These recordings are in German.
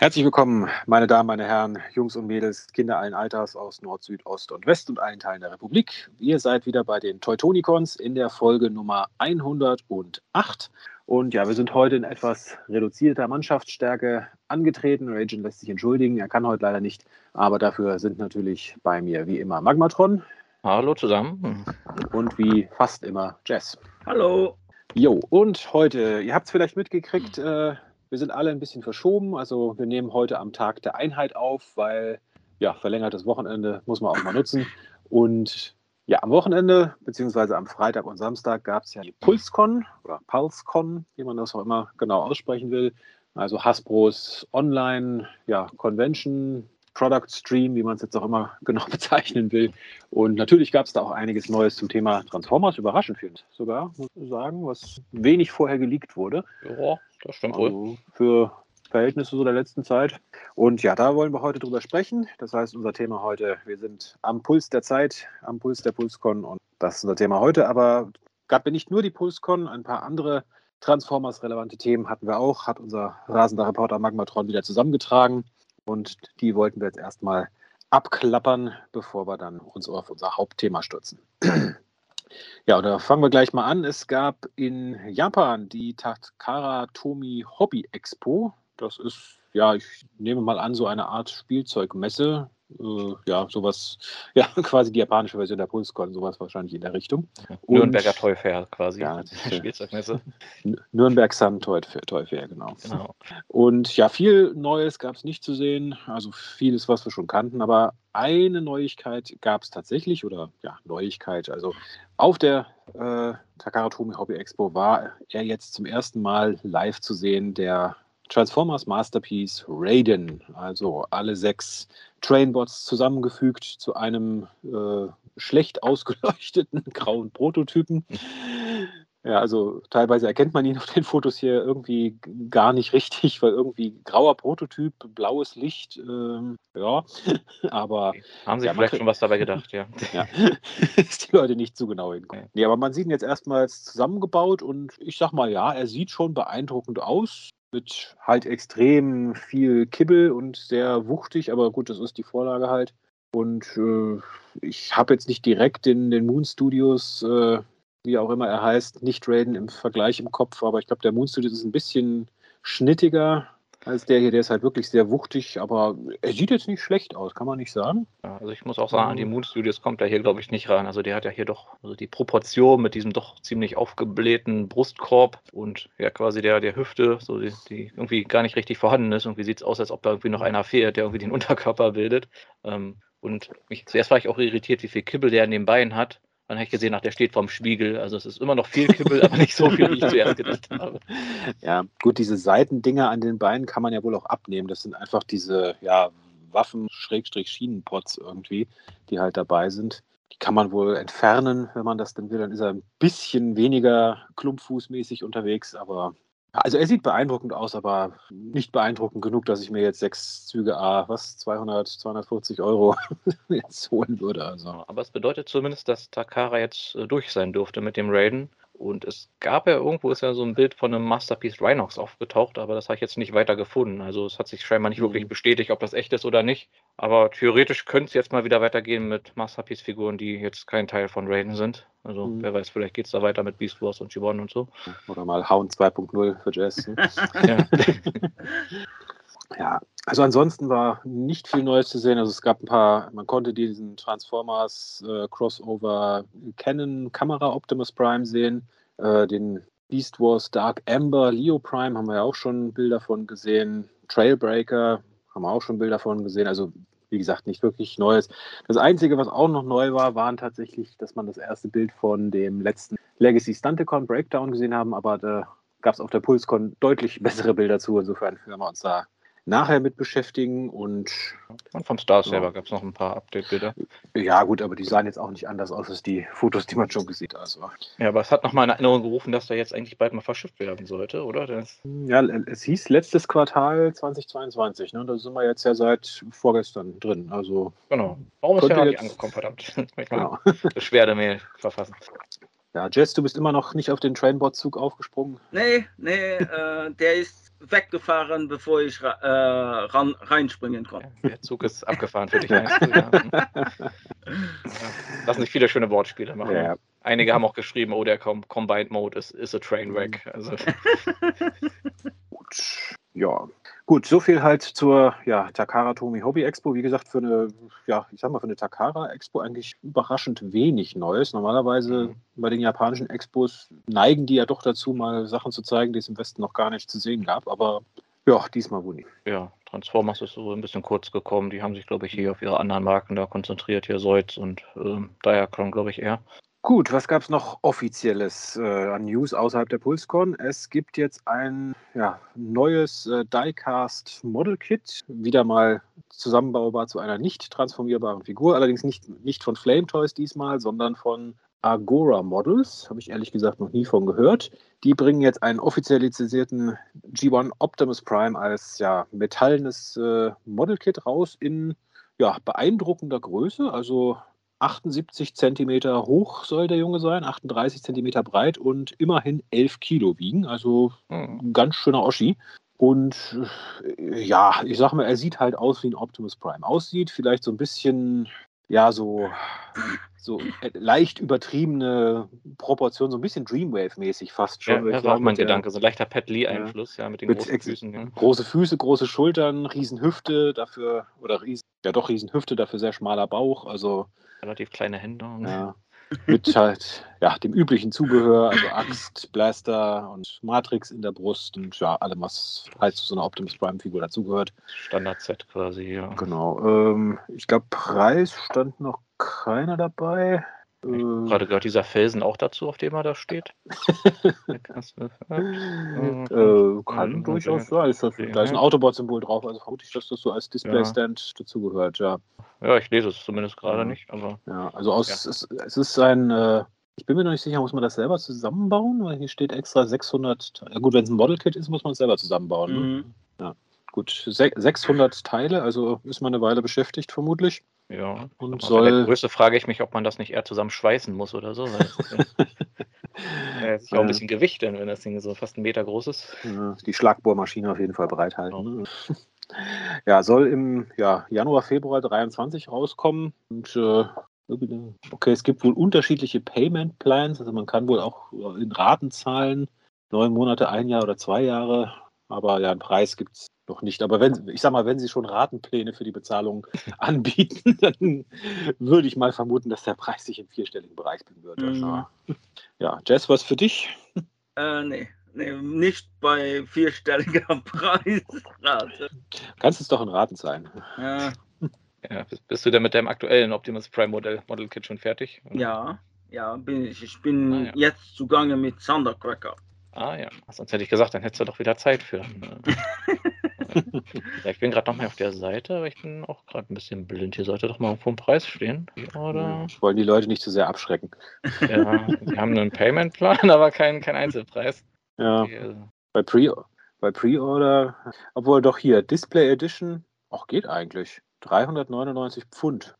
Herzlich willkommen, meine Damen, meine Herren, Jungs und Mädels, Kinder allen Alters aus Nord, Süd, Ost und West und allen Teilen der Republik. Ihr seid wieder bei den Teutonicons in der Folge Nummer 108. Und ja, wir sind heute in etwas reduzierter Mannschaftsstärke angetreten. Ragen lässt sich entschuldigen, er kann heute leider nicht. Aber dafür sind natürlich bei mir wie immer Magmatron. Hallo zusammen. Und wie fast immer Jess. Hallo. Jo, und heute, ihr habt es vielleicht mitgekriegt, äh, wir sind alle ein bisschen verschoben. Also wir nehmen heute am Tag der Einheit auf, weil ja, verlängertes Wochenende muss man auch mal nutzen. Und ja, am Wochenende, beziehungsweise am Freitag und Samstag, gab es ja die PulseCon oder PulseCon, wie man das auch immer genau aussprechen will. Also Hasbros Online ja, Convention, Product Stream, wie man es jetzt auch immer genau bezeichnen will. Und natürlich gab es da auch einiges Neues zum Thema Transformers, überraschend viel sogar, muss ich sagen, was wenig vorher geleakt wurde. Ja, das stimmt also wohl. Für Verhältnisse so der letzten Zeit. Und ja, da wollen wir heute drüber sprechen. Das heißt, unser Thema heute, wir sind am Puls der Zeit, am Puls der PulseCon und das ist unser Thema heute. Aber gab ja nicht nur die PulseCon, ein paar andere Transformers-relevante Themen hatten wir auch, hat unser rasender Reporter Magmatron wieder zusammengetragen. Und die wollten wir jetzt erstmal abklappern, bevor wir dann uns auf unser Hauptthema stürzen. Ja, da fangen wir gleich mal an. Es gab in Japan die Takara Tomi Hobby Expo. Das ist, ja, ich nehme mal an, so eine Art Spielzeugmesse, äh, ja, sowas, ja, quasi die japanische Version der Pulscon, sowas wahrscheinlich in der Richtung. Und, Nürnberger Toy Fair quasi, ja, Spielzeugmesse. Nürnberg Sun Toy, Toy Fair, genau. genau. Und ja, viel Neues gab es nicht zu sehen, also vieles, was wir schon kannten, aber eine Neuigkeit gab es tatsächlich, oder ja, Neuigkeit, also auf der äh, Takara Hobby Expo war er jetzt zum ersten Mal live zu sehen, der Transformers Masterpiece Raiden, also alle sechs Trainbots zusammengefügt zu einem äh, schlecht ausgeleuchteten grauen Prototypen. Ja, also teilweise erkennt man ihn auf den Fotos hier irgendwie gar nicht richtig, weil irgendwie grauer Prototyp, blaues Licht, ähm, ja, aber. Haben Sie ja, vielleicht schon was dabei gedacht, ja. ja, ist die Leute nicht zu genau hingucken. Nee, aber man sieht ihn jetzt erstmals zusammengebaut und ich sag mal, ja, er sieht schon beeindruckend aus mit halt extrem viel Kibbel und sehr wuchtig, aber gut, das ist die Vorlage halt. Und äh, ich habe jetzt nicht direkt den, den Moon Studios, äh, wie auch immer er heißt, nicht Raiden im Vergleich im Kopf, aber ich glaube, der Moon Studios ist ein bisschen schnittiger, als der hier. Der ist halt wirklich sehr wuchtig, aber er sieht jetzt nicht schlecht aus, kann man nicht sagen. Ja, also ich muss auch sagen, an die Moon Studios kommt er hier, glaube ich, nicht ran. Also der hat ja hier doch also die Proportion mit diesem doch ziemlich aufgeblähten Brustkorb und ja quasi der, der Hüfte, so die, die irgendwie gar nicht richtig vorhanden ist. Irgendwie sieht es aus, als ob da irgendwie noch einer fehlt, der irgendwie den Unterkörper bildet. Ähm, und mich, zuerst war ich auch irritiert, wie viel Kibbel der in den Beinen hat. Dann habe ich gesehen, ach, der steht vorm Spiegel. Also es ist immer noch viel Kibbel, aber nicht so viel, wie ich zuerst gedacht habe. Ja, gut, diese Seitendinger an den Beinen kann man ja wohl auch abnehmen. Das sind einfach diese ja, Waffen-Schienenpots irgendwie, die halt dabei sind. Die kann man wohl entfernen, wenn man das dann will. Dann ist er ein bisschen weniger klumpfußmäßig unterwegs, aber also er sieht beeindruckend aus, aber nicht beeindruckend genug, dass ich mir jetzt sechs Züge A, was, 200, 250 Euro jetzt holen würde. Also. Aber es bedeutet zumindest, dass Takara jetzt äh, durch sein durfte mit dem Raiden. Und es gab ja irgendwo ist ja so ein Bild von einem Masterpiece Rhinox aufgetaucht, aber das habe ich jetzt nicht weiter gefunden. Also es hat sich scheinbar nicht mhm. wirklich bestätigt, ob das echt ist oder nicht. Aber theoretisch könnte es jetzt mal wieder weitergehen mit Masterpiece-Figuren, die jetzt kein Teil von Raiden sind. Also mhm. wer weiß, vielleicht geht es da weiter mit Beast Wars und Gibbon und so. Oder mal Hound 2.0 für Jazz. Ne? ja. Ja, also ansonsten war nicht viel Neues zu sehen. Also es gab ein paar, man konnte diesen Transformers äh, Crossover Canon Kamera Optimus Prime sehen, äh, den Beast Wars Dark Amber Leo Prime haben wir ja auch schon Bilder von gesehen, Trailbreaker haben wir auch schon Bilder von gesehen. Also wie gesagt, nicht wirklich Neues. Das Einzige, was auch noch neu war, waren tatsächlich, dass man das erste Bild von dem letzten Legacy Stunticon Breakdown gesehen haben, aber da gab es auf der PulseCon deutlich bessere Bilder zu. Insofern hören wir uns da nachher mit beschäftigen. Und, und vom Star ja. selber gab es noch ein paar Update-Bilder. Ja, gut, aber die sahen jetzt auch nicht anders aus als die Fotos, die man schon gesehen hat. Also. Ja, aber es hat nochmal in Erinnerung gerufen, dass da jetzt eigentlich bald mal verschifft werden sollte, oder? Das ja, es hieß letztes Quartal 2022. Ne? Da sind wir jetzt ja seit vorgestern drin. Also genau. Warum ist der noch nicht angekommen, verdammt? Ich genau. Beschwerdemail verfassen. Ja, Jess, du bist immer noch nicht auf den Trainbot-Zug aufgesprungen? Nee, nee, äh, der ist weggefahren, bevor ich äh, ran, reinspringen konnte. Der Zug ist abgefahren für dich. Lass nicht viele schöne Wortspiele machen. Ja. Einige haben auch geschrieben, oh, der Com Combined Mode ist, ist a Trainwreck. Also. Gut, ja. Gut, so viel halt zur ja, Takara Tomi Hobby Expo. Wie gesagt, für eine, ja, ich sag mal, für eine Takara Expo eigentlich überraschend wenig Neues. Normalerweise mhm. bei den japanischen Expos neigen die ja doch dazu, mal Sachen zu zeigen, die es im Westen noch gar nicht zu sehen gab. Aber ja, diesmal wohl nicht. Ja, Transformers ist so ein bisschen kurz gekommen. Die haben sich, glaube ich, hier auf ihre anderen Marken da konzentriert, hier Seutz und daher kommen, glaube ich, eher. Gut, was gab es noch Offizielles äh, an News außerhalb der PulseCon? Es gibt jetzt ein ja, neues äh, Diecast Model Kit, wieder mal zusammenbaubar zu einer nicht transformierbaren Figur, allerdings nicht, nicht von Flame Toys diesmal, sondern von Agora Models, habe ich ehrlich gesagt noch nie von gehört. Die bringen jetzt einen offiziell lizenzierten G1 Optimus Prime als ja, metallenes äh, Model-Kit raus in ja, beeindruckender Größe. Also 78 Zentimeter hoch soll der Junge sein, 38 Zentimeter breit und immerhin 11 Kilo wiegen. Also ein hm. ganz schöner Oschi. Und äh, ja, ich sag mal, er sieht halt aus wie ein Optimus Prime aussieht. Vielleicht so ein bisschen, ja, so, so leicht übertriebene Proportionen, so ein bisschen Dreamwave-mäßig fast schon. Ja, das war auch mein Gedanke, so ein leichter Pat Lee-Einfluss, ja, ja, mit den mit großen Füßen. Ja. Große Füße, große Schultern, Riesenhüfte, dafür, oder riesen, ja doch Riesenhüfte, dafür sehr schmaler Bauch. Also relativ kleine Hände. Ja. Mit halt ja, dem üblichen Zubehör, also Axt, Blaster und Matrix in der Brust und ja, allem, was halt zu so einer Optimus Prime-Figur dazugehört. Standard-Set quasi, ja. Genau. Ähm, ich glaube, Preis stand noch keiner dabei. Äh, gerade gehört dieser Felsen auch dazu, auf dem er da steht. äh, kann durchaus sein. Ist das, da ist ein Autobot-Symbol drauf, also vermute ich, dass das so als Display-Stand ja. dazugehört, ja. Ja, ich lese es zumindest gerade ja. nicht, aber. Ja, also aus, ja. Es, es, ist ein. Äh, ich bin mir noch nicht sicher, muss man das selber zusammenbauen? Weil hier steht extra 600. Ja, gut, wenn es ein Model-Kit ist, muss man es selber zusammenbauen. Ne? Mhm. Ja, gut. 600 Teile, also ist man eine Weile beschäftigt, vermutlich. Ja, und soll. Bei der Größe frage ich mich, ob man das nicht eher zusammen schweißen muss oder so. Weil ja, ist ja auch ein bisschen Gewicht, wenn das Ding so fast einen Meter groß ist. Die Schlagbohrmaschine auf jeden Fall bereithalten. Ja. ja, soll im ja, Januar, Februar 23 rauskommen. Und äh, okay, es gibt wohl unterschiedliche Payment Plans. Also man kann wohl auch in Raten zahlen. Neun Monate, ein Jahr oder zwei Jahre. Aber ja, einen Preis gibt es noch nicht. Aber wenn, ich sag mal, wenn Sie schon Ratenpläne für die Bezahlung anbieten, dann würde ich mal vermuten, dass der Preis sich im vierstelligen Bereich bewegen wird. Mhm. Ja, Jess, was für dich? Äh, nee. nee. nicht bei vierstelliger Preisrate. Kannst es doch in Raten sein. Ja. ja. Bist du denn mit deinem aktuellen Optimus Prime Modell, Model Kit schon fertig? Oder? Ja, ja, bin ich. Ich bin ah, ja. jetzt zugange mit Thundercracker. Ah ja, sonst hätte ich gesagt, dann hättest du doch wieder Zeit für. ich bin gerade noch mal auf der Seite, aber ich bin auch gerade ein bisschen blind. Hier sollte doch mal vom Preis stehen. Oder? Wollen die Leute nicht zu sehr abschrecken. Ja, die haben einen Payment-Plan, aber keinen kein Einzelpreis. Ja. Okay. Bei Pre- bei Pre-Order, obwohl doch hier, Display Edition, auch geht eigentlich. 399 Pfund.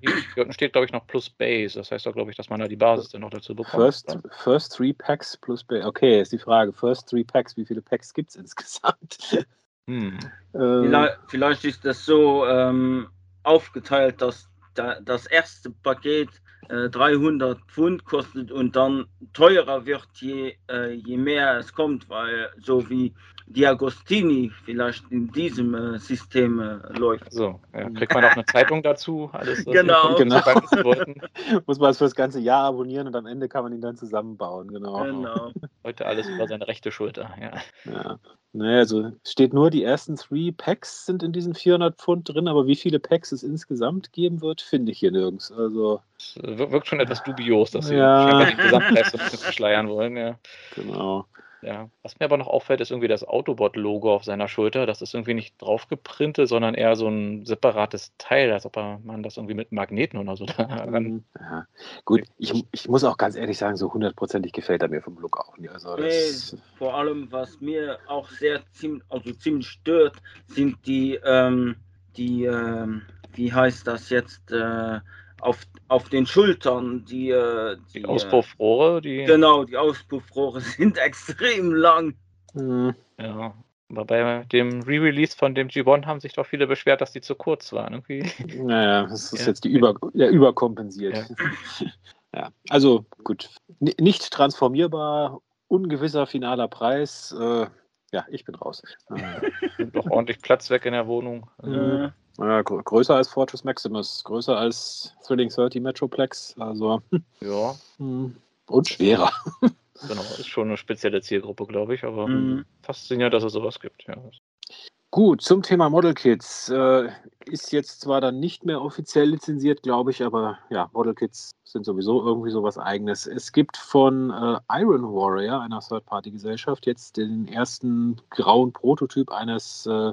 Hier unten steht, glaube ich, noch plus Base. Das heißt doch, glaube ich, dass man da die Basis dann noch dazu bekommt. First, first three Packs plus Base. Okay, ist die Frage. First three Packs, wie viele Packs gibt es insgesamt? Hm. Ähm, vielleicht, ist das so ähm, aufgeteilt, dass da, das erste Paket äh, 300 Pfund kostet und dann teurer wird, je, äh, je mehr es kommt, weil so wie Diagostini vielleicht in diesem äh, System äh, läuft. So, ja, kriegt man auch eine Zeitung dazu? Alles, genau. genau. Muss man es für das ganze Jahr abonnieren und am Ende kann man ihn dann zusammenbauen. Genau. genau. Heute alles über seine rechte Schulter. Ja. ja. Naja, also steht nur, die ersten three Packs sind in diesen 400 Pfund drin, aber wie viele Packs es insgesamt geben wird, finde ich hier nirgends. Also wirkt schon etwas dubios, dass sie ja. den Gesamtpreis so ein bisschen verschleiern wollen. Ja. Genau. Ja, was mir aber noch auffällt, ist irgendwie das Autobot-Logo auf seiner Schulter. Das ist irgendwie nicht drauf geprintet, sondern eher so ein separates Teil, als ob man das irgendwie mit Magneten oder so daran. Ja, gut, ich, ich muss auch ganz ehrlich sagen, so hundertprozentig gefällt er mir vom Look auch nicht. Also nee, vor allem, was mir auch sehr ziemlich, also ziemlich stört, sind die, ähm, die ähm, wie heißt das jetzt, äh, auf, auf den Schultern. Die, äh, die, die Auspuffrohre, die. Genau, die Auspuffrohre sind extrem lang. Mhm. Ja. Aber bei dem Re-Release von dem G1 haben sich doch viele beschwert, dass die zu kurz waren. Irgendwie. Naja, das ist ja. jetzt die Über, ja, überkompensiert. Ja. ja. also gut. N nicht transformierbar, ungewisser finaler Preis. Äh, ja, ich bin raus. Doch ordentlich Platz weg in der Wohnung. Also, ja, gr größer als Fortress Maximus, größer als Thrilling 30 Metroplex. Also. Ja. Hm. Und schwerer. Genau, ist schon eine spezielle Zielgruppe, glaube ich, aber mhm. faszinierend, dass es sowas gibt, ja. Gut, zum Thema Model Kits. Äh, ist jetzt zwar dann nicht mehr offiziell lizenziert, glaube ich, aber ja, Model Kits sind sowieso irgendwie sowas eigenes. Es gibt von äh, Iron Warrior, einer Third-Party-Gesellschaft, jetzt den ersten grauen Prototyp eines äh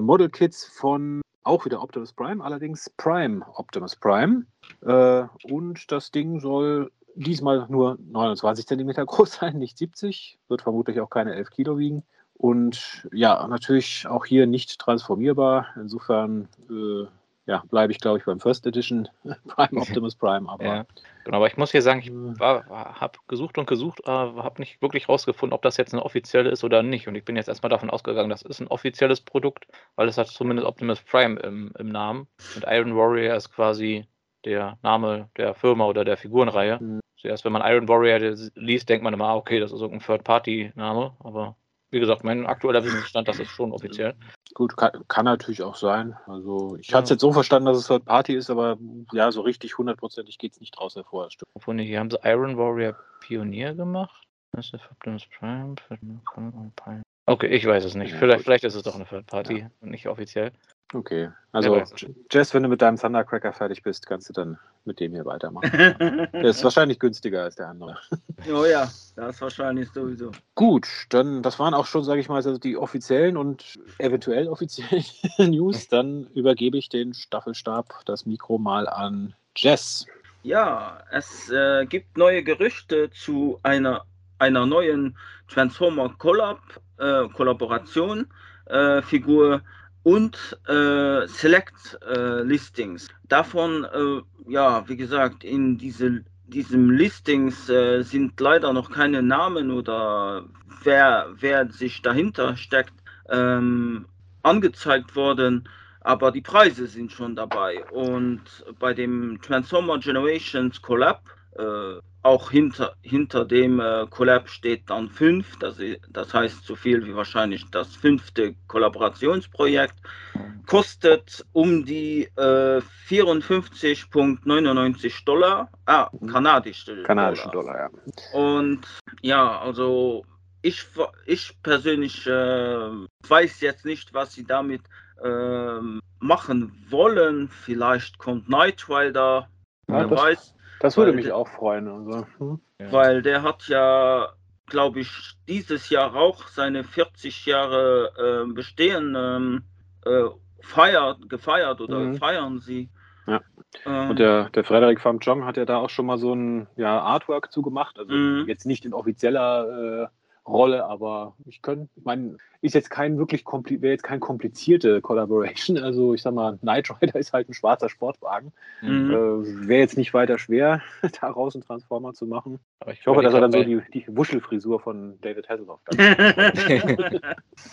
Model Kits von auch wieder Optimus Prime, allerdings Prime Optimus Prime. Äh, und das Ding soll diesmal nur 29 cm groß sein, nicht 70. Wird vermutlich auch keine 11 Kilo wiegen. Und ja, natürlich auch hier nicht transformierbar. Insofern äh, ja, bleibe ich, glaube ich, beim First Edition Prime Optimus Prime. Aber, ja, genau, aber ich muss hier sagen, ich habe gesucht und gesucht, äh, habe nicht wirklich rausgefunden, ob das jetzt ein offizielles ist oder nicht. Und ich bin jetzt erstmal davon ausgegangen, das ist ein offizielles Produkt, weil es hat zumindest Optimus Prime im, im Namen. Und Iron Warrior ist quasi der Name der Firma oder der Figurenreihe. Mhm. Zuerst, wenn man Iron Warrior liest, denkt man immer, ah, okay, das ist irgendein Third-Party-Name, aber wie gesagt, mein aktueller Wissensstand, das ist schon offiziell. Gut, kann, kann natürlich auch sein. Also ich ja. hatte es jetzt so verstanden, dass es Third Party ist, aber ja, so richtig hundertprozentig geht es nicht raus hervor. Obwohl, hier haben sie Iron Warrior Pionier gemacht. Das ist Prime. Okay, ich weiß es nicht. Ja, vielleicht, vielleicht ist es doch eine Third Party ja. und nicht offiziell. Okay, also Jess, wenn du mit deinem Thundercracker fertig bist, kannst du dann mit dem hier weitermachen. der ist wahrscheinlich günstiger als der andere. Oh ja, das ist wahrscheinlich sowieso. Gut, dann das waren auch schon, sage ich mal, also die offiziellen und eventuell offiziellen News. Dann übergebe ich den Staffelstab, das Mikro mal an Jess. Ja, es äh, gibt neue Gerüchte zu einer, einer neuen Transformer Collab, äh, Kollaboration äh, Figur und äh, Select äh, Listings. Davon, äh, ja, wie gesagt, in diese, diesem Listings sind leider noch keine Namen oder wer, wer sich dahinter steckt, ähm, angezeigt worden, aber die Preise sind schon dabei. Und bei dem Transformer Generations Collab äh, auch hinter, hinter dem äh, Collab steht dann 5, das, das heißt so viel wie wahrscheinlich das fünfte Kollaborationsprojekt, kostet um die äh, 54,99 Dollar, ah, kanadische, kanadische Dollar. Dollar. ja. Und ja, also ich, ich persönlich äh, weiß jetzt nicht, was sie damit ähm, machen wollen. Vielleicht kommt Night Rider, ja, wer weiß. Das würde mich auch freuen. Also. Hm? Weil der hat ja, glaube ich, dieses Jahr auch seine 40 Jahre äh, Bestehen ähm, äh, feiert, gefeiert oder mhm. feiern sie. Ja. Ähm, und der, der Frederik Pham Jong hat ja da auch schon mal so ein ja, Artwork zugemacht. Also mhm. jetzt nicht in offizieller äh, Rolle, aber ich könnte, ich meine, ist jetzt kein wirklich wäre jetzt kein komplizierte Collaboration. Also ich sag mal, Knight Rider ist halt ein schwarzer Sportwagen. Mhm. Äh, wäre jetzt nicht weiter schwer, daraus einen Transformer zu machen. Aber ich, ich hoffe, dass er dann so die, die Wuschelfrisur von David Hasselhoff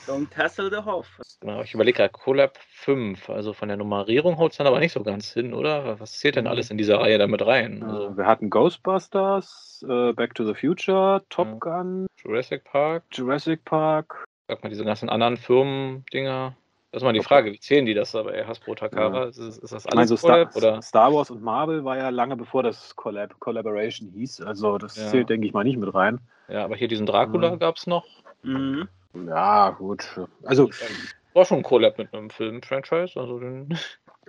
Don't Hassel the Hoff. Genau, ich überlege gerade, Collab 5, also von der Nummerierung haut es dann aber nicht so ganz hin, oder? Was zählt denn alles in dieser Reihe damit rein? Also, wir hatten Ghostbusters, uh, Back to the Future, Top. Gun, Jurassic Park. Jurassic Park. Sag mal, diese ganzen anderen Firmen-Dinger. Das ist mal die Frage, wie zählen die das aber? Hasbro Takara? Ja. Ist, ist, das alles so Collab, Star, oder? Star Wars und Marvel war ja lange bevor das Collab, Collaboration hieß. Also das ja. zählt, denke ich mal, nicht mit rein. Ja, aber hier diesen Dracula ja. gab es noch. Mhm. Ja, gut. Also war schon ein Collab mit einem Film-Franchise. Also den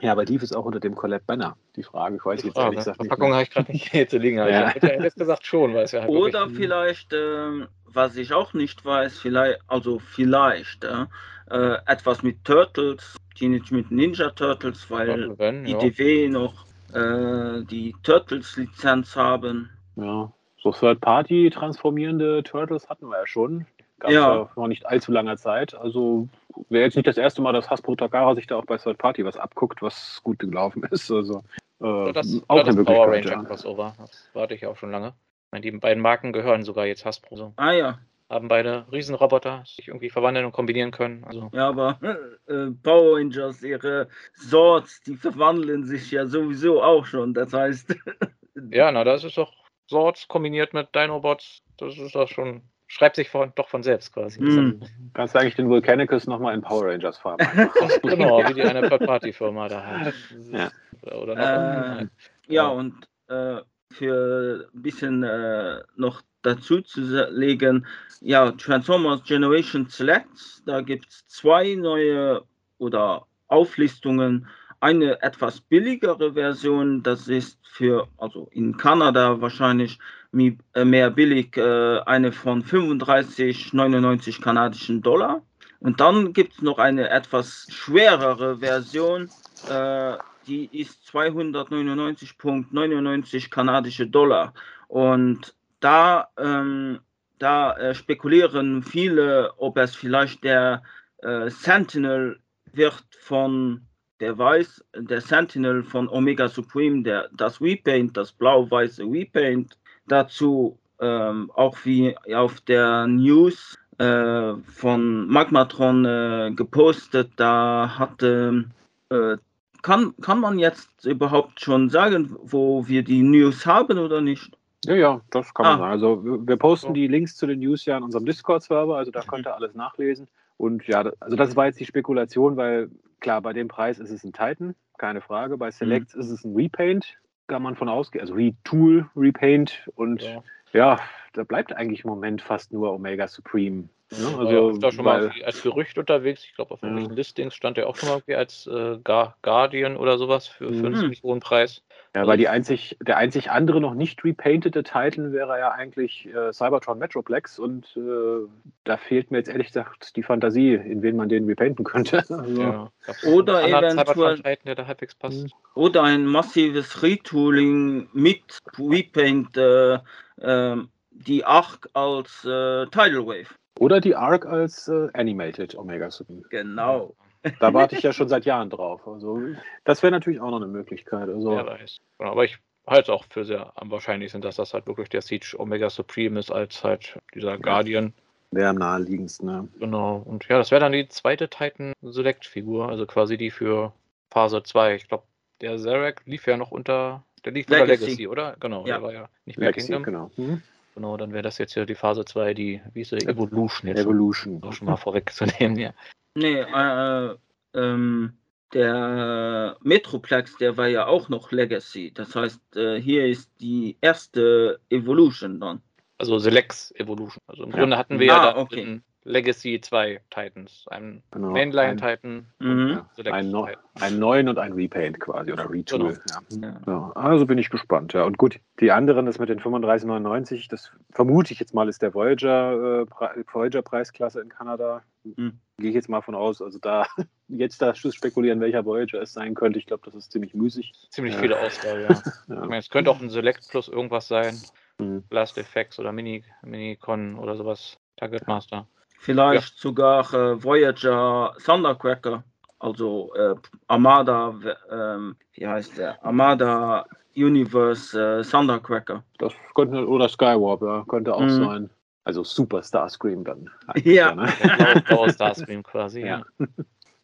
ja, aber lief es auch unter dem Collab-Banner. Die Frage, ich weiß jetzt ehrlich gesagt nicht. Verpackung habe ich gerade nicht hier zu liegen. Ja. Ich hätte gesagt schon, weil es ja halt Oder vielleicht, äh, was ich auch nicht weiß, vielleicht, also vielleicht äh, äh etwas mit Turtles, Teenage Mutant Ninja Turtles, weil wenn, die ja. DW noch äh, die Turtles-Lizenz haben. Ja, so Third-Party transformierende Turtles hatten wir ja schon. Gab es ja. ja noch nicht allzu langer Zeit. Also wäre jetzt nicht das erste Mal, dass Hasbro Takara sich da auch bei Third Party was abguckt, was gut gelaufen ist. Also äh, das, auch eine das Power Ranger ja. Crossover. Das warte ich auch schon lange. Ich meine, die beiden Marken gehören sogar jetzt Hasbro. So. Ah ja. Haben beide Riesenroboter, die sich irgendwie verwandeln und kombinieren können. Also. Ja, aber äh, Power Rangers, ihre Swords, die verwandeln sich ja sowieso auch schon. Das heißt. ja, na, das ist doch Swords kombiniert mit Dinobots. Das ist doch schon schreibt sich von, doch von selbst quasi. Mm. Kannst du eigentlich den Volcanicus nochmal in Power Rangers fahren? genau, wie die eine Party-Firma da hat. Ja, Oder noch äh, ja, und äh, für ein bisschen äh, noch dazu zu legen, ja, Transformers Generation Select, da gibt es zwei neue oder Auflistungen. Eine etwas billigere Version, das ist für, also in Kanada wahrscheinlich mehr billig, äh, eine von 35,99 kanadischen Dollar. Und dann gibt es noch eine etwas schwerere Version, äh, die ist 299,99 kanadische Dollar. Und da, ähm, da äh, spekulieren viele, ob es vielleicht der äh, Sentinel wird von der Weiß, der Sentinel von Omega Supreme, der, das Repaint, das blau-weiße Repaint dazu ähm, auch wie auf der News äh, von Magmatron äh, gepostet, da hatte, äh, kann, kann man jetzt überhaupt schon sagen, wo wir die News haben oder nicht? Ja, ja, das kann man ah. sagen. Also wir posten die Links zu den News ja in unserem Discord-Server, also da mhm. könnt ihr alles nachlesen. Und ja, also das war jetzt die Spekulation, weil klar, bei dem Preis ist es ein Titan, keine Frage. Bei Selects mhm. ist es ein Repaint, kann man von ausgehen. Also Retool, Repaint und ja. ja. da bleibt eigentlich im Moment fast nur Omega Supreme. Ne? Also, ja, da schon weil, mal als Gerücht unterwegs. Ich glaube, auf irgendwelchen ja. Listings stand er auch schon mal als äh, Guardian oder sowas für, für einen mhm. ziemlich hohen Preis. Ja, weil die einzig, der einzig andere noch nicht repaintete Titan wäre ja eigentlich äh, Cybertron Metroplex und äh, da fehlt mir jetzt ehrlich gesagt die Fantasie, in wen man den repainten könnte. Also, ja, oder eventuell Titan, der halbwegs passt. Mhm. Oder ein massives Retooling mit Repaint äh, ähm, die Arc als äh, Tidal Wave. Oder die Arc als äh, Animated Omega Supreme. Genau. Da warte ich ja schon seit Jahren drauf. Also, das wäre natürlich auch noch eine Möglichkeit. Also, ja, weiß. Aber ich halte es auch für sehr am wahrscheinlichsten, dass das halt wirklich der Siege Omega Supreme ist, als halt dieser Guardian. Wäre am naheliegendsten, ne? Genau. Und ja, das wäre dann die zweite Titan Select-Figur, also quasi die für Phase 2. Ich glaube, der Zarek lief ja noch unter. Der lief Legacy. unter Legacy, oder? Genau, ja. der war ja nicht mehr Legacy, Kingdom. Genau. Mhm. Genau, dann wäre das jetzt hier die Phase 2, die, wie ist sie, Evolution jetzt. Evolution. Auch schon mal vorwegzunehmen, ja. Nee, äh, ähm, der Metroplex, der war ja auch noch Legacy. Das heißt, äh, hier ist die erste Evolution dann. Also Selects Evolution. Also im ja. Grunde hatten wir ah, ja okay. Legacy 2 Titans. Ein genau. Mainline-Titan. Mhm. Ja, ein, no einen neuen und ein Repaint quasi oder Retool. Genau. Ja. Ja. also bin ich gespannt. Ja. Und gut, die anderen, das mit den 35,99, das vermute ich jetzt mal, ist der Voyager, äh, Voyager Preisklasse in Kanada. Mhm. Gehe ich jetzt mal von aus. Also da jetzt da spekulieren, welcher Voyager es sein könnte. Ich glaube, das ist ziemlich müßig. Ziemlich viele Auswahl, ja. Ich meine, es könnte auch ein Select Plus irgendwas sein. Mhm. Blast Effects oder Mini, Minicon oder sowas. Target Master. Vielleicht ja. sogar äh, Voyager Thundercracker, also äh, Armada, äh, wie heißt der? Armada Universe äh, Thundercracker. Das könnte, oder Skywarp, ja, könnte auch mhm. sein. Also Super Starscream dann. Ja. Ne? Power Starscream quasi, ja. ja.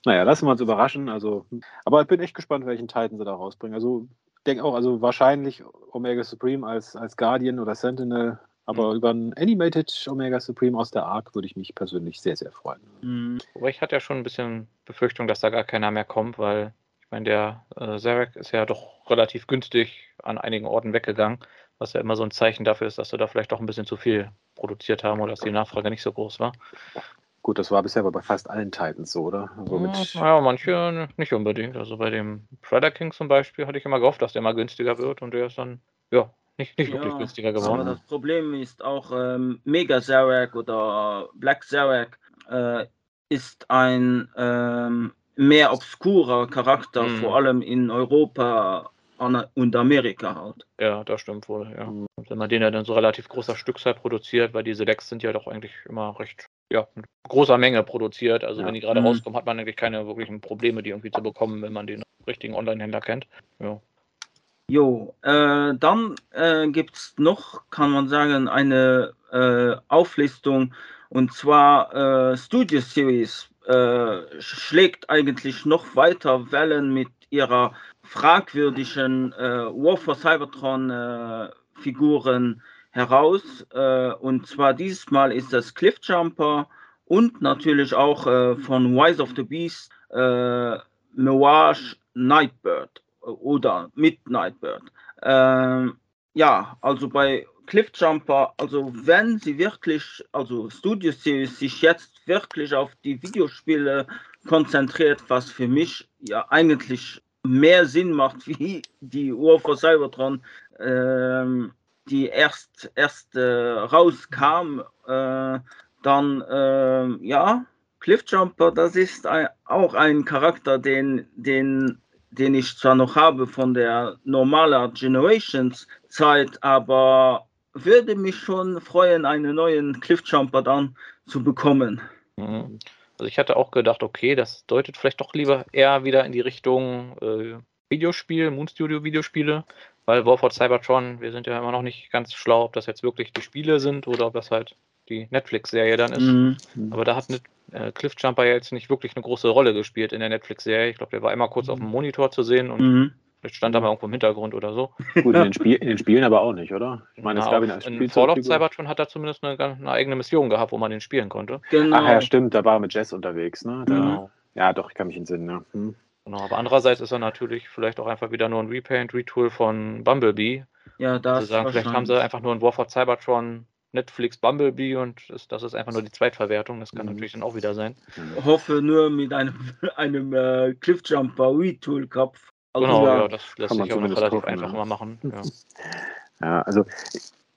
Naja, lassen wir uns überraschen. Also, aber ich bin echt gespannt, welchen Titan sie da rausbringen. Also, ich denke auch, also wahrscheinlich Omega Supreme als, als Guardian oder Sentinel aber mhm. über ein Animated Omega Supreme aus der Arc würde ich mich persönlich sehr, sehr freuen. Mhm. Aber ich hatte ja schon ein bisschen Befürchtung, dass da gar keiner mehr kommt, weil ich meine, der äh, Zarek ist ja doch relativ günstig an einigen Orten weggegangen, was ja immer so ein Zeichen dafür ist, dass wir da vielleicht doch ein bisschen zu viel produziert haben oder dass die Nachfrage nicht so groß war. Gut, das war bisher bei fast allen Titans so, oder? Also ja, ja, manche nicht unbedingt. Also bei dem Predator King zum Beispiel hatte ich immer gehofft, dass der mal günstiger wird und der ist dann, ja, nicht, nicht wirklich günstiger geworden. Aber das Problem ist auch, ähm, Mega Zarek oder Black Zarek äh, ist ein ähm, mehr obskurer Charakter, mhm. vor allem in Europa und Amerika halt. Ja, das stimmt wohl, ja. Mhm. Wenn man den ja dann so relativ großer Stückzahl produziert, weil diese Decks sind ja doch eigentlich immer recht, ja, in großer Menge produziert. Also ja. wenn die gerade mhm. rauskommen, hat man eigentlich keine wirklichen Probleme, die irgendwie zu bekommen, wenn man den richtigen Online-Händler kennt. Ja. Jo, äh, dann äh, gibt es noch, kann man sagen, eine äh, Auflistung und zwar äh, Studio Series äh, schlägt eigentlich noch weiter Wellen mit ihrer fragwürdigen äh, War for Cybertron äh, Figuren heraus. Und zwar dieses Mal ist das Cliffjumper und natürlich auch von Wise of the Beast Mirage Nightbird oder mit Nightbird. Ähm, ja, also bei Cliffjumper, also wenn sie wirklich, also Studio Series sich jetzt wirklich auf die Videospiele konzentriert, was für mich ja eigentlich mehr Sinn macht wie die Uhr vor Cybertron, ähm, die erst, erst äh, rauskam, äh, dann äh, ja, Cliffjumper, das ist ein, auch ein Charakter, den, den, den ich zwar noch habe von der normalen Generations Zeit, aber würde mich schon freuen, einen neuen Cliffjumper dann zu bekommen. Mhm. Also ich hatte auch gedacht, okay, das deutet vielleicht doch lieber eher wieder in die Richtung äh, Videospiel, Moonstudio Videospiele, weil War for Cybertron, wir sind ja immer noch nicht ganz schlau, ob das jetzt wirklich die Spiele sind oder ob das halt die Netflix-Serie dann ist. Mhm. Aber da hat äh, Cliffjumper ja jetzt nicht wirklich eine große Rolle gespielt in der Netflix-Serie. Ich glaube, der war immer kurz auf dem Monitor zu sehen und mhm. Vielleicht stand da mal irgendwo im Hintergrund oder so. Gut, in den, Spiel, in den Spielen aber auch nicht, oder? Ich meine, es gab ihn als In Fall of Cybertron hat er zumindest eine, eine, eigene Mission gehabt, wo man den spielen konnte. Genau. Ach ja, stimmt, da war er mit Jess unterwegs, ne? Da, genau. Ja, doch, ich kann mich entsinnen, ja. Hm. Genau, aber andererseits ist er natürlich vielleicht auch einfach wieder nur ein Repaint, Retool von Bumblebee. Ja, also sagen, Vielleicht haben sie einfach nur ein War for Cybertron Netflix Bumblebee und das, das, ist einfach nur die Zweitverwertung. Das kann mhm. natürlich dann auch wieder sein. Ich hoffe nur mit einem, einem äh, Cliffjumper Retool Kopf also genau, ja, das lässt sich auch relativ gucken, einfach ja. mal machen. Ja, ja also,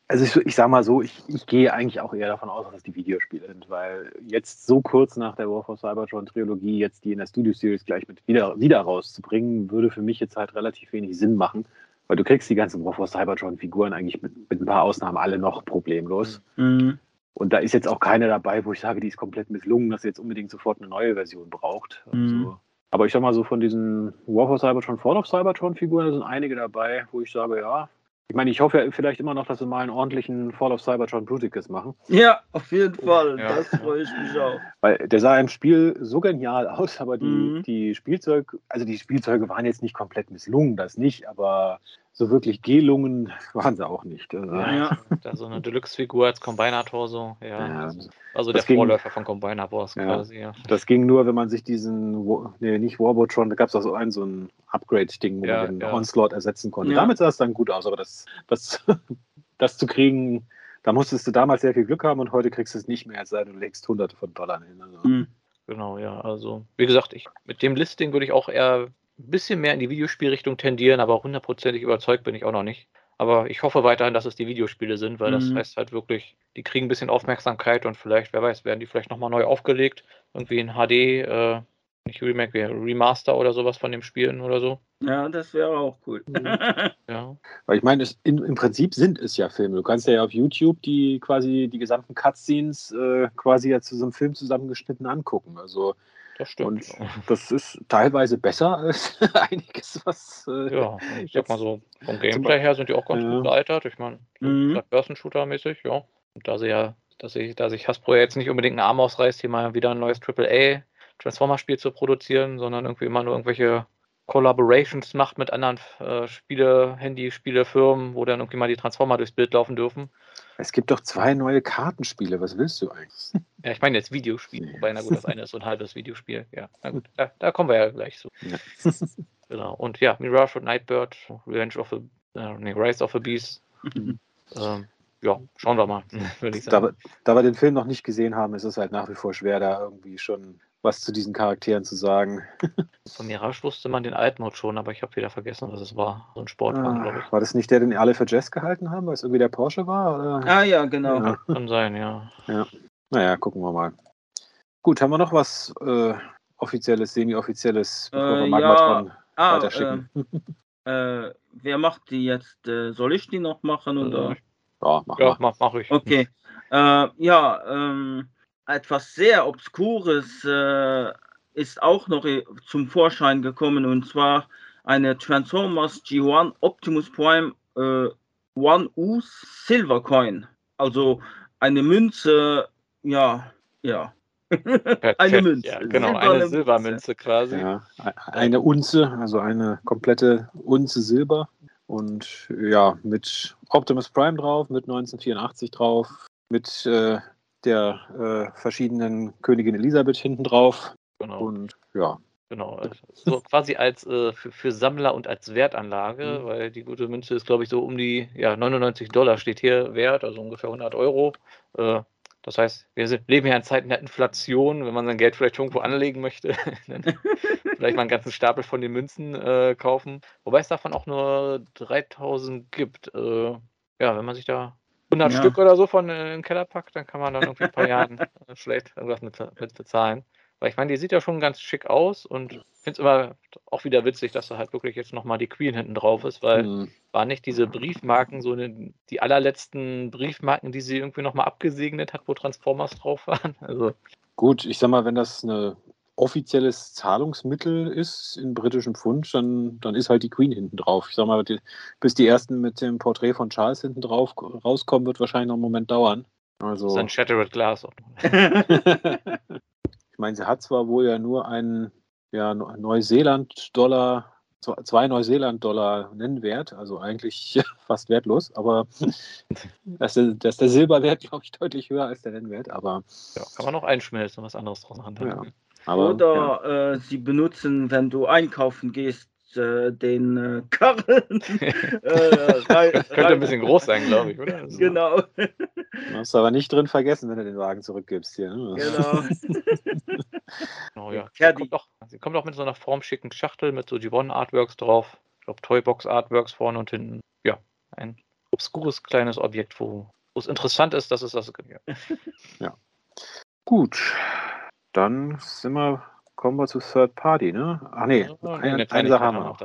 also ich, ich sage mal so, ich, ich gehe eigentlich auch eher davon aus, dass es die Videospiele sind, weil jetzt so kurz nach der War for Cybertron Trilogie jetzt die in der Studio Series gleich mit wieder, wieder rauszubringen, würde für mich jetzt halt relativ wenig Sinn machen, weil du kriegst die ganzen War for Cybertron Figuren eigentlich mit, mit ein paar Ausnahmen alle noch problemlos. Mhm. Und da ist jetzt auch keine dabei, wo ich sage, die ist komplett misslungen, dass sie jetzt unbedingt sofort eine neue Version braucht. Mhm. Also, aber ich sag mal so von diesen War for Cybertron, Fall of Cybertron Figuren sind einige dabei, wo ich sage, ja. Ich meine, ich hoffe ja vielleicht immer noch, dass sie mal einen ordentlichen Fall of Cybertron Bruticus machen. Ja, auf jeden Fall. Ja. Das freue ich mich auch. Weil der sah im Spiel so genial aus, aber die, mhm. die Spielzeug, also die Spielzeuge waren jetzt nicht komplett misslungen, das nicht, aber so wirklich Gelungen waren sie auch nicht. Also. Ja, da so eine Deluxe-Figur als Combinator so, ja. ja also der ging, Vorläufer von Combiner Wars ja, quasi, ja. Das ging nur, wenn man sich diesen, nee, nicht Warbotron, da gab es auch so ein, so ein Upgrade-Ding, wo ja, man den ja. Onslaught ersetzen konnte. Damit sah es dann gut aus, aber das, das, das zu kriegen, da musstest du damals sehr viel Glück haben und heute kriegst du es nicht mehr, als sei du legst hunderte von Dollar hin. Also. Mhm. Genau, ja. Also, wie gesagt, ich, mit dem Listing würde ich auch eher ein bisschen mehr in die Videospielrichtung tendieren, aber hundertprozentig überzeugt bin ich auch noch nicht. Aber ich hoffe weiterhin, dass es die Videospiele sind, weil mhm. das heißt halt wirklich, die kriegen ein bisschen Aufmerksamkeit und vielleicht, wer weiß, werden die vielleicht nochmal neu aufgelegt. Irgendwie in HD, äh, nicht Remake, Remaster oder sowas von dem Spielen oder so. Ja, das wäre auch cool. Mhm. ja. Weil ich meine, im Prinzip sind es ja Filme. Du kannst ja auf YouTube die quasi die gesamten Cutscenes äh, quasi ja zu so einem Film zusammengeschnitten angucken. Also das stimmt. Und das ist teilweise besser als einiges, was. Äh, ja, ich sag mal so, vom Gameplay her sind die auch ganz äh, gut gealtert. Ich meine, so mhm. Börsenshooter-mäßig, ja. Und da sie ja, dass ich, dass sich Hasbro jetzt nicht unbedingt einen Arm ausreißt, hier mal wieder ein neues AAA Transformer-Spiel zu produzieren, sondern irgendwie immer nur irgendwelche Collaborations macht mit anderen äh, Spiele, Handy-Spielefirmen, wo dann irgendwie mal die Transformer durchs Bild laufen dürfen. Es gibt doch zwei neue Kartenspiele. Was willst du eigentlich? Ja, ich meine jetzt Videospiele. Wobei, na gut, das eine ist so ein halbes Videospiel. Ja, na gut, da, da kommen wir ja gleich zu. Ja. genau. Und ja, Mirage und Nightbird, Revenge of the, äh, nee, Rise of the Beast. Mhm. Ähm, ja, schauen wir mal, würde ich sagen. Da, da, wir den Film noch nicht gesehen haben, ist es halt nach wie vor schwer, da irgendwie schon was zu diesen Charakteren zu sagen. Von Mirage wusste man den Altmod schon, aber ich habe wieder vergessen, was es war. So ein Sportwagen, ah, glaube ich. War das nicht der, den alle für Jazz gehalten haben, weil es irgendwie der Porsche war? Oder? Ah ja, genau. Ja. Kann sein, ja. ja. Naja, gucken wir mal. Gut, haben wir noch was äh, Offizielles, Semi-Offizielles, bevor äh, wir Magmatron ja. ah, weiterschicken? Äh, äh, wer macht die jetzt? Äh, soll ich die noch machen? Oder? Ja, mach, ja, mach, mach ich. Okay. Äh, ja, ähm, etwas sehr Obskures äh, ist auch noch zum Vorschein gekommen und zwar eine Transformers G1 Optimus Prime äh, One U Silver Coin. Also eine Münze, ja, ja. eine Münze. Ja, genau, Silberne eine Silbermünze quasi. Ja, eine Unze, also eine komplette Unze Silber. Und ja, mit Optimus Prime drauf, mit 1984 drauf, mit äh, der äh, verschiedenen Königin Elisabeth hinten drauf. Genau. Und ja. Genau, also so quasi als äh, für, für, Sammler und als Wertanlage, mhm. weil die gute Münze ist, glaube ich, so um die ja, 99 Dollar steht hier Wert, also ungefähr 100 Euro. Äh, das heißt, wir sind, leben ja in Zeiten der Inflation. Wenn man sein Geld vielleicht irgendwo anlegen möchte, dann vielleicht mal einen ganzen Stapel von den Münzen äh, kaufen. Wobei es davon auch nur 3000 gibt. Äh, ja, wenn man sich da 100 ja. Stück oder so von äh, in den Keller packt, dann kann man dann irgendwie ein paar Jahren äh, vielleicht irgendwas mit, mit bezahlen. Weil ich meine, die sieht ja schon ganz schick aus und ich finde es immer auch wieder witzig, dass da halt wirklich jetzt nochmal die Queen hinten drauf ist, weil mhm. waren nicht diese Briefmarken so eine, die allerletzten Briefmarken, die sie irgendwie nochmal abgesegnet hat, wo Transformers drauf waren? Also. Gut, ich sag mal, wenn das ein offizielles Zahlungsmittel ist in britischem Pfund, dann, dann ist halt die Queen hinten drauf. Ich sag mal, die, bis die ersten mit dem Porträt von Charles hinten drauf rauskommen, wird wahrscheinlich noch einen Moment dauern. Also, das ist ein Shattered Glass. Ich meine, sie hat zwar wohl ja nur einen ja, Neuseeland-Dollar, zwei Neuseeland-Dollar Nennwert, also eigentlich fast wertlos, aber dass der, dass der Silberwert, glaube ich, deutlich höher als der Nennwert, aber. Ja, kann man noch einschmelzen und was anderes draus machen. Ja. Aber, Oder ja. äh, sie benutzen, wenn du einkaufen gehst, äh, den äh, Karren. äh, könnte ein bisschen groß sein, glaube ich, oder? Also, genau. Du hast aber nicht drin vergessen, wenn du den Wagen zurückgibst hier. Ne? Genau. oh, ja. Sie kommt, auch, sie kommt auch mit so einer formschicken Schachtel mit so Gibbon-Artworks drauf. Ich glaube, Toybox-Artworks vorne und hinten. Ja, ein obskures kleines Objekt, wo es interessant ist, dass es das gibt. Ja. ja. Gut, dann sind wir kommen wir zu Third Party, ne? Ach nee, oh, eine, eine Sache haben wir noch.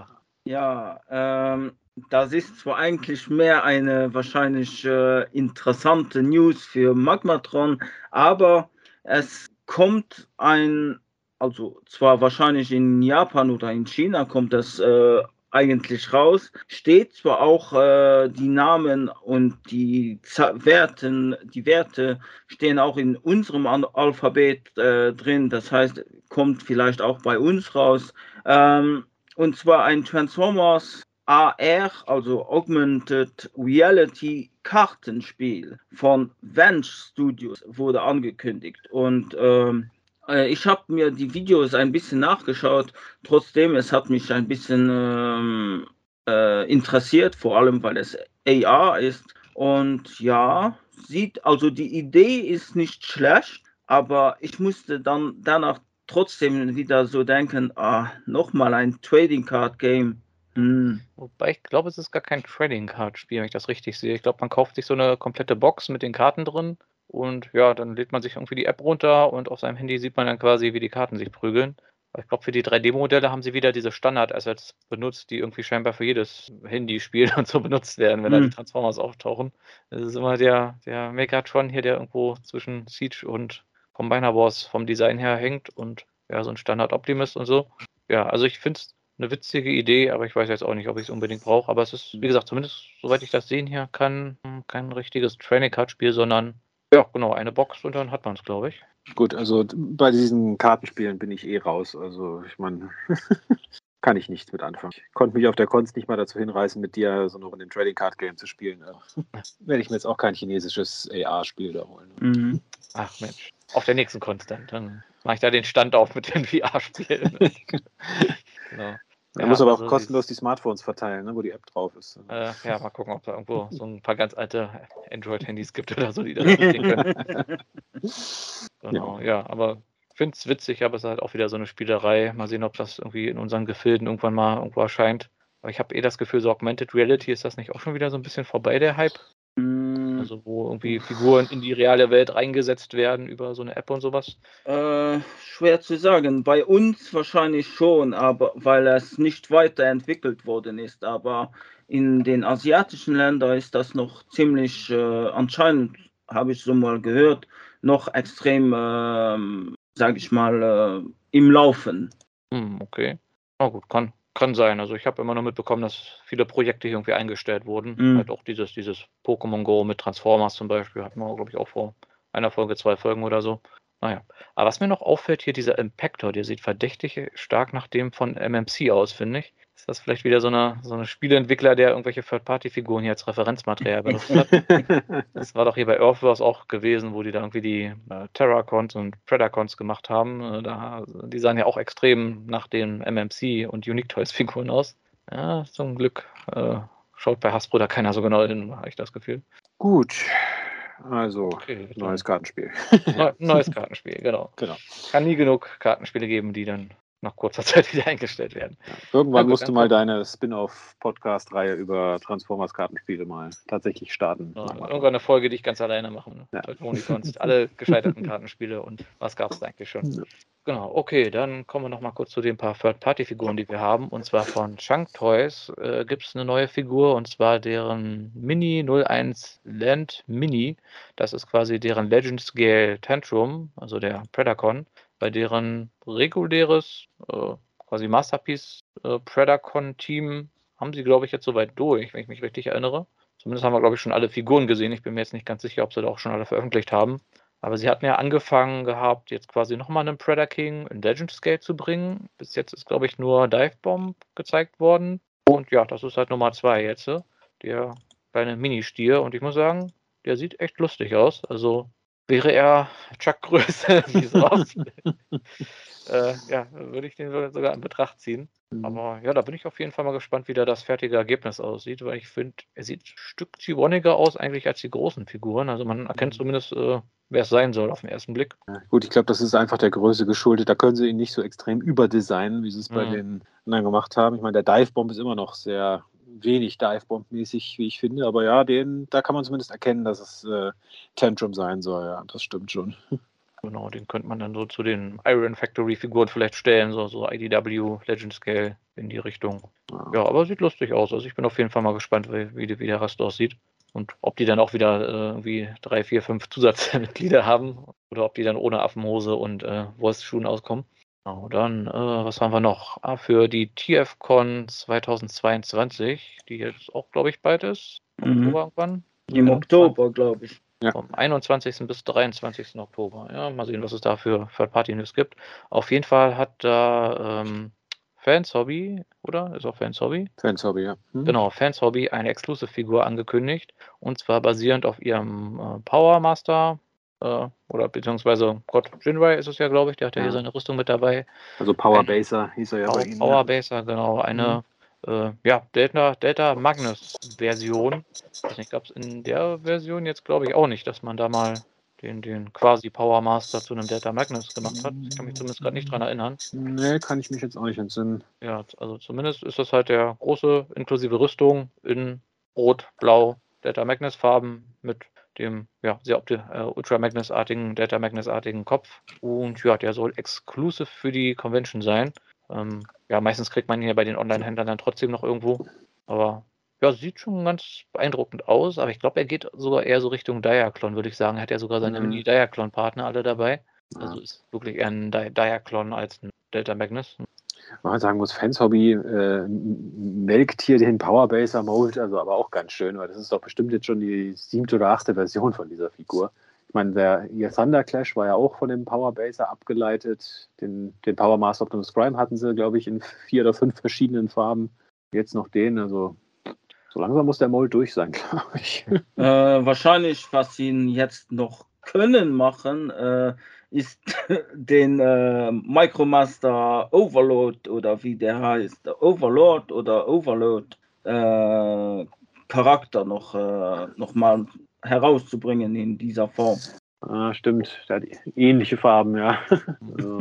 Ja, ähm, das ist zwar eigentlich mehr eine wahrscheinlich äh, interessante News für Magmatron, aber es kommt ein, also zwar wahrscheinlich in Japan oder in China kommt das äh, eigentlich raus. Steht zwar auch äh, die Namen und die Z Werten, die Werte stehen auch in unserem Alphabet äh, drin. Das heißt, kommt vielleicht auch bei uns raus. Ähm, und zwar ein Transformers AR, also Augmented Reality Kartenspiel von Venge Studios wurde angekündigt. Und ähm, äh, ich habe mir die Videos ein bisschen nachgeschaut. Trotzdem, es hat mich ein bisschen ähm, äh, interessiert, vor allem weil es AR ist. Und ja, sieht, also die Idee ist nicht schlecht, aber ich musste dann danach trotzdem wieder so denken, ah, nochmal ein Trading Card Game. Hm. Wobei ich glaube, es ist gar kein Trading Card Spiel, wenn ich das richtig sehe. Ich glaube, man kauft sich so eine komplette Box mit den Karten drin und ja, dann lädt man sich irgendwie die App runter und auf seinem Handy sieht man dann quasi, wie die Karten sich prügeln. Ich glaube, für die 3D-Modelle haben sie wieder diese Standard-Assets benutzt, die irgendwie scheinbar für jedes Handyspiel und so benutzt werden, wenn hm. da die Transformers auftauchen. Das ist immer der, der Megatron hier, der irgendwo zwischen Siege und Combiner Wars vom Design her hängt und ja, so ein Standard-Optimist und so. Ja, also ich finde es eine witzige Idee, aber ich weiß jetzt auch nicht, ob ich es unbedingt brauche. Aber es ist, wie gesagt, zumindest soweit ich das sehen hier kann, kein richtiges Training Card Spiel, sondern ja, genau, eine Box und dann hat man es, glaube ich. Gut, also bei diesen Kartenspielen bin ich eh raus. Also ich meine, kann ich nichts mit anfangen. Ich konnte mich auf der Konst nicht mal dazu hinreißen, mit dir so noch in dem Trading Card Game zu spielen. Werde ich mir jetzt auch kein chinesisches AR-Spiel da holen. Mhm. Ach Mensch, auf der nächsten Konst dann. Dann mache ich da den Stand auf mit den VR-Spielen. genau. Er ja, muss aber auch also kostenlos die Smartphones verteilen, ne, wo die App drauf ist. Äh, ja, mal gucken, ob da irgendwo so ein paar ganz alte Android-Handys gibt oder so, die das nicht können. genau, ja. ja, aber ich finde es witzig, aber es ist halt auch wieder so eine Spielerei. Mal sehen, ob das irgendwie in unseren Gefilden irgendwann mal irgendwo erscheint. Aber ich habe eh das Gefühl, so Augmented Reality ist das nicht auch schon wieder so ein bisschen vorbei, der Hype? Mm. Also wo irgendwie Figuren in die reale Welt reingesetzt werden über so eine App und sowas? Äh, schwer zu sagen. Bei uns wahrscheinlich schon, aber weil es nicht weiterentwickelt worden ist. Aber in den asiatischen Ländern ist das noch ziemlich, äh, anscheinend habe ich so mal gehört, noch extrem, äh, sage ich mal, äh, im Laufen. Hm, okay. Na gut, kann, kann sein. Also ich habe immer nur mitbekommen, dass viele Projekte hier irgendwie eingestellt wurden. Mhm. Halt auch dieses, dieses Pokémon Go mit Transformers zum Beispiel, hatten wir, glaube ich, auch vor einer Folge, zwei Folgen oder so. Naja. Aber was mir noch auffällt, hier dieser Impactor, der sieht verdächtig stark nach dem von MMC aus, finde ich. Ist das vielleicht wieder so eine, so eine Spieleentwickler, der irgendwelche Third-Party-Figuren hier als Referenzmaterial benutzt hat? das war doch hier bei Earthverse auch gewesen, wo die da irgendwie die äh, Terracons und Predacons gemacht haben. Äh, da, die sahen ja auch extrem nach den MMC und Unique Toys-Figuren aus. Ja, zum Glück äh, schaut bei Hasbro da keiner so genau hin, habe ich das Gefühl. Gut, also, okay, neues Kartenspiel. neues Kartenspiel, genau. genau. Kann nie genug Kartenspiele geben, die dann nach kurzer Zeit wieder eingestellt werden. Ja, irgendwann gut, musst du mal deine Spin-off-Podcast-Reihe über Transformers-Kartenspiele mal tatsächlich starten. Ja, irgendwann eine Folge, die ich ganz alleine mache. Ne? Ja. Alle gescheiterten Kartenspiele und was gab es eigentlich schon. Ja. Genau, okay, dann kommen wir noch mal kurz zu den paar Third-Party-Figuren, die wir haben. Und zwar von Chunk Toys äh, gibt es eine neue Figur und zwar deren Mini 01 Land Mini. Das ist quasi deren Legend Scale Tantrum, also der Predacon bei deren reguläres äh, quasi Masterpiece äh, Predacon-Team haben sie, glaube ich, jetzt soweit durch, wenn ich mich richtig erinnere. Zumindest haben wir, glaube ich, schon alle Figuren gesehen. Ich bin mir jetzt nicht ganz sicher, ob sie da auch schon alle veröffentlicht haben. Aber sie hatten ja angefangen gehabt, jetzt quasi nochmal einen Predator King in Legend Scale zu bringen. Bis jetzt ist, glaube ich, nur Dive Bomb gezeigt worden. Und ja, das ist halt Nummer zwei jetzt. Der kleine Mini-Stier. Und ich muss sagen, der sieht echt lustig aus. Also wäre er Chuck-Größe, wie so oft. äh, ja, würde ich den sogar in Betracht ziehen. Mhm. Aber ja, da bin ich auf jeden Fall mal gespannt, wie da das fertige Ergebnis aussieht, weil ich finde, er sieht ein Stück ziwoniger aus eigentlich als die großen Figuren. Also man erkennt mhm. zumindest, äh, wer es sein soll auf den ersten Blick. Ja, gut, ich glaube, das ist einfach der Größe geschuldet. Da können sie ihn nicht so extrem überdesignen, wie sie es bei mhm. den anderen gemacht haben. Ich meine, der Dive Bomb ist immer noch sehr wenig Divebomb-mäßig, wie ich finde. Aber ja, den, da kann man zumindest erkennen, dass es äh, Tantrum sein soll. Ja, das stimmt schon. Genau, den könnte man dann so zu den Iron Factory-Figuren vielleicht stellen, so, so IDW, Legend Scale in die Richtung. Ja. ja. aber sieht lustig aus. Also ich bin auf jeden Fall mal gespannt, wie, wie, wie der Rest aussieht. Und ob die dann auch wieder äh, irgendwie drei, vier, fünf Zusatzmitglieder haben oder ob die dann ohne Affenhose und äh, Wurstschuhen auskommen. Genau, dann, äh, was haben wir noch? Ah, für die TFCon 2022, die jetzt auch, glaube ich, bald ist. Mhm. Oktober irgendwann. Im Oktober, glaube ich. Ja. Vom 21. bis 23. Oktober. Ja, mal sehen, was es da für Third-Party-News gibt. Auf jeden Fall hat da ähm, Fans Hobby, oder? Ist auch Fans Hobby? Fans Hobby, ja. Hm. Genau, Fans Hobby eine Exclusive-Figur angekündigt. Und zwar basierend auf ihrem äh, Power Master äh, oder beziehungsweise Gott Jinrai ist es ja, glaube ich, der hat ja, hier seine Rüstung mit dabei. Also Power Baser hieß er ja Power, bei Ihnen. Power Baser, genau. Eine mhm. äh, ja, Delta, Delta Magnus Version. Ich gab es in der Version jetzt, glaube ich, auch nicht, dass man da mal den, den quasi Power Master zu einem Delta Magnus gemacht hat. Ich kann mich zumindest gerade nicht dran erinnern. Nee, kann ich mich jetzt auch nicht entsinnen. Ja, also zumindest ist das halt der große inklusive Rüstung in Rot, Blau, Delta Magnus Farben mit dem ja, sehr äh, Ultra Magnus-artigen, Delta Magnus-artigen Kopf. Und ja, der soll exclusive für die Convention sein. Ähm, ja, meistens kriegt man hier bei den Online-Händlern dann trotzdem noch irgendwo. Aber ja, sieht schon ganz beeindruckend aus. Aber ich glaube, er geht sogar eher so Richtung Diaclon, würde ich sagen. Er hat ja sogar seine mhm. Mini-Diaclon-Partner alle dabei. Also ist wirklich eher ein Di Diaclon als ein Delta Magnus man sagen muss, Fans Hobby äh, melkt hier den Powerbaser Mold, also aber auch ganz schön, weil das ist doch bestimmt jetzt schon die siebte oder achte Version von dieser Figur. Ich meine, der Thunder Clash war ja auch von dem Powerbaser abgeleitet. Den, den Power Master Optimus Prime hatten sie, glaube ich, in vier oder fünf verschiedenen Farben. Jetzt noch den, also so langsam muss der Mold durch sein, glaube ich. Äh, wahrscheinlich, was sie jetzt noch können machen, äh, ist den äh, Micromaster Overload oder wie der heißt, Overlord oder Overload äh, Charakter noch, äh, noch mal herauszubringen in dieser Form. Ah, stimmt, der hat ähnliche Farben, ja. also,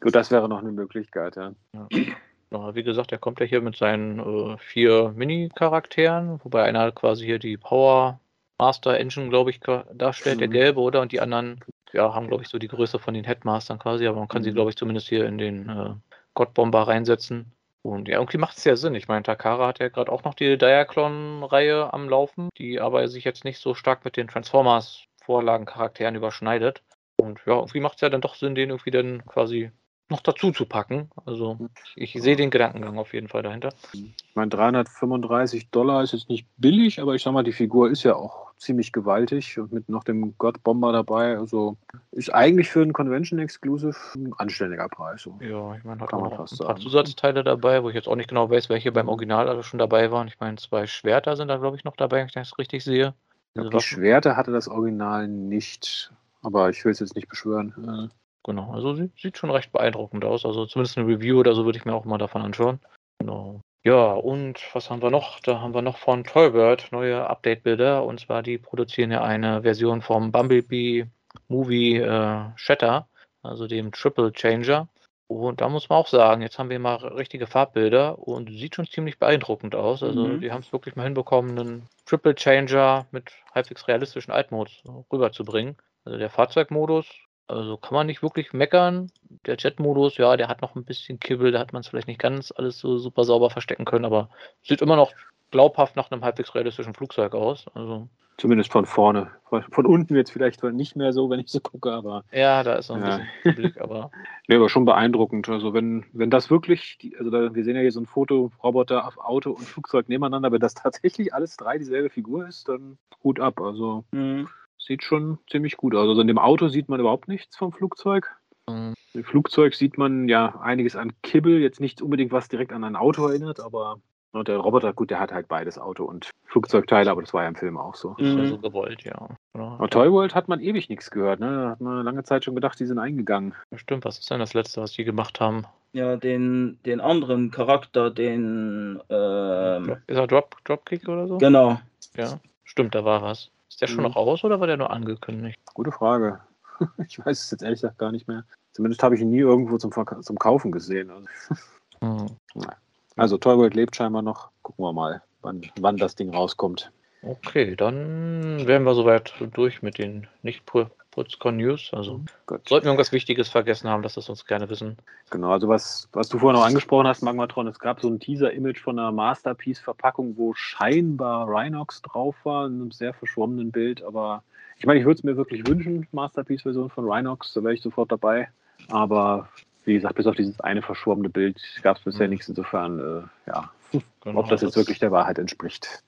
gut, das wäre noch eine Möglichkeit, ja. ja. wie gesagt, er kommt ja hier mit seinen äh, vier Mini-Charakteren, wobei einer quasi hier die Power Master Engine, glaube ich, darstellt, mhm. der gelbe, oder? Und die anderen ja, haben, glaube ich, so die Größe von den Headmastern quasi, aber man kann mhm. sie, glaube ich, zumindest hier in den äh, Godbomber reinsetzen. Und ja, irgendwie macht es ja Sinn. Ich meine, Takara hat ja gerade auch noch die Diaclon-Reihe am Laufen, die aber sich jetzt nicht so stark mit den Transformers-Vorlagen-Charakteren überschneidet. Und ja, irgendwie macht es ja dann doch Sinn, den irgendwie dann quasi noch dazu zu packen. Also ich, ich sehe den Gedankengang auf jeden Fall dahinter. Ich meine, 335 Dollar ist jetzt nicht billig, aber ich sag mal, die Figur ist ja auch ziemlich gewaltig und mit noch dem God Bomber dabei. Also ist eigentlich für einen Convention Exclusive ein anständiger Preis. So. Ja, ich meine, hat auch noch ein paar sagen. Zusatzteile dabei, wo ich jetzt auch nicht genau weiß, welche beim Original alle schon dabei waren. Ich meine, zwei Schwerter sind da, glaube ich, noch dabei, wenn ich das richtig sehe. Glaub, die Schwerter hatte das Original nicht, aber ich will es jetzt nicht beschwören. Genau, also sieht, sieht schon recht beeindruckend aus. Also zumindest eine Review oder so würde ich mir auch mal davon anschauen. Genau. Ja, und was haben wir noch? Da haben wir noch von Toybird neue Update-Bilder. Und zwar, die produzieren ja eine Version vom Bumblebee Movie äh, Shatter, also dem Triple Changer. Und da muss man auch sagen, jetzt haben wir mal richtige Farbbilder und sieht schon ziemlich beeindruckend aus. Also mhm. die haben es wirklich mal hinbekommen, einen Triple Changer mit halbwegs realistischen Altmodes rüberzubringen. Also der Fahrzeugmodus also kann man nicht wirklich meckern. Der Jet-Modus, ja, der hat noch ein bisschen Kibbel, da hat man es vielleicht nicht ganz alles so super sauber verstecken können, aber sieht immer noch glaubhaft nach einem halbwegs realistischen Flugzeug aus. Also Zumindest von vorne. Von unten jetzt vielleicht nicht mehr so, wenn ich so gucke, aber. Ja, da ist so ein ja. bisschen Blick, aber. nee, aber schon beeindruckend. Also wenn, wenn das wirklich, also da, wir sehen ja hier so ein Foto, Roboter auf Auto und Flugzeug nebeneinander, wenn das tatsächlich alles drei dieselbe Figur ist, dann Hut ab. Also mhm sieht schon ziemlich gut aus. Also in dem Auto sieht man überhaupt nichts vom Flugzeug. Mhm. Im Flugzeug sieht man ja einiges an Kibbel, jetzt nicht unbedingt was direkt an ein Auto erinnert, aber der Roboter, gut, der hat halt beides Auto und Flugzeugteile, aber das war ja im Film auch so. Das war so gewollt, ja. Genau. Aber Toy World hat man ewig nichts gehört, ne? Da hat man lange Zeit schon gedacht, die sind eingegangen. Stimmt, was ist denn das letzte, was die gemacht haben? Ja, den, den anderen Charakter, den. Ähm, ist er Drop, Dropkick oder so? Genau. Ja, stimmt, da war was. Ist der schon mhm. noch raus oder war der nur angekündigt? Gute Frage. Ich weiß es jetzt ehrlich gesagt gar nicht mehr. Zumindest habe ich ihn nie irgendwo zum, zum Kaufen gesehen. Also, mhm. also Toy World lebt scheinbar noch. Gucken wir mal, wann, wann das Ding rauskommt. Okay, dann wären wir soweit durch mit den nicht Putzcon News. Also Gut. sollten wir irgendwas Wichtiges vergessen haben, lasst es uns gerne wissen. Genau, also was, was du vorhin noch angesprochen hast, Magmatron, es gab so ein Teaser-Image von einer Masterpiece-Verpackung, wo scheinbar Rhinox drauf war, in einem sehr verschwommenen Bild, aber ich meine, ich würde es mir wirklich wünschen, Masterpiece-Version von Rhinox, da wäre ich sofort dabei. Aber wie gesagt, bis auf dieses eine verschwommene Bild gab es bisher mhm. nichts. Insofern, äh, ja, genau, ob das jetzt das wirklich der Wahrheit entspricht.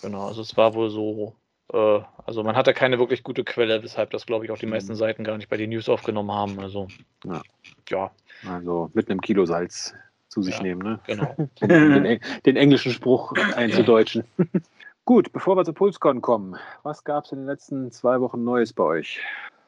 Genau, also es war wohl so äh, also man hatte keine wirklich gute Quelle, weshalb das, glaube ich, auch die meisten mhm. Seiten gar nicht bei den News aufgenommen haben. Also ja. ja. Also mit einem Kilo Salz zu sich ja, nehmen, ne? Genau. den, den, englischen Spruch einzudeutschen. Gut, bevor wir zu Pulscon kommen, was gab es in den letzten zwei Wochen Neues bei euch?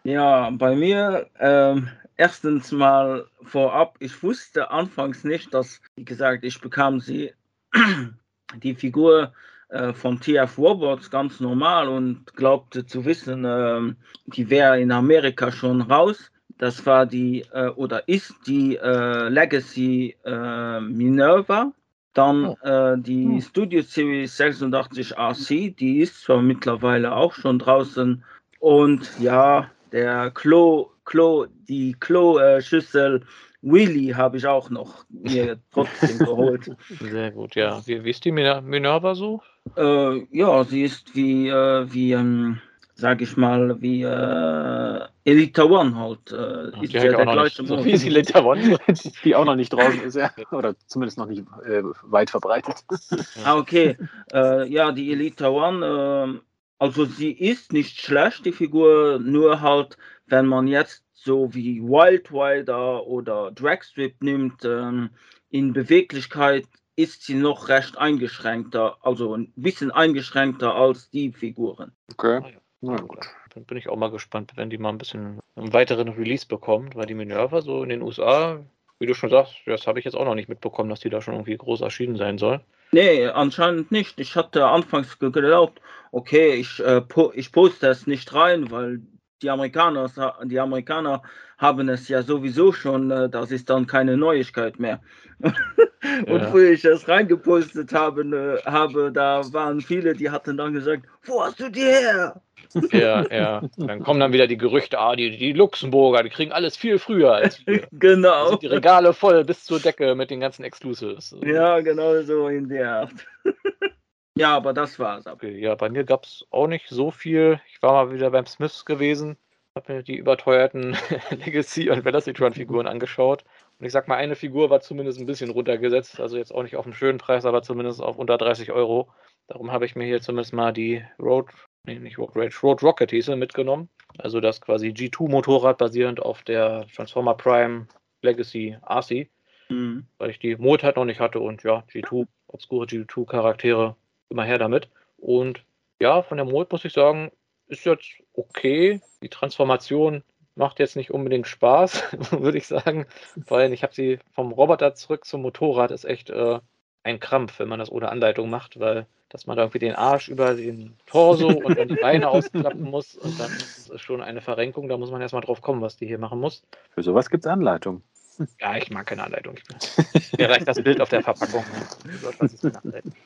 Ja, bei mir ähm, erstens mal vorab, ich wusste anfangs nicht, dass, wie gesagt, ich bekam sie, die Figur äh, von TF Robots ganz normal und glaubte zu wissen, äh, die wäre in Amerika schon raus. Das war die äh, oder ist die äh, Legacy äh, Minerva. Dann oh. die hm. Studio Series 86 RC, die ist zwar mittlerweile auch schon draußen. Und ja, der Klo, Klo, die Klo-Schüssel Willy habe ich auch noch mir trotzdem geholt. Sehr gut, ja. Wie, wie ist die Minerva so? Äh, ja, sie ist wie, äh, wie ähm, sag ich mal, wie äh, Elite One halt. Äh, ist ja der gleiche so wie Elite One, die auch noch nicht draußen ist, ja. oder zumindest noch nicht äh, weit verbreitet. ah, okay. Äh, ja, die Elite One, äh, also sie ist nicht schlecht, die Figur, nur halt, wenn man jetzt so wie Wildwider oder Dragstrip nimmt, ähm, in Beweglichkeit ist sie noch recht eingeschränkter, also ein bisschen eingeschränkter als die Figuren. Okay. Ah Na gut. Dann bin ich auch mal gespannt, wenn die mal ein bisschen einen weiteren Release bekommt, weil die Minerva so in den USA, wie du schon sagst, das habe ich jetzt auch noch nicht mitbekommen, dass die da schon irgendwie groß erschienen sein soll. Nee, anscheinend nicht. Ich hatte anfangs geglaubt, okay, ich, äh, po ich poste es nicht rein, weil die Amerikaner, die Amerikaner haben es ja sowieso schon, äh, das ist dann keine Neuigkeit mehr. Und ja. wo ich es reingepostet habe, ne, habe, da waren viele, die hatten dann gesagt, wo hast du die her? Ja, ja. Dann kommen dann wieder die Gerüchte, ah, die, die Luxemburger, die kriegen alles viel früher als wir. Genau. die Regale voll bis zur Decke mit den ganzen Exclusives. Ja, genau so in der Art. Ja, aber das war's. Okay, ja, bei mir gab es auch nicht so viel. Ich war mal wieder beim Smiths gewesen, habe mir die überteuerten Legacy- und Velocitron-Figuren angeschaut. Und ich sag mal, eine Figur war zumindest ein bisschen runtergesetzt, also jetzt auch nicht auf einen schönen Preis, aber zumindest auf unter 30 Euro. Darum habe ich mir hier zumindest mal die Road, nee, nicht Road Rage, Road Rocket hieße mitgenommen. Also das quasi G2-Motorrad basierend auf der Transformer Prime Legacy RC, mhm. weil ich die Mod halt noch nicht hatte und ja, G2, obskure G2-Charaktere, immer her damit. Und ja, von der Mod muss ich sagen, ist jetzt okay. Die Transformation macht jetzt nicht unbedingt Spaß, würde ich sagen, weil ich habe sie vom Roboter zurück zum Motorrad ist echt äh, ein Krampf, wenn man das ohne Anleitung macht, weil dass man da irgendwie den Arsch über den Torso und dann die Beine ausklappen muss und dann ist es schon eine Verrenkung, da muss man erstmal drauf kommen, was die hier machen muss. Für sowas gibt es Anleitung. Ja, ich mag keine Anleitung. Mir reicht das Bild auf der Verpackung.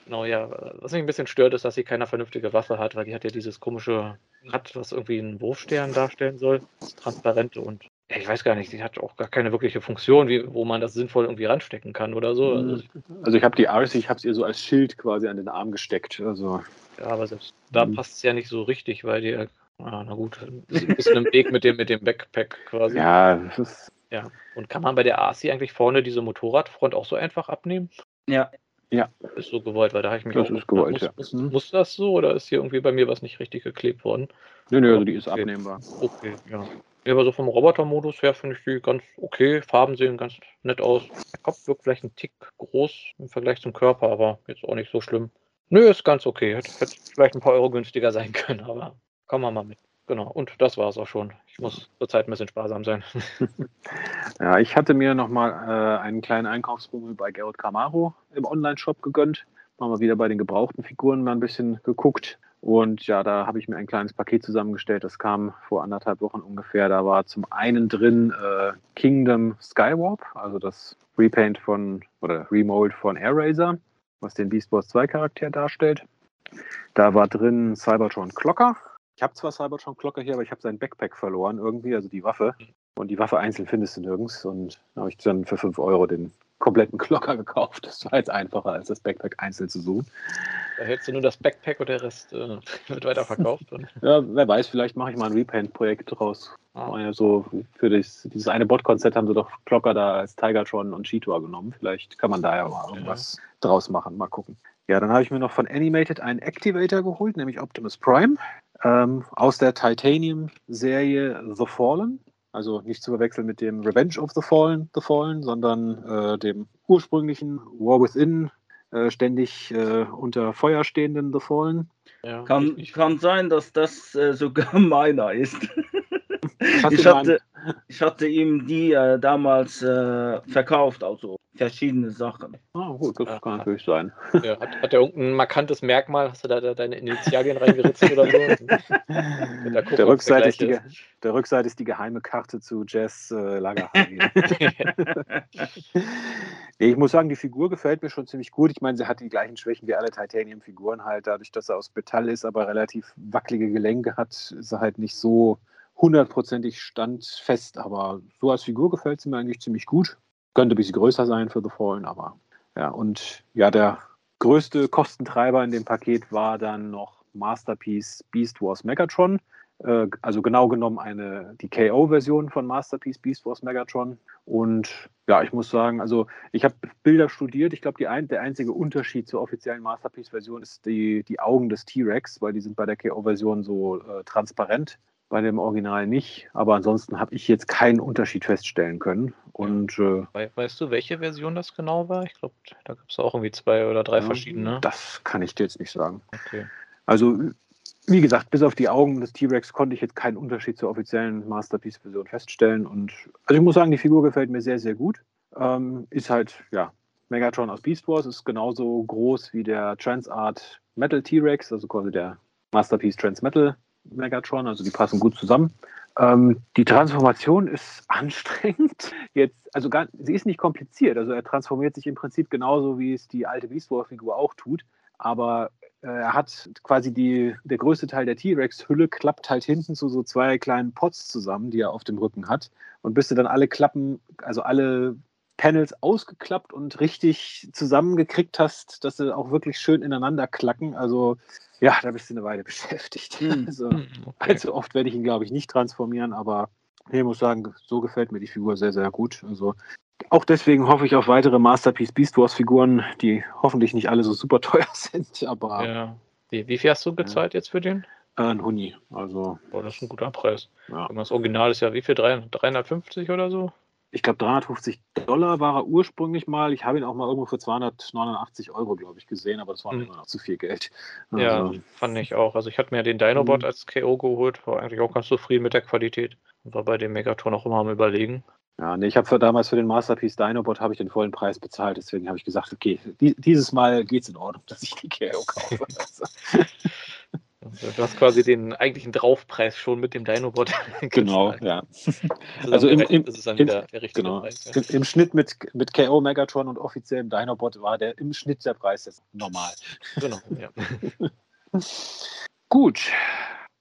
genau, ja. Was mich ein bisschen stört, ist, dass sie keine vernünftige Waffe hat, weil die hat ja dieses komische Rad, was irgendwie einen Wurfstern darstellen soll. Transparente und ja, ich weiß gar nicht, die hat auch gar keine wirkliche Funktion, wie, wo man das sinnvoll irgendwie ranstecken kann oder so. Also, ich, also ich habe die Arce, ich habe es ihr so als Schild quasi an den Arm gesteckt. Also. Ja, aber selbst da mhm. passt es ja nicht so richtig, weil die, ah, na gut, ein bisschen im Weg mit dem, mit dem Backpack quasi. Ja, das ist ja. Und kann man bei der AC eigentlich vorne diese Motorradfront auch so einfach abnehmen? Ja. Ja. Ist so gewollt, weil da habe ich mich das auch. Ist gewollt, muss, ja. muss, mhm. muss, das so oder ist hier irgendwie bei mir was nicht richtig geklebt worden? Nö, nö, also die ist okay. abnehmbar. Okay, ja. Ja, aber so vom Roboter-Modus her finde ich die ganz okay. Farben sehen ganz nett aus. Der Kopf wirkt vielleicht ein Tick groß im Vergleich zum Körper, aber jetzt auch nicht so schlimm. Nö, ist ganz okay. Hätte, hätte vielleicht ein paar Euro günstiger sein können, aber kommen wir mal mit. Genau, und das war es auch schon. Ich muss zurzeit ein bisschen sparsam sein. ja, ich hatte mir nochmal äh, einen kleinen Einkaufsbummel bei Gerald Camaro im Online-Shop gegönnt. Mal wieder bei den gebrauchten Figuren mal ein bisschen geguckt. Und ja, da habe ich mir ein kleines Paket zusammengestellt. Das kam vor anderthalb Wochen ungefähr. Da war zum einen drin äh, Kingdom Skywarp, also das Repaint von oder Remold von Air Razor, was den Beast Wars 2 Charakter darstellt. Da war drin Cybertron Clocker, ich habe zwar Cybertron Clocker hier, aber ich habe seinen Backpack verloren irgendwie, also die Waffe. Und die Waffe einzeln findest du nirgends. Und da habe ich dann für 5 Euro den kompletten Clocker gekauft. Das war jetzt einfacher, als das Backpack einzeln zu suchen. Da hältst du nur das Backpack und der Rest äh, wird weiterverkauft. ja, wer weiß, vielleicht mache ich mal ein Repaint-Projekt draus. Ah. So für das, dieses eine Bot-Konzept haben sie doch Clocker da als Tigertron und Cheetor genommen. Vielleicht kann man da ja mal irgendwas ja. draus machen. Mal gucken. Ja, dann habe ich mir noch von Animated einen Activator geholt, nämlich Optimus Prime ähm, aus der Titanium-Serie The Fallen. Also nicht zu verwechseln mit dem Revenge of the Fallen, the Fallen sondern äh, dem ursprünglichen War Within, äh, ständig äh, unter Feuer stehenden The Fallen. Ja, kann, kann sein, dass das äh, sogar meiner ist. ich, hatte, ich hatte ihm die äh, damals äh, verkauft, also verschiedene Sachen. Ah, gut, das kann natürlich sein. Ja, hat, hat er irgendein markantes Merkmal? Hast du da, da deine Initialien reingeritzt oder so? der, Rückseite ist die, der Rückseite ist die geheime Karte zu Jazz äh, Lagerhagen. nee, ich muss sagen, die Figur gefällt mir schon ziemlich gut. Ich meine, sie hat die gleichen Schwächen wie alle Titanium-Figuren halt. Dadurch, dass er aus Metall ist, aber relativ wackelige Gelenke hat, ist er halt nicht so hundertprozentig standfest. Aber so als Figur gefällt sie mir eigentlich ziemlich gut. Könnte ein bisschen größer sein für The Fallen, aber ja. Und ja, der größte Kostentreiber in dem Paket war dann noch Masterpiece Beast Wars Megatron. Äh, also genau genommen eine, die KO-Version von Masterpiece Beast Wars Megatron. Und ja, ich muss sagen, also ich habe Bilder studiert. Ich glaube, ein, der einzige Unterschied zur offiziellen Masterpiece-Version ist die, die Augen des T-Rex, weil die sind bei der KO-Version so äh, transparent bei dem Original nicht. Aber ansonsten habe ich jetzt keinen Unterschied feststellen können. Und, äh, weißt du, welche Version das genau war? Ich glaube, da gibt es auch irgendwie zwei oder drei ja, verschiedene. Das kann ich dir jetzt nicht sagen. Okay. Also, wie gesagt, bis auf die Augen des T-Rex konnte ich jetzt keinen Unterschied zur offiziellen Masterpiece-Version feststellen. Und also ich muss sagen, die Figur gefällt mir sehr, sehr gut. Ähm, ist halt, ja, Megatron aus Beast Wars ist genauso groß wie der Transart Metal T-Rex, also quasi der Masterpiece Trans Metal Megatron, also die passen gut zusammen. Ähm, die Transformation ist anstrengend. Jetzt, also gar, sie ist nicht kompliziert. Also er transformiert sich im Prinzip genauso, wie es die alte Beast War-Figur auch tut. Aber äh, er hat quasi die, der größte Teil der T-Rex-Hülle klappt halt hinten zu so zwei kleinen Pots zusammen, die er auf dem Rücken hat. Und bis du dann alle Klappen, also alle Panels ausgeklappt und richtig zusammengekriegt hast, dass sie auch wirklich schön ineinander klacken. Also ja, da bist du eine Weile beschäftigt. Mhm. Also, okay. allzu oft werde ich ihn, glaube ich, nicht transformieren, aber ich muss sagen, so gefällt mir die Figur sehr, sehr gut. Also auch deswegen hoffe ich auf weitere Masterpiece Beast Wars Figuren, die hoffentlich nicht alle so super teuer sind, aber. Ja. Wie, wie viel hast du gezahlt ja. jetzt für den? Äh, ein Huni. Also. Oh, das ist ein guter Preis. Ja. Das Original ist ja wie viel? 350 oder so? Ich glaube 350 Dollar war er ursprünglich mal. Ich habe ihn auch mal irgendwo für 289 Euro, glaube ich, gesehen, aber das war mhm. immer noch zu viel Geld. Also, ja, fand ich auch. Also ich hatte mir den Dinobot mhm. als KO geholt, war eigentlich auch ganz zufrieden mit der Qualität und war bei dem Megatron auch immer am überlegen. Ja, nee, ich habe damals für den Masterpiece Dinobot habe ich den vollen Preis bezahlt, deswegen habe ich gesagt, okay, die, dieses Mal geht es in Ordnung, dass ich die KO kaufe. Du hast quasi den eigentlichen Draufpreis schon mit dem Dinobot. genau, ja. Also im, im, das ist dann wieder der richtige genau. Preis. Ja. Im, Schnitt mit, mit KO Megatron und offiziellem Dinobot war der im Schnitt der Preis jetzt normal. Genau, ja. Gut,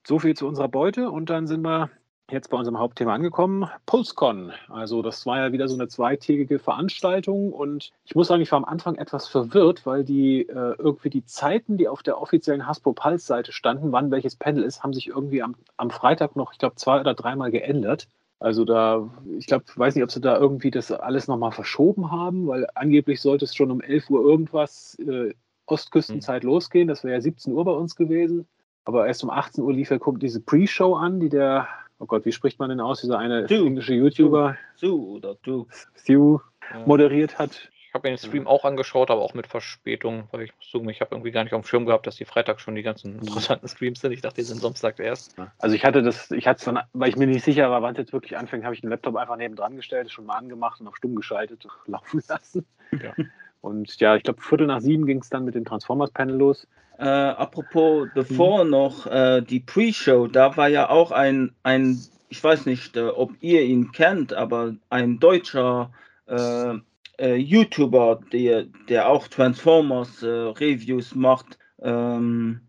so viel zu unserer Beute und dann sind wir jetzt bei unserem Hauptthema angekommen. PulseCon. Also das war ja wieder so eine zweitägige Veranstaltung und ich muss sagen, ich war am Anfang etwas verwirrt, weil die äh, irgendwie die Zeiten, die auf der offiziellen Hasbro Pulse Seite standen, wann welches Panel ist, haben sich irgendwie am, am Freitag noch, ich glaube, zwei oder dreimal geändert. Also da, ich glaube, weiß nicht, ob sie da irgendwie das alles nochmal verschoben haben, weil angeblich sollte es schon um 11 Uhr irgendwas äh, Ostküstenzeit mhm. losgehen. Das wäre ja 17 Uhr bei uns gewesen. Aber erst um 18 Uhr lief ja diese Pre-Show an, die der oh Gott, wie spricht man denn aus, dieser eine Thew. englische YouTuber, Thew oder Thew, Thew moderiert hat. Ich habe mir den Stream auch angeschaut, aber auch mit Verspätung, weil ich muss ich habe irgendwie gar nicht auf dem Schirm gehabt, dass die Freitag schon die ganzen mhm. interessanten Streams sind. Ich dachte, die sind Samstag erst. Also ich hatte das, ich hatte es dann, weil ich mir nicht sicher war, wann es jetzt wirklich anfängt, habe ich den Laptop einfach neben dran gestellt, schon mal angemacht und auf stumm geschaltet, laufen lassen. Ja. Und ja, ich glaube, Viertel nach sieben ging es dann mit dem Transformers-Panel los. Äh, apropos bevor mhm. noch äh, die Pre-Show, da war ja auch ein, ein ich weiß nicht, äh, ob ihr ihn kennt, aber ein deutscher äh, äh, YouTuber, der, der auch Transformers Reviews macht, ähm,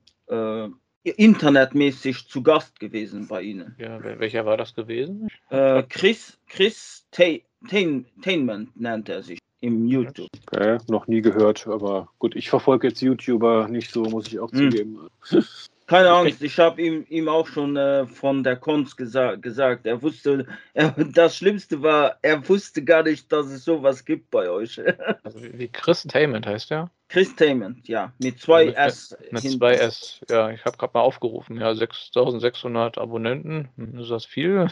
internetmäßig zu Gast gewesen bei Ihnen. Ja, welcher war das gewesen? Chris, Chris Tainment nennt er sich im YouTube. Okay, noch nie gehört, aber gut, ich verfolge jetzt YouTuber nicht so, muss ich auch hm. zugeben. Keine Angst, ich habe ihm, ihm auch schon äh, von der Kunst gesa gesagt. Er wusste, er, das Schlimmste war, er wusste gar nicht, dass es sowas gibt bei euch. also wie Chris Tainment heißt der? Chris Tainment, ja, mit zwei mit, S. Mit hinten. zwei S, ja, ich habe gerade mal aufgerufen, ja, 6600 Abonnenten, hm, ist das viel?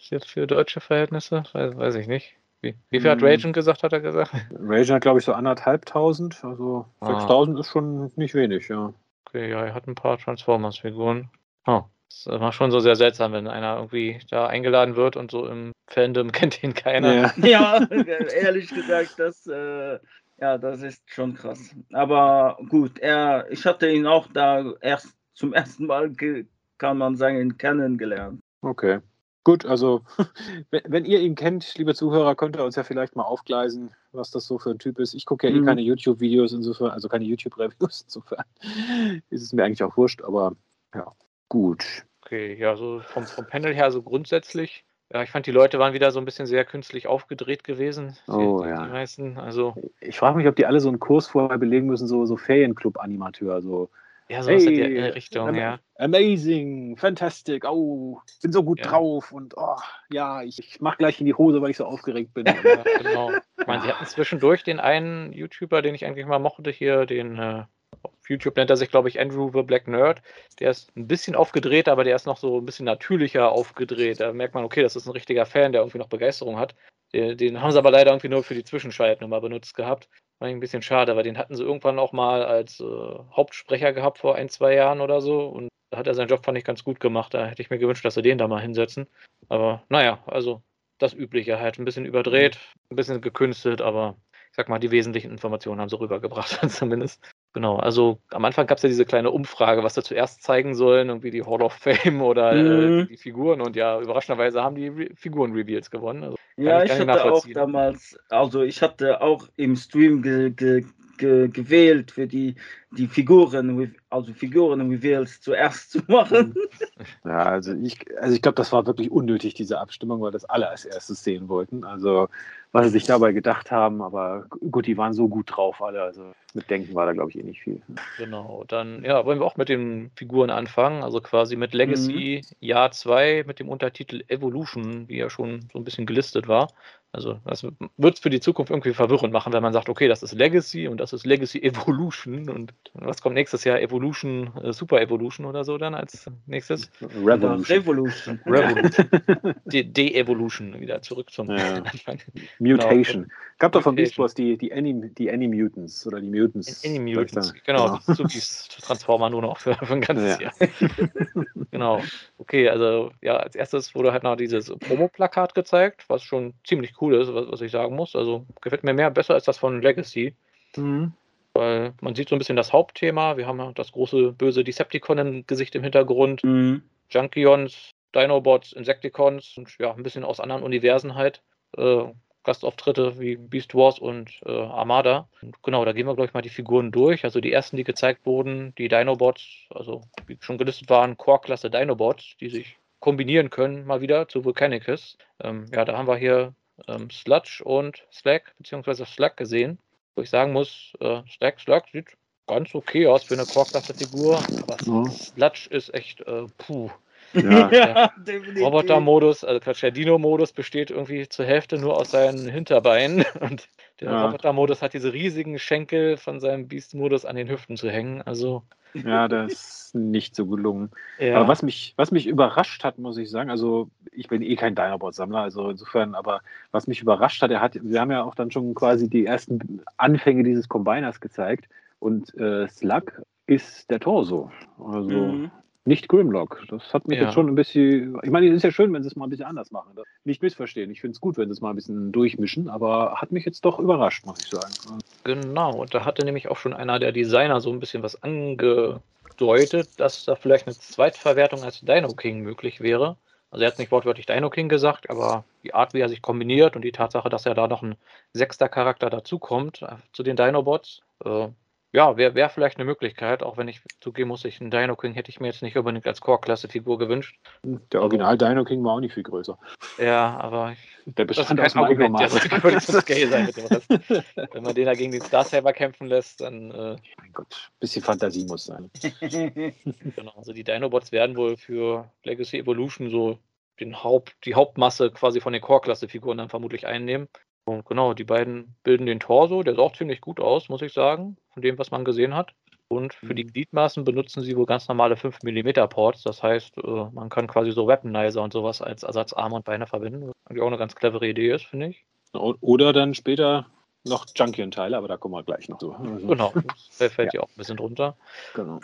Ist jetzt für deutsche Verhältnisse? Weiß, weiß ich nicht. Wie, wie viel hat hm. Ragen gesagt, hat er gesagt? Ragen hat, glaube ich, so anderthalbtausend. Also ah. 6000 ist schon nicht wenig, ja. Okay, ja, er hat ein paar Transformers-Figuren. Oh, das war schon so sehr seltsam, wenn einer irgendwie da eingeladen wird und so im Fandom kennt ihn keiner. Ja, ja ehrlich gesagt, das, äh, ja, das ist schon krass. Aber gut, er, ich hatte ihn auch da erst zum ersten Mal, kann man sagen, kennengelernt. Okay. Gut, also wenn ihr ihn kennt, liebe Zuhörer, könnt ihr uns ja vielleicht mal aufgleisen, was das so für ein Typ ist. Ich gucke ja eh mhm. keine YouTube-Videos insofern, also keine YouTube-Reviews insofern. ist es mir eigentlich auch wurscht, aber ja, gut. Okay, ja, so vom, vom Panel her so grundsätzlich. Ja, ich fand, die Leute waren wieder so ein bisschen sehr künstlich aufgedreht gewesen. Oh, die, ja. Die meisten, also. Ich frage mich, ob die alle so einen Kurs vorher belegen müssen, so, so Ferienclub-Animateur, so ja, so hey, in der Richtung, am ja. Amazing, fantastic, oh, bin so gut ja. drauf und oh, ja, ich, ich mach gleich in die Hose, weil ich so aufgeregt bin. ja, genau. Ich meine, sie hatten zwischendurch den einen YouTuber, den ich eigentlich mal mochte hier, den äh, auf YouTube nennt er sich, glaube ich, Andrew the Black Nerd. Der ist ein bisschen aufgedreht, aber der ist noch so ein bisschen natürlicher aufgedreht. Da merkt man, okay, das ist ein richtiger Fan, der irgendwie noch Begeisterung hat. Den, den haben sie aber leider irgendwie nur für die Zwischenschalten mal benutzt gehabt. War ein bisschen schade, aber den hatten sie irgendwann auch mal als äh, Hauptsprecher gehabt vor ein, zwei Jahren oder so. Und da hat er seinen Job, fand ich, ganz gut gemacht. Da hätte ich mir gewünscht, dass sie den da mal hinsetzen. Aber naja, also das Übliche halt. Ein bisschen überdreht, ein bisschen gekünstelt, aber ich sag mal, die wesentlichen Informationen haben sie rübergebracht, zumindest. Genau, also am Anfang gab es ja diese kleine Umfrage, was wir zuerst zeigen sollen, irgendwie die Hall of Fame oder äh, mhm. äh, die Figuren. Und ja, überraschenderweise haben die Re Figuren-Reveals gewonnen. Also, ja, ich, ich hatte auch damals, also ich hatte auch im Stream ge, ge, ge, gewählt für die, die Figuren, also Figuren Reveals zuerst zu machen. Ja, also ich, also ich glaube, das war wirklich unnötig, diese Abstimmung, weil das alle als erstes sehen wollten. Also was sie sich dabei gedacht haben, aber gut, die waren so gut drauf alle. Also mit Denken war da, glaube ich, eh nicht viel. Genau, dann ja, wollen wir auch mit den Figuren anfangen. Also quasi mit Legacy mhm. Jahr 2 mit dem Untertitel Evolution, wie ja schon so ein bisschen gelistet war. Also das wird es für die Zukunft irgendwie verwirrend machen, wenn man sagt, okay, das ist Legacy und das ist Legacy Evolution und was kommt nächstes Jahr? Evolution, äh, Super Evolution oder so dann als nächstes? Revolution. Revolution. Revolution. De-Evolution, wieder zurück zum ja. Anfang. Mutation. Genau. Gab doch von Beast Wars die, die, Any, die Any-Mutants oder die Mutants. Any-Mutants, genau. genau. So Transformer nur noch für, für ein ganzes ja. Jahr. genau. Okay, also ja, als erstes wurde halt noch dieses Promo-Plakat gezeigt, was schon ziemlich cool ist, was, was, ich sagen muss. Also gefällt mir mehr besser als das von Legacy. Mhm. Weil man sieht so ein bisschen das Hauptthema. Wir haben das große böse Decepticon-Gesicht im Hintergrund. Mhm. Junkions, Dinobots, Insecticons und ja, ein bisschen aus anderen Universen halt. Äh, Gastauftritte wie Beast Wars und äh, Armada. Und genau, da gehen wir, glaube ich, mal die Figuren durch. Also die ersten, die gezeigt wurden, die Dinobots, also wie schon gelistet waren, Core-Klasse Dinobots, die sich kombinieren können, mal wieder zu Volcanicus. Ähm, ja, da haben wir hier ähm, Sludge und Slack, beziehungsweise Slack gesehen. Wo ich sagen muss, äh, Slack, Slack sieht ganz okay aus für eine Core-Klasse-Figur, aber ja. Sludge ist echt, äh, puh. Ja, ja Roboter-Modus, also Quatsch, der Dino-Modus besteht irgendwie zur Hälfte nur aus seinen Hinterbeinen und der ja. Roboter-Modus hat diese riesigen Schenkel von seinem Beast-Modus an den Hüften zu hängen. Also. Ja, das ist nicht so gelungen. Ja. Aber was mich, was mich überrascht hat, muss ich sagen, also ich bin eh kein Dinobot-Sammler, also insofern, aber was mich überrascht hat, er hat, wir haben ja auch dann schon quasi die ersten Anfänge dieses Combiners gezeigt und äh, Slug ist der Torso. Also mhm. Nicht Grimlock. Das hat mich ja. jetzt schon ein bisschen. Ich meine, es ist ja schön, wenn sie es mal ein bisschen anders machen. Nicht missverstehen. Ich finde es gut, wenn sie es mal ein bisschen durchmischen, aber hat mich jetzt doch überrascht, muss ich sagen. Genau, und da hatte nämlich auch schon einer der Designer so ein bisschen was angedeutet, dass da vielleicht eine Zweitverwertung als Dino King möglich wäre. Also er hat nicht wortwörtlich Dino King gesagt, aber die Art, wie er sich kombiniert und die Tatsache, dass er da noch ein sechster Charakter dazukommt äh, zu den Dinobots, äh, ja, wäre wär vielleicht eine Möglichkeit, auch wenn ich zugeben muss, ich einen Dino King hätte ich mir jetzt nicht unbedingt als Core-Klasse-Figur gewünscht. Der Original Dino King war auch nicht viel größer. Ja, aber ich, der bestand das ist kein Argument, ja, das würde so scale sein. Wenn man den da gegen den Star Saber kämpfen lässt, dann. Äh, mein Gott, ein bisschen Fantasie muss sein. genau, also die Dinobots werden wohl für Legacy Evolution so den Haupt, die Hauptmasse quasi von den Core-Klasse-Figuren dann vermutlich einnehmen. Und genau, die beiden bilden den Torso. Der sah auch ziemlich gut aus, muss ich sagen, von dem, was man gesehen hat. Und für die mhm. Gliedmaßen benutzen sie wohl ganz normale 5 mm Ports. Das heißt, äh, man kann quasi so Weaponizer und sowas als Ersatzarme und Beine verwenden. Was eigentlich auch eine ganz clevere Idee ist, finde ich. Oder dann später noch Junkion-Teile, aber da kommen wir gleich noch zu. Also, genau, das fällt ja auch ein bisschen drunter. Genau.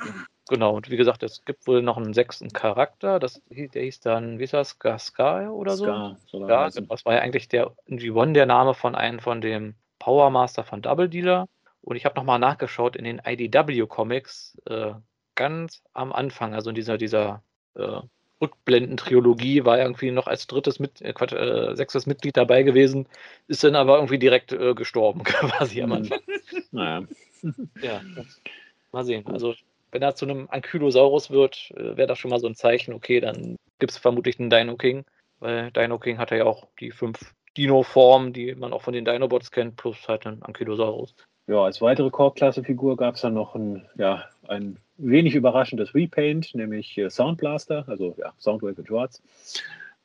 Genau, und wie gesagt, es gibt wohl noch einen sechsten Charakter, das, der hieß dann, wie ist das, Gaskar oder so? Ska, so ja, das war ja eigentlich der G1 der Name von einem von dem Power Master von Double Dealer. Und ich habe nochmal nachgeschaut in den IDW-Comics, äh, ganz am Anfang, also in dieser, dieser äh, Rückblenden-Trilogie, war irgendwie noch als drittes, mit, äh, Quatsch, äh, sechstes Mitglied dabei gewesen, ist dann aber irgendwie direkt äh, gestorben, quasi am Anfang. Naja. Ja, mal sehen. Also wenn er zu einem Ankylosaurus wird, äh, wäre das schon mal so ein Zeichen, okay, dann gibt es vermutlich einen Dino King, weil Dino King hat ja auch die fünf Dino-Formen, die man auch von den Dinobots kennt, plus halt einen Ankylosaurus. Ja, als weitere Core-Klasse-Figur gab es dann noch ein, ja, ein wenig überraschendes Repaint, nämlich äh, Soundblaster, also ja, Soundwave in Schwarz.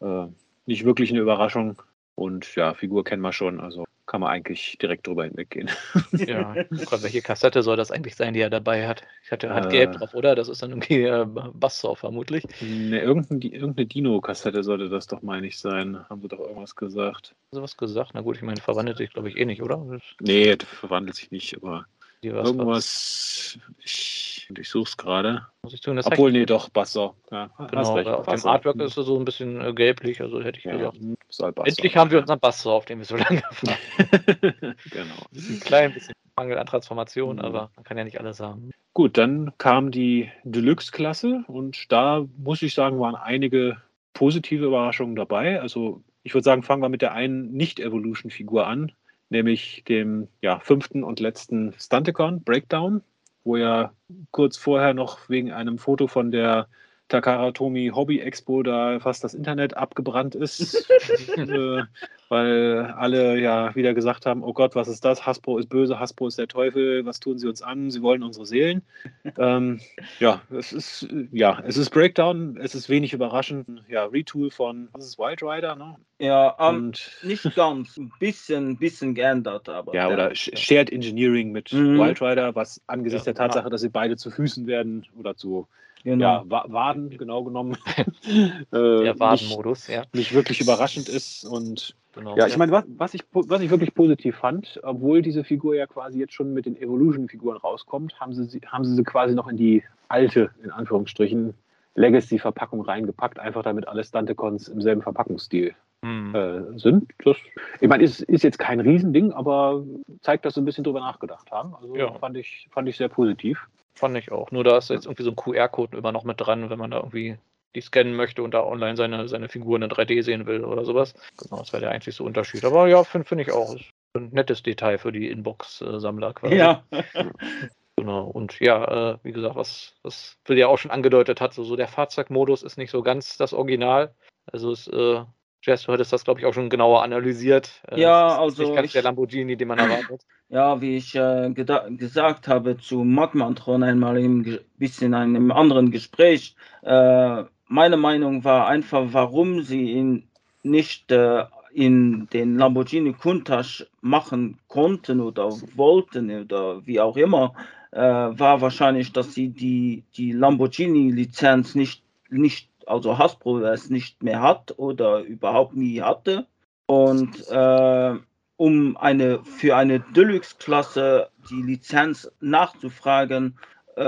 Äh, nicht wirklich eine Überraschung und ja, Figur kennen wir schon, also kann man eigentlich direkt drüber hinweggehen. Ja, Gott, welche Kassette soll das eigentlich sein, die er dabei hat? Ich hatte halt äh, gelb drauf, oder? Das ist dann irgendwie äh, Bassor vermutlich. Ne, irgendeine, irgendeine Dino-Kassette sollte das doch, meine ich, sein. Haben sie doch irgendwas gesagt. Haben sie was gesagt? Na gut, ich meine, verwandelt sich, glaube ich, eh nicht, oder? Nee, verwandelt sich nicht, aber irgendwas. Ich und ich suche es gerade. Muss ich tun, das Obwohl, nee, doch, Basser. Ja, genau, recht, auf Basser. dem Artwork ist er so ein bisschen äh, gelblich, also hätte ich ja, gesagt. Endlich haben wir unseren Basser, auf den wir so lange fahren. genau. Ein klein bisschen Mangel an Transformation, mhm. aber man kann ja nicht alles haben. Gut, dann kam die Deluxe-Klasse und da muss ich sagen, waren einige positive Überraschungen dabei. Also ich würde sagen, fangen wir mit der einen Nicht-Evolution-Figur an, nämlich dem ja, fünften und letzten Stunticon, Breakdown. Wo ja kurz vorher noch wegen einem Foto von der Takara Tomy Hobby Expo da fast das Internet abgebrannt ist, äh, weil alle ja wieder gesagt haben, oh Gott, was ist das? Hasbro ist böse, Hasbro ist der Teufel, was tun sie uns an? Sie wollen unsere Seelen. ähm, ja, es ist ja, es ist Breakdown, es ist wenig überraschend. Ja, Retool von was ist Wild Rider, ne? Ja, um, Und, nicht ganz, ein bisschen, bisschen geändert, aber. Ja, oder ja. Shared Engineering mit mhm. Wild Rider, was angesichts ja, der Tatsache, dass sie beide zu Füßen werden oder zu Genau. Ja, Waden, genau genommen. äh, Der Wadenmodus, ja. Nicht wirklich überraschend ist. Und genau, ja, ich meine, was, was, ich, was ich wirklich positiv fand, obwohl diese Figur ja quasi jetzt schon mit den Evolution-Figuren rauskommt, haben sie, haben sie sie quasi noch in die alte, in Anführungsstrichen, Legacy-Verpackung reingepackt, einfach damit alle Stunticons im selben Verpackungsstil hm. äh, sind. Das, ich meine, ist, ist jetzt kein Riesending, aber zeigt, dass sie ein bisschen drüber nachgedacht haben. Also ja. fand, ich, fand ich sehr positiv. Fand ich auch. Nur da ist jetzt irgendwie so ein QR-Code immer noch mit dran, wenn man da irgendwie die scannen möchte und da online seine, seine Figuren in 3D sehen will oder sowas. Genau, das wäre der einzige Unterschied. Aber ja, finde find ich auch. Ist ein nettes Detail für die Inbox-Sammler quasi. Ja. genau. Und ja, äh, wie gesagt, was, was Phil ja auch schon angedeutet hat, so, so der Fahrzeugmodus ist nicht so ganz das Original. Also es äh, Jess, du hattest das, glaube ich, auch schon genauer analysiert. Äh, ja, also. Nicht ganz ich, der Lamborghini, den man erwartet. Ja, wie ich äh, gesagt habe zu Magmantron einmal im bisschen in einem anderen Gespräch, äh, meine Meinung war einfach, warum sie ihn nicht äh, in den Lamborghini Countach machen konnten oder wollten oder wie auch immer, äh, war wahrscheinlich, dass sie die, die Lamborghini-Lizenz nicht, nicht also Hasbro es nicht mehr hat oder überhaupt nie hatte. Und äh, um eine für eine Deluxe-Klasse die Lizenz nachzufragen, äh,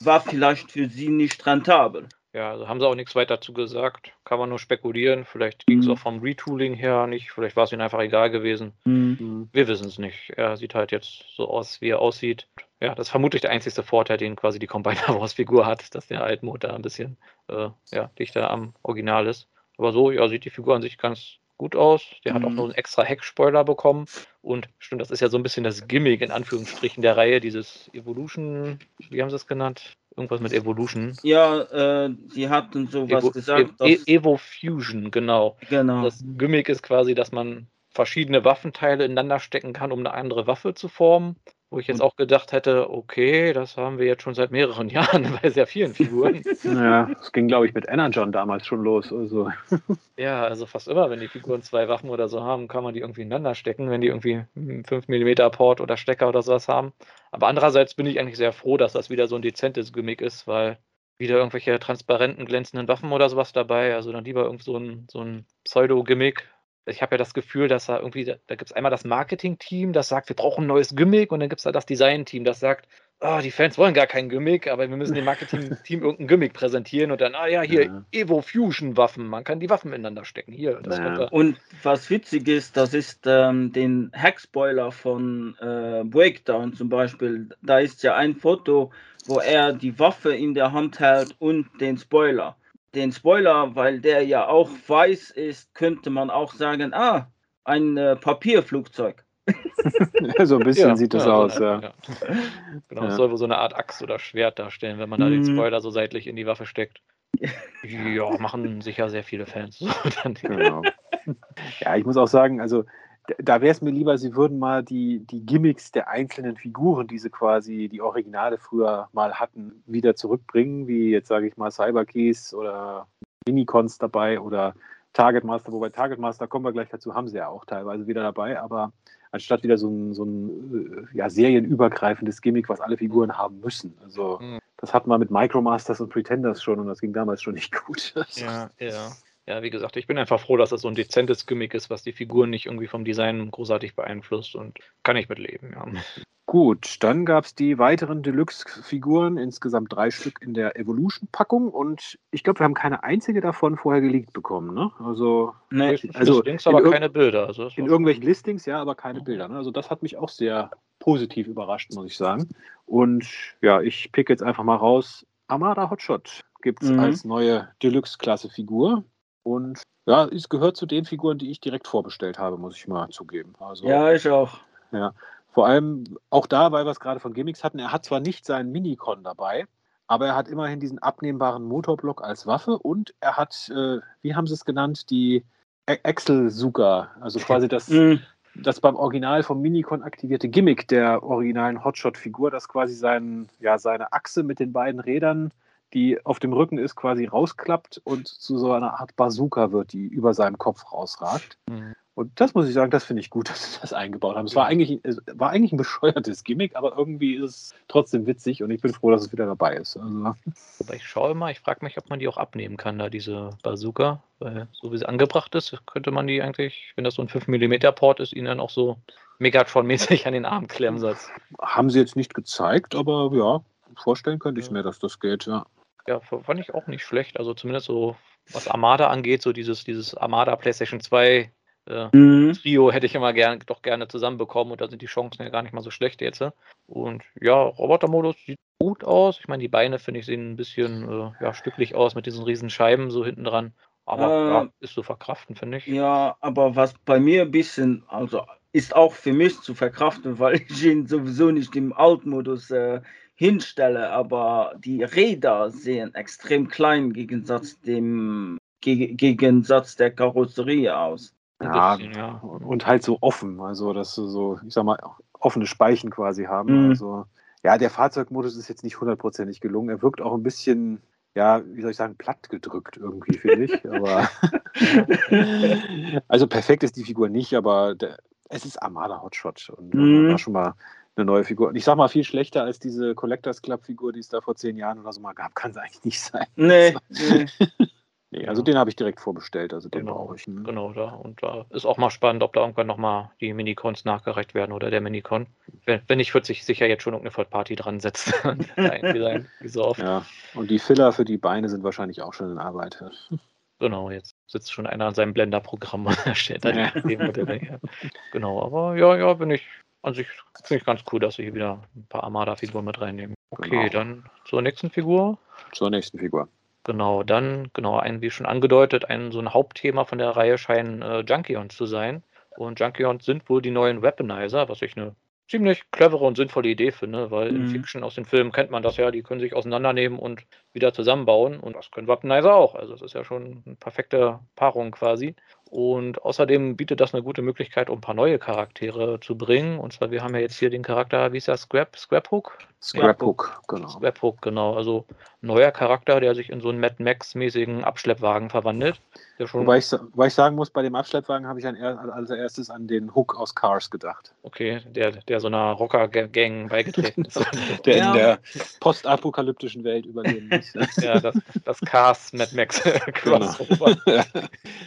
war vielleicht für sie nicht rentabel. Ja, also haben sie auch nichts weiter dazu gesagt. Kann man nur spekulieren. Vielleicht ging es mhm. auch vom Retooling her nicht. Vielleicht war es ihnen einfach egal gewesen. Mhm. Wir wissen es nicht. Er sieht halt jetzt so aus, wie er aussieht. Ja, das ist vermutlich der einzige Vorteil, den quasi die Combiner Wars Figur hat, dass der Altmotor ein bisschen äh, ja, dichter am Original ist. Aber so, ja, sieht die Figur an sich ganz gut aus. Der mhm. hat auch mhm. noch einen extra Heckspoiler bekommen. Und stimmt, das ist ja so ein bisschen das Gimmick in Anführungsstrichen der Reihe, dieses Evolution, wie haben sie es genannt? Irgendwas mit Evolution. Ja, äh, sie hatten sowas Evo, gesagt. E Evo Fusion, genau. Genau. Das Gimmick ist quasi, dass man verschiedene Waffenteile ineinander stecken kann, um eine andere Waffe zu formen. Wo ich jetzt auch gedacht hätte, okay, das haben wir jetzt schon seit mehreren Jahren bei sehr vielen Figuren. Ja, das ging, glaube ich, mit Energon damals schon los. Also. Ja, also fast immer, wenn die Figuren zwei Waffen oder so haben, kann man die irgendwie ineinander stecken, wenn die irgendwie 5 mm Port oder Stecker oder sowas haben. Aber andererseits bin ich eigentlich sehr froh, dass das wieder so ein dezentes Gimmick ist, weil wieder irgendwelche transparenten, glänzenden Waffen oder sowas dabei. Also dann lieber irgend so ein, so ein Pseudo-Gimmick, ich habe ja das Gefühl, dass da irgendwie, da, da gibt es einmal das Marketing-Team, das sagt, wir brauchen ein neues Gimmick, und dann gibt es da das Design-Team, das sagt, oh, die Fans wollen gar kein Gimmick, aber wir müssen dem Marketing-Team irgendein Gimmick präsentieren und dann, ah ja, hier ja. Evo Fusion-Waffen, man kann die Waffen ineinander stecken. Hier, ja. Und was witzig ist, das ist ähm, den Hackspoiler von äh, Breakdown zum Beispiel. Da ist ja ein Foto, wo er die Waffe in der Hand hält und den Spoiler den Spoiler, weil der ja auch weiß ist, könnte man auch sagen, ah, ein äh, Papierflugzeug. so ein bisschen ja, sieht das ja, aus, so ja. ja. Genau, ja. soll wohl so eine Art Axt oder Schwert darstellen, wenn man da den mhm. Spoiler so seitlich in die Waffe steckt. ja, machen sicher sehr viele Fans. genau. Ja, ich muss auch sagen, also da wäre es mir lieber, sie würden mal die, die Gimmicks der einzelnen Figuren, die sie quasi die Originale früher mal hatten, wieder zurückbringen, wie jetzt sage ich mal Cyberkeys oder Minicons dabei oder Target Master, wobei Target Master kommen wir gleich dazu, haben sie ja auch teilweise wieder dabei, aber anstatt wieder so ein, so ein ja, serienübergreifendes Gimmick, was alle Figuren haben müssen. Also mhm. das hatten wir mit Micromasters und Pretenders schon und das ging damals schon nicht gut. Ja, ja ja, wie gesagt, ich bin einfach froh, dass das so ein dezentes Gimmick ist, was die Figuren nicht irgendwie vom Design großartig beeinflusst und kann ich mitleben, ja. Gut, dann gab es die weiteren Deluxe-Figuren, insgesamt drei Stück in der Evolution-Packung und ich glaube, wir haben keine einzige davon vorher geleakt bekommen, ne? Also, nee, also Listings, aber keine Bilder. Also in irgendwelchen Listings, ja, aber keine mhm. Bilder. Ne? Also das hat mich auch sehr positiv überrascht, muss ich sagen. Und ja, ich pick jetzt einfach mal raus. Amada Hotshot gibt es mhm. als neue Deluxe-Klasse-Figur. Und ja, es gehört zu den Figuren, die ich direkt vorbestellt habe, muss ich mal zugeben. Also, ja, ich auch. Ja, Vor allem auch da, weil wir es gerade von Gimmicks hatten, er hat zwar nicht seinen Minicon dabei, aber er hat immerhin diesen abnehmbaren Motorblock als Waffe und er hat, äh, wie haben sie es genannt, die Axel-Suga, also quasi das, mhm. das beim Original vom Minicon aktivierte Gimmick der originalen Hotshot-Figur, das quasi sein, ja, seine Achse mit den beiden Rädern, die auf dem Rücken ist, quasi rausklappt und zu so einer Art Bazooka wird, die über seinem Kopf rausragt. Mhm. Und das muss ich sagen, das finde ich gut, dass sie das eingebaut haben. Es war eigentlich, es war eigentlich ein bescheuertes Gimmick, aber irgendwie ist es trotzdem witzig und ich bin froh, dass es wieder dabei ist. Also. Aber ich schaue mal, ich frage mich, ob man die auch abnehmen kann, da diese Bazooka. Weil so wie sie angebracht ist, könnte man die eigentlich, wenn das so ein 5 mm Port ist, ihnen dann auch so Megatron-mäßig an den Arm klemmen. Haben sie jetzt nicht gezeigt, aber ja, vorstellen könnte ich ja. mir, dass das geht, ja. Ja, fand ich auch nicht schlecht. Also zumindest so, was Armada angeht, so dieses, dieses Armada PlayStation 2 äh, mhm. Trio hätte ich immer gern, doch gerne zusammenbekommen und da sind die Chancen ja gar nicht mal so schlecht jetzt. Und ja, Robotermodus sieht gut aus. Ich meine, die Beine finde ich sehen ein bisschen äh, ja, stücklich aus mit diesen riesen Scheiben so hinten dran. Aber äh, ja, ist zu verkraften, finde ich. Ja, aber was bei mir ein bisschen, also ist auch für mich zu verkraften, weil ich ihn sowieso nicht im Altmodus äh, hinstelle, aber die Räder sehen extrem klein im Gegensatz dem Gegensatz der Karosserie aus. Ja, bisschen, ja, und halt so offen, also dass du so, ich sag mal, offene Speichen quasi haben. Mhm. Also, ja, der Fahrzeugmodus ist jetzt nicht hundertprozentig gelungen. Er wirkt auch ein bisschen, ja, wie soll ich sagen, platt gedrückt irgendwie, finde ich. Aber also perfekt ist die Figur nicht, aber der, es ist Armada Hotshot und mhm. war schon mal eine neue Figur. Und ich sag mal, viel schlechter als diese Collectors Club-Figur, die es da vor zehn Jahren oder so mal gab, kann es eigentlich nicht sein. Nee. nee. Nee, also den habe ich direkt vorbestellt, also den genau, brauche ich. Ne? Genau, da. Und da ist auch mal spannend, ob da irgendwann nochmal die Minicons nachgereicht werden oder der Minicon. Wenn, wenn nicht, wird sich sicher jetzt schon irgendeine Third Party dran setzen. wie so oft. Ja, und die Filler für die Beine sind wahrscheinlich auch schon in Arbeit. Genau, jetzt sitzt schon einer an seinem Blender-Programm und stellt da die Modelle her. Genau, aber ja, ja, bin ich an sich finde ich ganz cool, dass sie hier wieder ein paar Armada-Figuren mit reinnehmen. Okay, genau. dann zur nächsten Figur. Zur nächsten Figur. Genau, dann, genau, ein, wie schon angedeutet, ein so ein Hauptthema von der Reihe scheinen äh, Junkions zu sein. Und Junkions sind wohl die neuen Weaponizer, was ich eine ziemlich clevere und sinnvolle Idee finde, weil mhm. in Fiction aus den Filmen kennt man das ja, die können sich auseinandernehmen und wieder zusammenbauen und das können Weaponizer auch. Also es ist ja schon eine perfekte Paarung quasi. Und außerdem bietet das eine gute Möglichkeit, um ein paar neue Charaktere zu bringen. Und zwar, wir haben ja jetzt hier den Charakter, wie ist der, Scrap, Scraphook? Scraphook, genau. Scraphook, genau. Also neuer Charakter, der sich in so einen Mad Max-mäßigen Abschleppwagen verwandelt. Wobei, ich, wobei ich sagen muss, bei dem Abschleppwagen habe ich an, als erstes an den Hook aus Cars gedacht. Okay, der, der so einer Rocker-Gang beigetreten ist. der ja. in der postapokalyptischen Welt überleben muss. ja, das, das Cars Mad Max genau.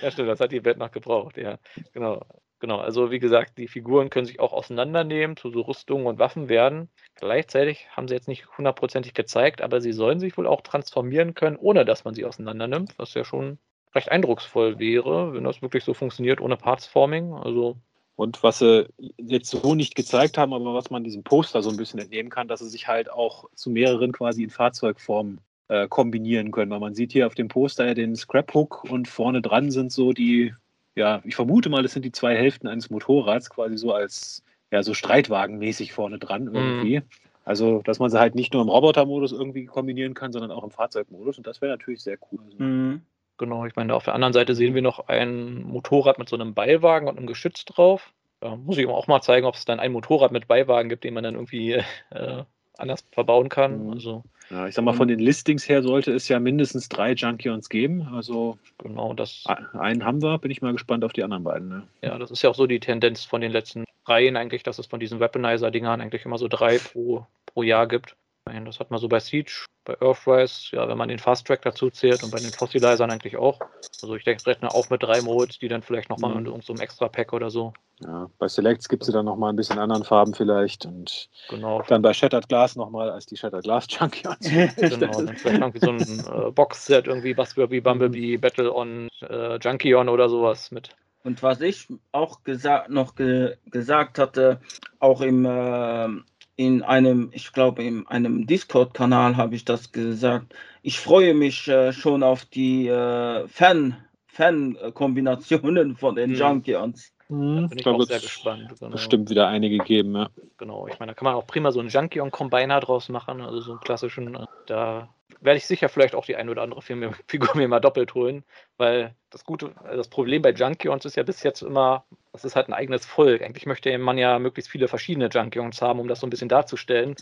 ja, stimmt, das hat die Welt noch gebraucht, ja. Genau. Genau, also wie gesagt, die Figuren können sich auch auseinandernehmen, zu so Rüstungen und Waffen werden. Gleichzeitig haben sie jetzt nicht hundertprozentig gezeigt, aber sie sollen sich wohl auch transformieren können, ohne dass man sie auseinandernimmt, was ja schon recht eindrucksvoll wäre, wenn das wirklich so funktioniert ohne Partsforming. Also und was sie jetzt so nicht gezeigt haben, aber was man diesem Poster so ein bisschen entnehmen kann, dass sie sich halt auch zu mehreren quasi in Fahrzeugformen äh, kombinieren können. Weil man sieht hier auf dem Poster ja den Scrap-Hook und vorne dran sind so die ja, ich vermute mal, das sind die zwei Hälften eines Motorrads, quasi so als, ja, so Streitwagenmäßig vorne dran mhm. irgendwie. Mhm. Also, dass man sie halt nicht nur im Robotermodus irgendwie kombinieren kann, sondern auch im Fahrzeugmodus. Und das wäre natürlich sehr cool. Also, mhm. Genau, ich meine, auf der anderen Seite sehen wir noch ein Motorrad mit so einem Beilwagen und einem Geschütz drauf. Da muss ich auch mal zeigen, ob es dann ein Motorrad mit Beiwagen gibt, den man dann irgendwie äh, anders verbauen kann. Mhm. Also, ja, ich sag mal, von den Listings her sollte es ja mindestens drei Junkions geben. Also genau das. Einen haben wir, bin ich mal gespannt auf die anderen beiden. Ne? Ja, das ist ja auch so die Tendenz von den letzten Reihen eigentlich, dass es von diesen Weaponizer-Dingern eigentlich immer so drei pro, pro Jahr gibt. Das hat man so bei Siege, bei Earthrise, ja, wenn man den Fast Track dazu zählt und bei den Fossilizern eigentlich auch. Also ich denke, rechne auch mit drei Modes, die dann vielleicht nochmal mhm. in irgendeinem so extra Pack oder so. Ja, bei Selects gibt es dann nochmal ein bisschen anderen Farben vielleicht und genau. dann bei Shattered Glass nochmal als die Shattered Glass Junkions. genau, dann vielleicht irgendwie so ein äh, Boxset, irgendwie was wie Bumblebee, mhm. Battle on äh, Junkion oder sowas mit. Und was ich auch gesa noch ge gesagt hatte, auch im äh, in einem, ich glaube, in einem Discord-Kanal habe ich das gesagt. Ich freue mich äh, schon auf die äh, Fan, Fan-Kombinationen von den mhm. Junkions. Mhm, da bin ich auch sehr gespannt. Genau. Bestimmt wieder einige geben, ja. Genau, ich meine, da kann man auch prima so einen Junkion-Combiner draus machen, also so einen klassischen. Äh, da werde ich sicher vielleicht auch die ein oder andere Figur mir mal doppelt holen, weil das Gute, äh, das Problem bei Junkions ist ja bis jetzt immer, das ist halt ein eigenes Volk. Eigentlich möchte man ja möglichst viele verschiedene Junkions haben, um das so ein bisschen darzustellen.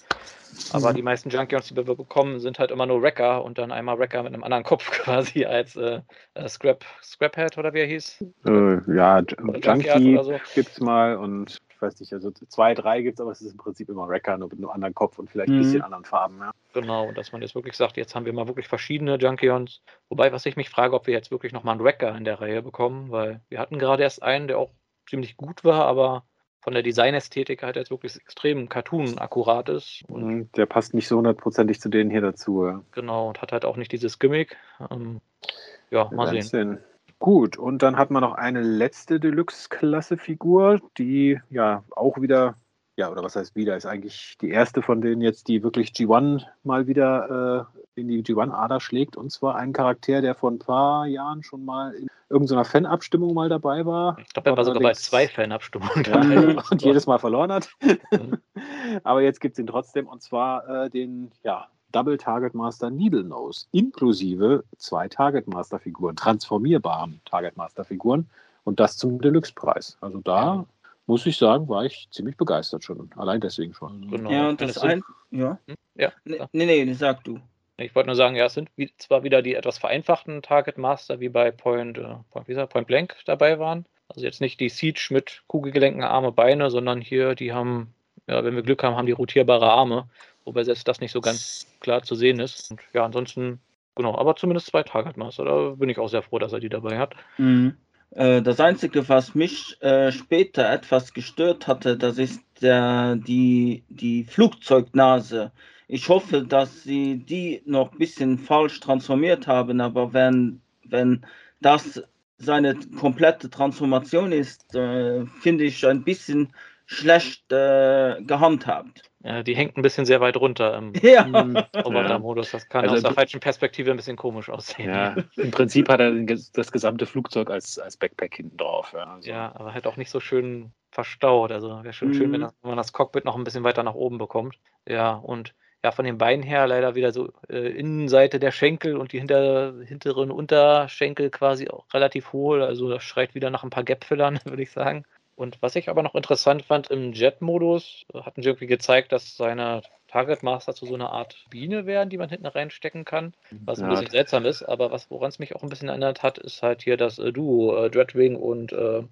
Aber mhm. die meisten Junkions, die wir bekommen, sind halt immer nur Wrecker und dann einmal Wrecker mit einem anderen Kopf quasi als äh, äh, Scrap, Scraphead oder wie er hieß. Äh, ja, Junkie so. gibt's mal und ich weiß nicht, also zwei, drei gibt es, aber es ist im Prinzip immer Wrecker, nur mit einem anderen Kopf und vielleicht ein mhm. bisschen anderen Farben. Ja. Genau, dass man jetzt wirklich sagt, jetzt haben wir mal wirklich verschiedene Junkions. Wobei, was ich mich frage, ob wir jetzt wirklich nochmal einen Wrecker in der Reihe bekommen, weil wir hatten gerade erst einen, der auch ziemlich gut war, aber von der Designästhetik halt jetzt wirklich extrem Cartoon-akkurat ist. Und mhm, der passt nicht so hundertprozentig zu denen hier dazu. Ja. Genau, und hat halt auch nicht dieses Gimmick. Ähm, ja, mal sehen. sehen. Gut, und dann hat man noch eine letzte Deluxe-Klasse-Figur, die ja auch wieder, ja, oder was heißt wieder, ist eigentlich die erste von denen jetzt, die wirklich G1 mal wieder äh, in die G1-Ader schlägt. Und zwar ein Charakter, der vor ein paar Jahren schon mal in irgendeiner Fanabstimmung mal dabei war. Ich glaube, er war sogar bei zwei Fanabstimmungen ja, und jedes Mal verloren hat. Mhm. Aber jetzt gibt es ihn trotzdem, und zwar äh, den, ja, Double Target Master Needle Nose, inklusive zwei Target Master Figuren, transformierbaren Target Master Figuren und das zum Deluxe-Preis. Also da muss ich sagen, war ich ziemlich begeistert schon, allein deswegen schon. Genau. Ja, und das ein, ja. Hm? ja. Nee, nee, nee, sag du. Ich wollte nur sagen, ja, es sind wie, zwar wieder die etwas vereinfachten Target Master, wie bei Point, äh, Point, Point Blank dabei waren. Also jetzt nicht die Siege mit Kugelgelenken, Arme, Beine, sondern hier, die haben, ja, wenn wir Glück haben, haben die rotierbare Arme wobei selbst das nicht so ganz klar zu sehen ist. Und ja, ansonsten, genau, aber zumindest zwei Target Master. Da bin ich auch sehr froh, dass er die dabei hat. Mhm. Äh, das Einzige, was mich äh, später etwas gestört hatte, das ist der, die, die Flugzeugnase. Ich hoffe, dass sie die noch ein bisschen falsch transformiert haben, aber wenn, wenn das seine komplette Transformation ist, äh, finde ich ein bisschen schlecht äh, gehandhabt. Ja, die hängt ein bisschen sehr weit runter im ja. Roboter-Modus. Das kann also aus der falschen Perspektive ein bisschen komisch aussehen. Ja, im Prinzip hat er das gesamte Flugzeug als, als Backpack hinten drauf. Ja, also. ja, aber halt auch nicht so schön verstaut. Also wäre schon mhm. schön, wenn, das, wenn, man das Cockpit noch ein bisschen weiter nach oben bekommt. Ja, und ja, von den Beinen her leider wieder so äh, Innenseite der Schenkel und die hinter, hinteren Unterschenkel quasi auch relativ hohl. Also das schreit wieder nach ein paar Gapfillern, würde ich sagen. Und was ich aber noch interessant fand, im Jet-Modus hatten sie irgendwie gezeigt, dass seine Target Master zu so einer Art Biene werden, die man hinten reinstecken kann, was ja. ein bisschen seltsam ist. Aber was woran es mich auch ein bisschen erinnert hat, ist halt hier das äh, Duo äh, Dreadwing und äh,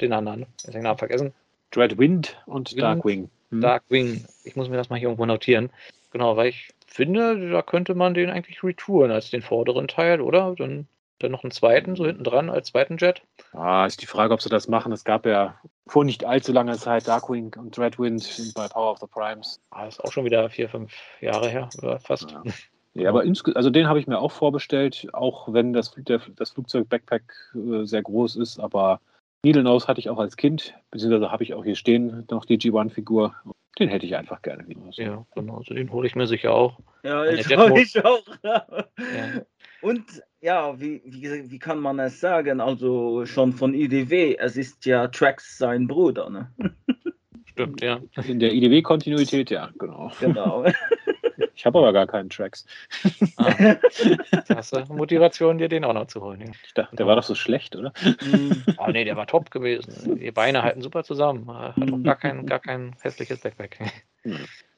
den anderen. Ich den Namen vergessen. Dreadwind und Wind, Darkwing. Hm. Darkwing. Ich muss mir das mal hier irgendwo notieren. Genau, weil ich finde, da könnte man den eigentlich retouren als den vorderen Teil, oder? Dann dann noch einen zweiten, so hinten dran als zweiten Jet. Ah, ist die Frage, ob sie das machen. Es gab ja vor nicht allzu langer Zeit Darkwing und Dreadwind bei Power of the Primes. Ah, ist auch schon wieder vier, fünf Jahre her, oder fast. Ja. Ja, aber also den habe ich mir auch vorbestellt, auch wenn das, der, das Flugzeug Backpack äh, sehr groß ist, aber Needle Nose hatte ich auch als Kind, beziehungsweise habe ich auch hier stehen noch die G1-Figur. Den hätte ich einfach gerne wieder. Ja, genau, also den hole ich mir sicher auch. Ja, ich, ich auch. ja. Und ja, wie, wie, wie kann man es sagen? Also schon von IDW, es ist ja Trax sein Bruder, ne? Stimmt, ja. In der IDW-Kontinuität, ja, genau. Genau. Ich habe aber gar keinen Tracks. Ah, hast du Motivation, dir den auch noch zu holen. Ich dachte, der war doch so schlecht, oder? Oh nee, der war top gewesen. Die Beine halten super zusammen. Hat auch gar kein, gar kein hässliches Backpack.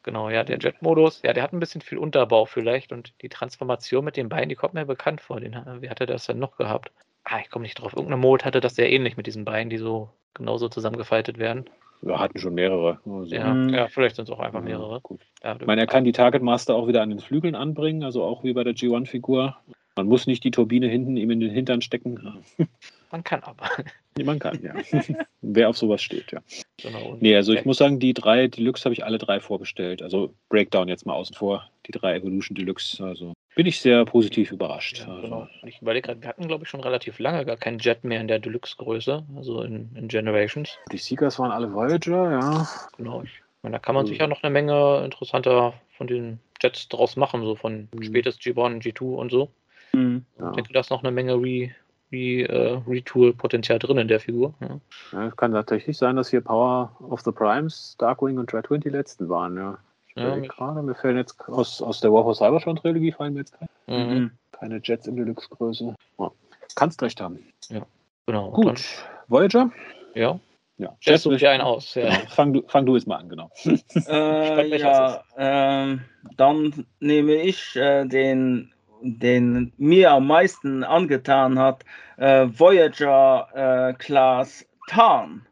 Genau, ja, der Jet-Modus, ja, der hat ein bisschen viel Unterbau vielleicht und die Transformation mit den Beinen, die kommt mir bekannt vor. Den, wie hat er das denn noch gehabt? Ah, ich komme nicht drauf. Irgendeine Mode hatte das sehr ähnlich mit diesen Beinen, die so genauso zusammengefaltet werden. Wir hatten schon mehrere. Also. Ja, ja, vielleicht sind es auch einfach mehrere. Ja, ja, ich meine, er kann die Target Master auch wieder an den Flügeln anbringen, also auch wie bei der G1-Figur. Man muss nicht die Turbine hinten ihm in den Hintern stecken. Man kann aber. Nee, man kann, ja. Wer auf sowas steht, ja. Genau. Nee, also ich muss sagen, die drei Deluxe habe ich alle drei vorbestellt. Also Breakdown jetzt mal außen vor. Die drei Evolution Deluxe. Also bin ich sehr positiv überrascht. Ja, also. genau. Ich überlege gerade, wir hatten, glaube ich, schon relativ lange gar keinen Jet mehr in der Deluxe-Größe, also in, in, Generations. Die Seekers waren alle Voyager, ja. Genau. Ich meine, da kann man also. sicher noch eine Menge interessanter von den Jets draus machen, so von mhm. spätes G1, G2 und so. Mhm. Ja. Ich denke, da ist noch eine Menge Re wie äh, Retool-Potenzial drin in der Figur. Ja. Ja, kann tatsächlich sein, dass hier Power of the Primes, Darkwing und Dreadwind die letzten waren, ja. Ich ja, gerade, mir fällen jetzt aus, aus der War for Cybertron Trilogie fallen mir jetzt keine, mhm. keine Jets in Deluxe-Größe. Ja. Kannst recht haben. Ja, genau. Gut. Dann, Voyager? Ja. Ja, Stellst du dir einen aus. Ja. Fang, du, fang du es mal an, genau. äh, ja, äh, dann nehme ich äh, den, den mir am meisten angetan hat, äh, Voyager äh, Class Tarn.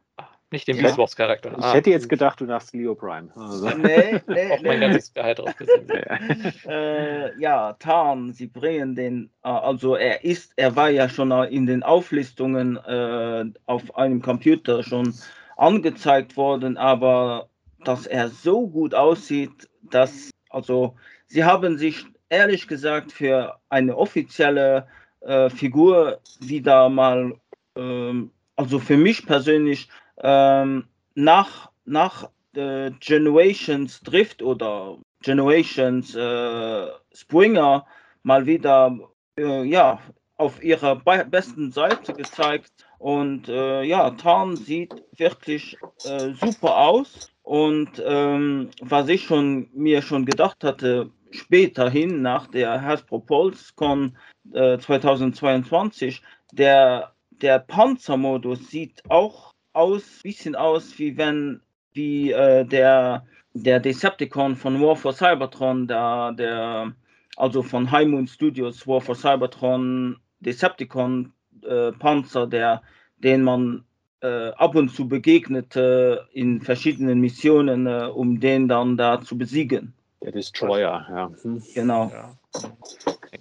Nicht den Beast Wars Charakter. Ich ah, hätte jetzt gedacht, du darfst Leo Prime. Also. Nee, nee, Auch mein ganzes Gehalt drauf gesehen. äh, ja, Tarn, sie bringen den, äh, also er ist, er war ja schon in den Auflistungen äh, auf einem Computer schon angezeigt worden, aber dass er so gut aussieht, dass, also sie haben sich ehrlich gesagt für eine offizielle äh, Figur wieder mal, ähm, also für mich persönlich, ähm, nach, nach äh, Generations Drift oder Generations äh, Springer mal wieder äh, ja, auf ihrer besten Seite gezeigt. Und äh, ja, Tarn sieht wirklich äh, super aus. Und ähm, was ich schon mir schon gedacht hatte, späterhin nach der Hasbro Pulse Con 2022, der, der Panzermodus sieht auch aus, bisschen aus, wie wenn wie äh, der, der Decepticon von War for Cybertron, der, der also von High Moon Studios War for Cybertron Decepticon äh, Panzer, der, den man äh, ab und zu begegnete in verschiedenen Missionen, äh, um den dann da zu besiegen. Der Destroyer, ja. Hm. Genau. Ja.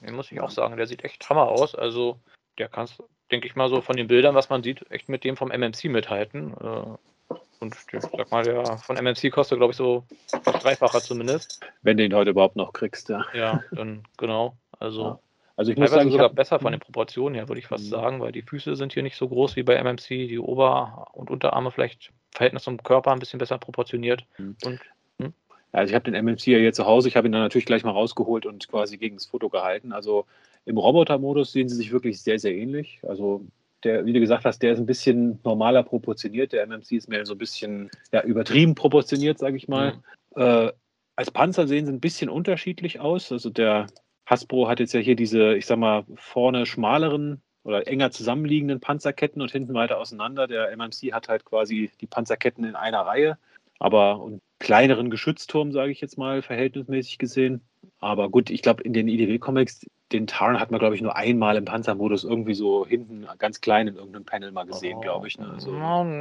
Den muss ich auch sagen, der sieht echt hammer aus. Also der kannst denke ich mal, so von den Bildern, was man sieht, echt mit dem vom MMC mithalten. Äh, und ich sag mal, der von MMC kostet, glaube ich, so dreifacher zumindest. Wenn du ihn heute überhaupt noch kriegst, ja. Ja, dann genau. Also, ja. also ich muss sagen, sogar besser von den Proportionen her, würde ich fast mhm. sagen, weil die Füße sind hier nicht so groß wie bei MMC, die Ober- und Unterarme vielleicht Verhältnis zum Körper ein bisschen besser proportioniert. Mhm. Und? Also ich habe den MMC ja hier zu Hause, ich habe ihn dann natürlich gleich mal rausgeholt und quasi gegen das Foto gehalten. Also im Roboter-Modus sehen sie sich wirklich sehr, sehr ähnlich. Also der, wie du gesagt hast, der ist ein bisschen normaler proportioniert. Der MMC ist mehr so ein bisschen ja, übertrieben proportioniert, sage ich mal. Mhm. Äh, als Panzer sehen sie ein bisschen unterschiedlich aus. Also der Hasbro hat jetzt ja hier diese, ich sag mal, vorne schmaleren oder enger zusammenliegenden Panzerketten und hinten weiter auseinander. Der MMC hat halt quasi die Panzerketten in einer Reihe, aber einen kleineren Geschützturm, sage ich jetzt mal, verhältnismäßig gesehen. Aber gut, ich glaube, in den IDW-Comics den Tarn hat man, glaube ich, nur einmal im Panzermodus irgendwie so hinten ganz klein in irgendeinem Panel mal gesehen, oh, glaube ich. Ne? Also,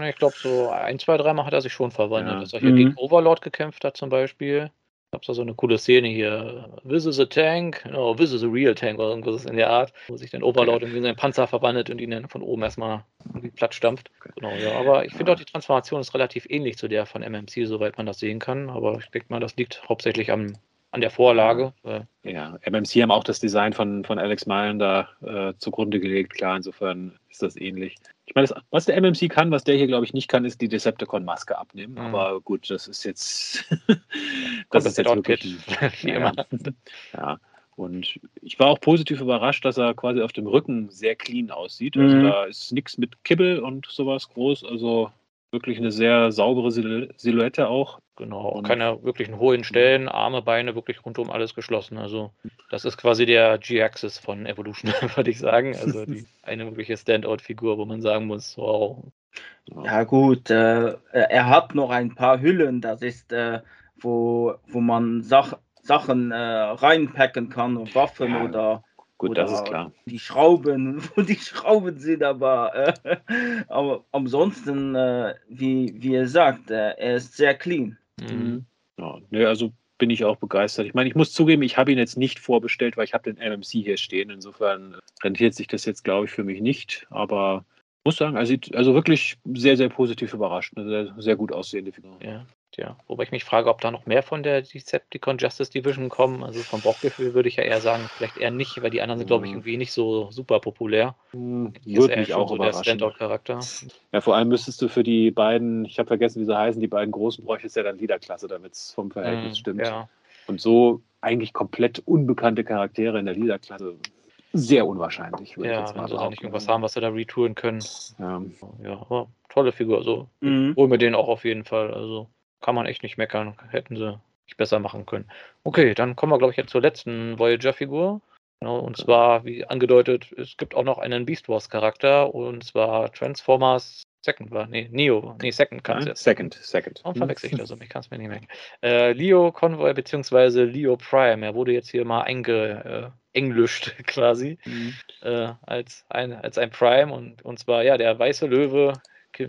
ich glaube, so ein, zwei, dreimal hat er sich schon verwandelt. Ja. Dass er hier mhm. gegen Overlord gekämpft hat, zum Beispiel. Ich habe so eine coole Szene hier. This is a tank, oh, this is a real tank oder irgendwas in der Art, wo sich dann Overlord irgendwie in seinen Panzer verwandelt und ihn dann von oben erstmal irgendwie platt stampft. Genau, ja. Aber ich finde auch, die Transformation ist relativ ähnlich zu der von MMC, soweit man das sehen kann. Aber ich denke mal, das liegt hauptsächlich am an der Vorlage. Ja, MMC haben auch das Design von, von Alex Malen da äh, zugrunde gelegt. Klar, insofern ist das ähnlich. Ich meine, das, was der MMC kann, was der hier, glaube ich, nicht kann, ist die Decepticon-Maske abnehmen. Mhm. Aber gut, das ist jetzt. das ist jetzt wirklich. Wie ja, immer. Ja. Und ich war auch positiv überrascht, dass er quasi auf dem Rücken sehr clean aussieht. Also mhm. da ist nichts mit Kibbel und sowas groß. Also wirklich eine sehr saubere Silhouette auch. Genau, und keine wirklichen hohen Stellen, Arme, Beine, wirklich rundum alles geschlossen. Also das ist quasi der G-Axis von Evolution, würde ich sagen. Also die, eine wirkliche Standout-Figur, wo man sagen muss, wow. Ja gut, äh, er hat noch ein paar Hüllen, das ist, äh, wo, wo man Sach Sachen äh, reinpacken kann, Waffen ja. oder Gut, Oder das ist klar. Die Schrauben, wo die Schrauben sind, aber, äh, aber ansonsten, äh, wie, wie er sagt, äh, er ist sehr clean. Mhm. Ja, ne, also bin ich auch begeistert. Ich meine, ich muss zugeben, ich habe ihn jetzt nicht vorbestellt, weil ich habe den MMC hier stehen. Insofern rentiert sich das jetzt, glaube ich, für mich nicht. Aber muss sagen, er sieht also wirklich sehr, sehr positiv überrascht. Eine sehr, sehr gut aussehende Figur. Ja ja. Wobei ich mich frage, ob da noch mehr von der Decepticon Justice Division kommen. Also vom Bauchgefühl würde ich ja eher sagen, vielleicht eher nicht, weil die anderen sind, glaube ich, mhm. irgendwie nicht so super populär. Mhm, würde mich auch so der Standout-Charakter. Ja, vor allem müsstest du für die beiden, ich habe vergessen, wie sie heißen, die beiden großen bräuchtest ja dann Liederklasse, damit es vom Verhältnis mm, stimmt. Ja. Und so eigentlich komplett unbekannte Charaktere in der Liederklasse sehr unwahrscheinlich. Ja, wenn sie nicht irgendwas haben, was sie da retouren können. Ja, ja aber tolle Figur. Also, mhm. holen wir den auch auf jeden Fall. Also, kann man echt nicht meckern. Hätten sie nicht besser machen können. Okay, dann kommen wir, glaube ich, jetzt zur letzten Voyager-Figur. Genau, und zwar, wie angedeutet, es gibt auch noch einen Beast Wars-Charakter und zwar Transformers Second war. Nee, Neo. Nee, Second kann es jetzt. Second, Second. Warum verwechsel ich das? Ich kann es mir nicht merken. Äh, Leo Convoy bzw. Leo Prime. Er wurde jetzt hier mal eingeenglischt äh, quasi mhm. äh, als, ein, als ein Prime und, und zwar ja der weiße Löwe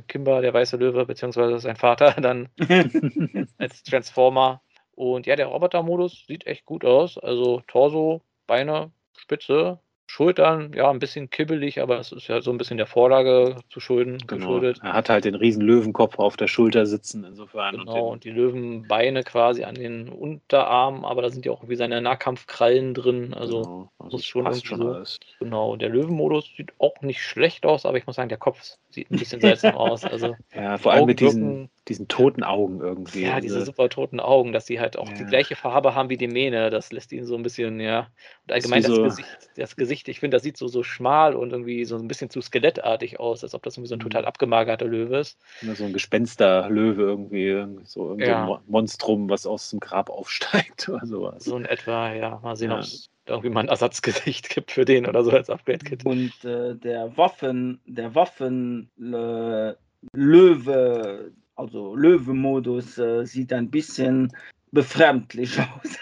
Kimber, der weiße Löwe, beziehungsweise sein Vater, dann als Transformer. Und ja, der Roboter-Modus sieht echt gut aus. Also Torso, Beine, Spitze, Schultern, ja, ein bisschen kibbelig, aber es ist ja so ein bisschen der Vorlage zu schulden, genau. geschuldet. Er hat halt den riesen Löwenkopf auf der Schulter sitzen, insofern. Genau, und, und, die Löwenbeine quasi an den Unterarmen, aber da sind ja auch irgendwie seine Nahkampfkrallen drin. Also, genau. also muss schon irgendwie schon so. Alles. Genau, der Löwenmodus sieht auch nicht schlecht aus, aber ich muss sagen, der Kopf sieht ein bisschen seltsam aus. Also, ja, vor allem mit diesen, diesen toten Augen irgendwie. Ja, diese super toten Augen, dass sie halt auch ja. die gleiche Farbe haben wie die Mähne, das lässt ihn so ein bisschen, ja. Und allgemein das, so Gesicht, das Gesicht, ich finde, das sieht so, so schmal und irgendwie so ein bisschen zu skelettartig aus, als ob das irgendwie so ein total mhm. abgemagerter Löwe ist. Ja, so ein Gespensterlöwe irgendwie, so, ja. ein Monstrum, was aus dem Grab aufsteigt oder sowas. So in etwa, ja. Mal sehen, ob es irgendwie mal ein Ersatzgesicht gibt für den oder so als Upgrade-Kit. Und äh, der Waffen, der Waffen äh, Löwe, also Löwe-Modus äh, sieht ein bisschen befremdlich aus.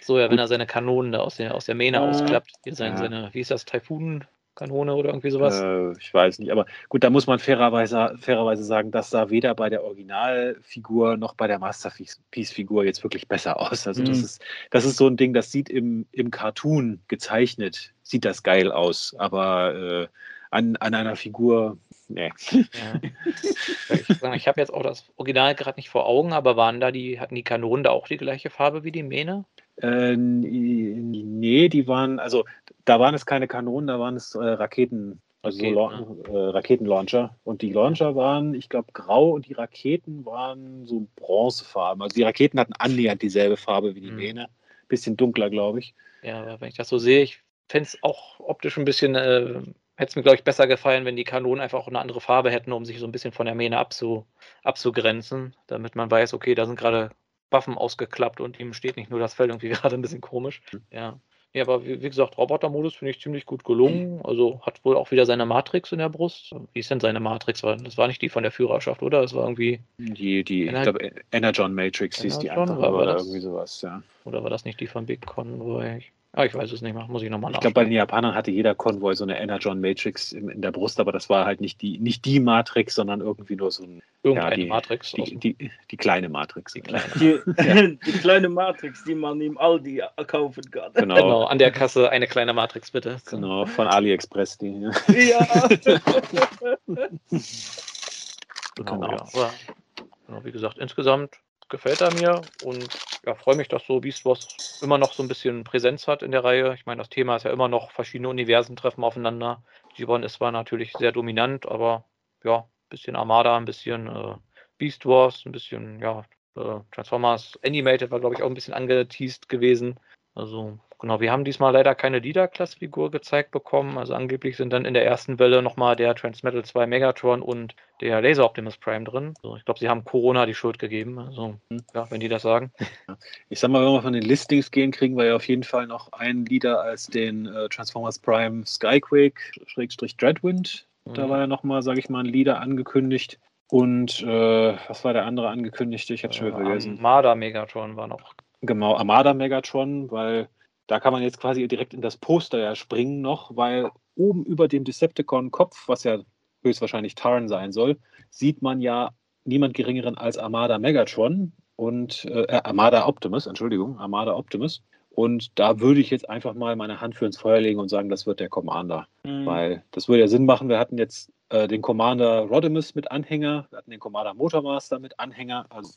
So, ja, wenn er seine Kanonen da aus der, aus der Mähne ausklappt, hier sein, ja. seine, wie ist das, Typhoon? Kanone oder irgendwie sowas? Äh, ich weiß nicht, aber gut, da muss man fairerweise, fairerweise sagen, das sah weder bei der Originalfigur noch bei der Masterpiece-Figur jetzt wirklich besser aus. Also mhm. das, ist, das ist so ein Ding, das sieht im, im Cartoon gezeichnet, sieht das geil aus, aber äh, an, an einer Figur Nee. Ja. Ich, ich habe jetzt auch das Original gerade nicht vor Augen, aber waren da die, hatten die Kanonen da auch die gleiche Farbe wie die Mähne? Äh, nee, die waren, also da waren es keine Kanonen, da waren es äh, Raketen, also okay, so ja. äh, Raketenlauncher. Und die Launcher waren, ich glaube, grau und die Raketen waren so bronzefarben. Also die Raketen hatten annähernd dieselbe Farbe wie die mhm. Mähne. Bisschen dunkler, glaube ich. Ja, aber wenn ich das so sehe, ich fände es auch optisch ein bisschen äh, hätte es mir, glaube ich, besser gefallen, wenn die Kanonen einfach auch eine andere Farbe hätten, um sich so ein bisschen von der Mähne abzu, abzugrenzen, damit man weiß, okay, da sind gerade Waffen ausgeklappt und ihm steht nicht nur das Fell irgendwie gerade ein bisschen komisch. Hm. Ja. Ja, aber wie, wie gesagt, Robotermodus finde ich ziemlich gut gelungen. Also hat wohl auch wieder seine Matrix in der Brust. Wie ist denn seine Matrix? Das war nicht die von der Führerschaft, oder? Das war irgendwie. Die, die Ener ich glaube, Energon Matrix hieß die andere, oder, oder irgendwie sowas, ja. Oder war das nicht die von Big Convoy? Ah, ich weiß es nicht mehr, muss ich nochmal nachschauen. Ich glaube, bei den Japanern hatte jeder Konvoi so eine Energon Matrix in, der Brust, aber das war halt nicht die, nicht die Matrix, sondern irgendwie nur so ein. Irgendeine ja, die, Matrix. Die, die, die, kleine Matrix. Die kleine. Die, ja. die kleine Matrix, die man im Aldi kaufen kann. Genau. genau, an der Kasse eine kleine Matrix, bitte. Genau, von AliExpress. Die, ja. genau, genau. Ja. Aber, genau, wie gesagt, insgesamt gefällt er mir und ja, freue mich, dass so Beast Wars immer noch so ein bisschen Präsenz hat in der Reihe. Ich meine, das Thema ist ja immer noch, verschiedene Universen treffen aufeinander. Gibbon ist zwar natürlich sehr dominant, aber ja, ein bisschen Armada, ein bisschen äh, Beast Wars, ein bisschen, ja, äh, Transformers Animated war, glaube ich, auch ein bisschen angeteased gewesen. Also Genau, wir haben diesmal leider keine Leader-Class-Figur gezeigt bekommen. Also angeblich sind dann in der ersten Welle nochmal der Transmetal 2 Megatron und der Laser Optimus Prime drin. Also ich glaube, sie haben Corona die Schuld gegeben. Also, hm. ja, wenn die das sagen. Ich sag mal, wenn wir von den Listings gehen, kriegen wir ja auf jeden Fall noch einen Leader als den äh, Transformers Prime Skyquake, Schrägstrich Dreadwind. Mhm. Da war ja nochmal, sage ich mal, ein Leader angekündigt. Und äh, was war der andere angekündigte? Ich habe schon wieder äh, vergessen. Armada Megatron war noch. Genau, Armada Megatron, weil da kann man jetzt quasi direkt in das Poster ja springen noch, weil oben über dem Decepticon-Kopf, was ja höchstwahrscheinlich Tarn sein soll, sieht man ja niemand geringeren als Armada Megatron und äh, äh, Armada Optimus, Entschuldigung, Armada Optimus. Und da würde ich jetzt einfach mal meine Hand für ins Feuer legen und sagen, das wird der Commander. Mhm. Weil das würde ja Sinn machen. Wir hatten jetzt äh, den Commander Rodimus mit Anhänger, wir hatten den Commander Motormaster mit Anhänger. Also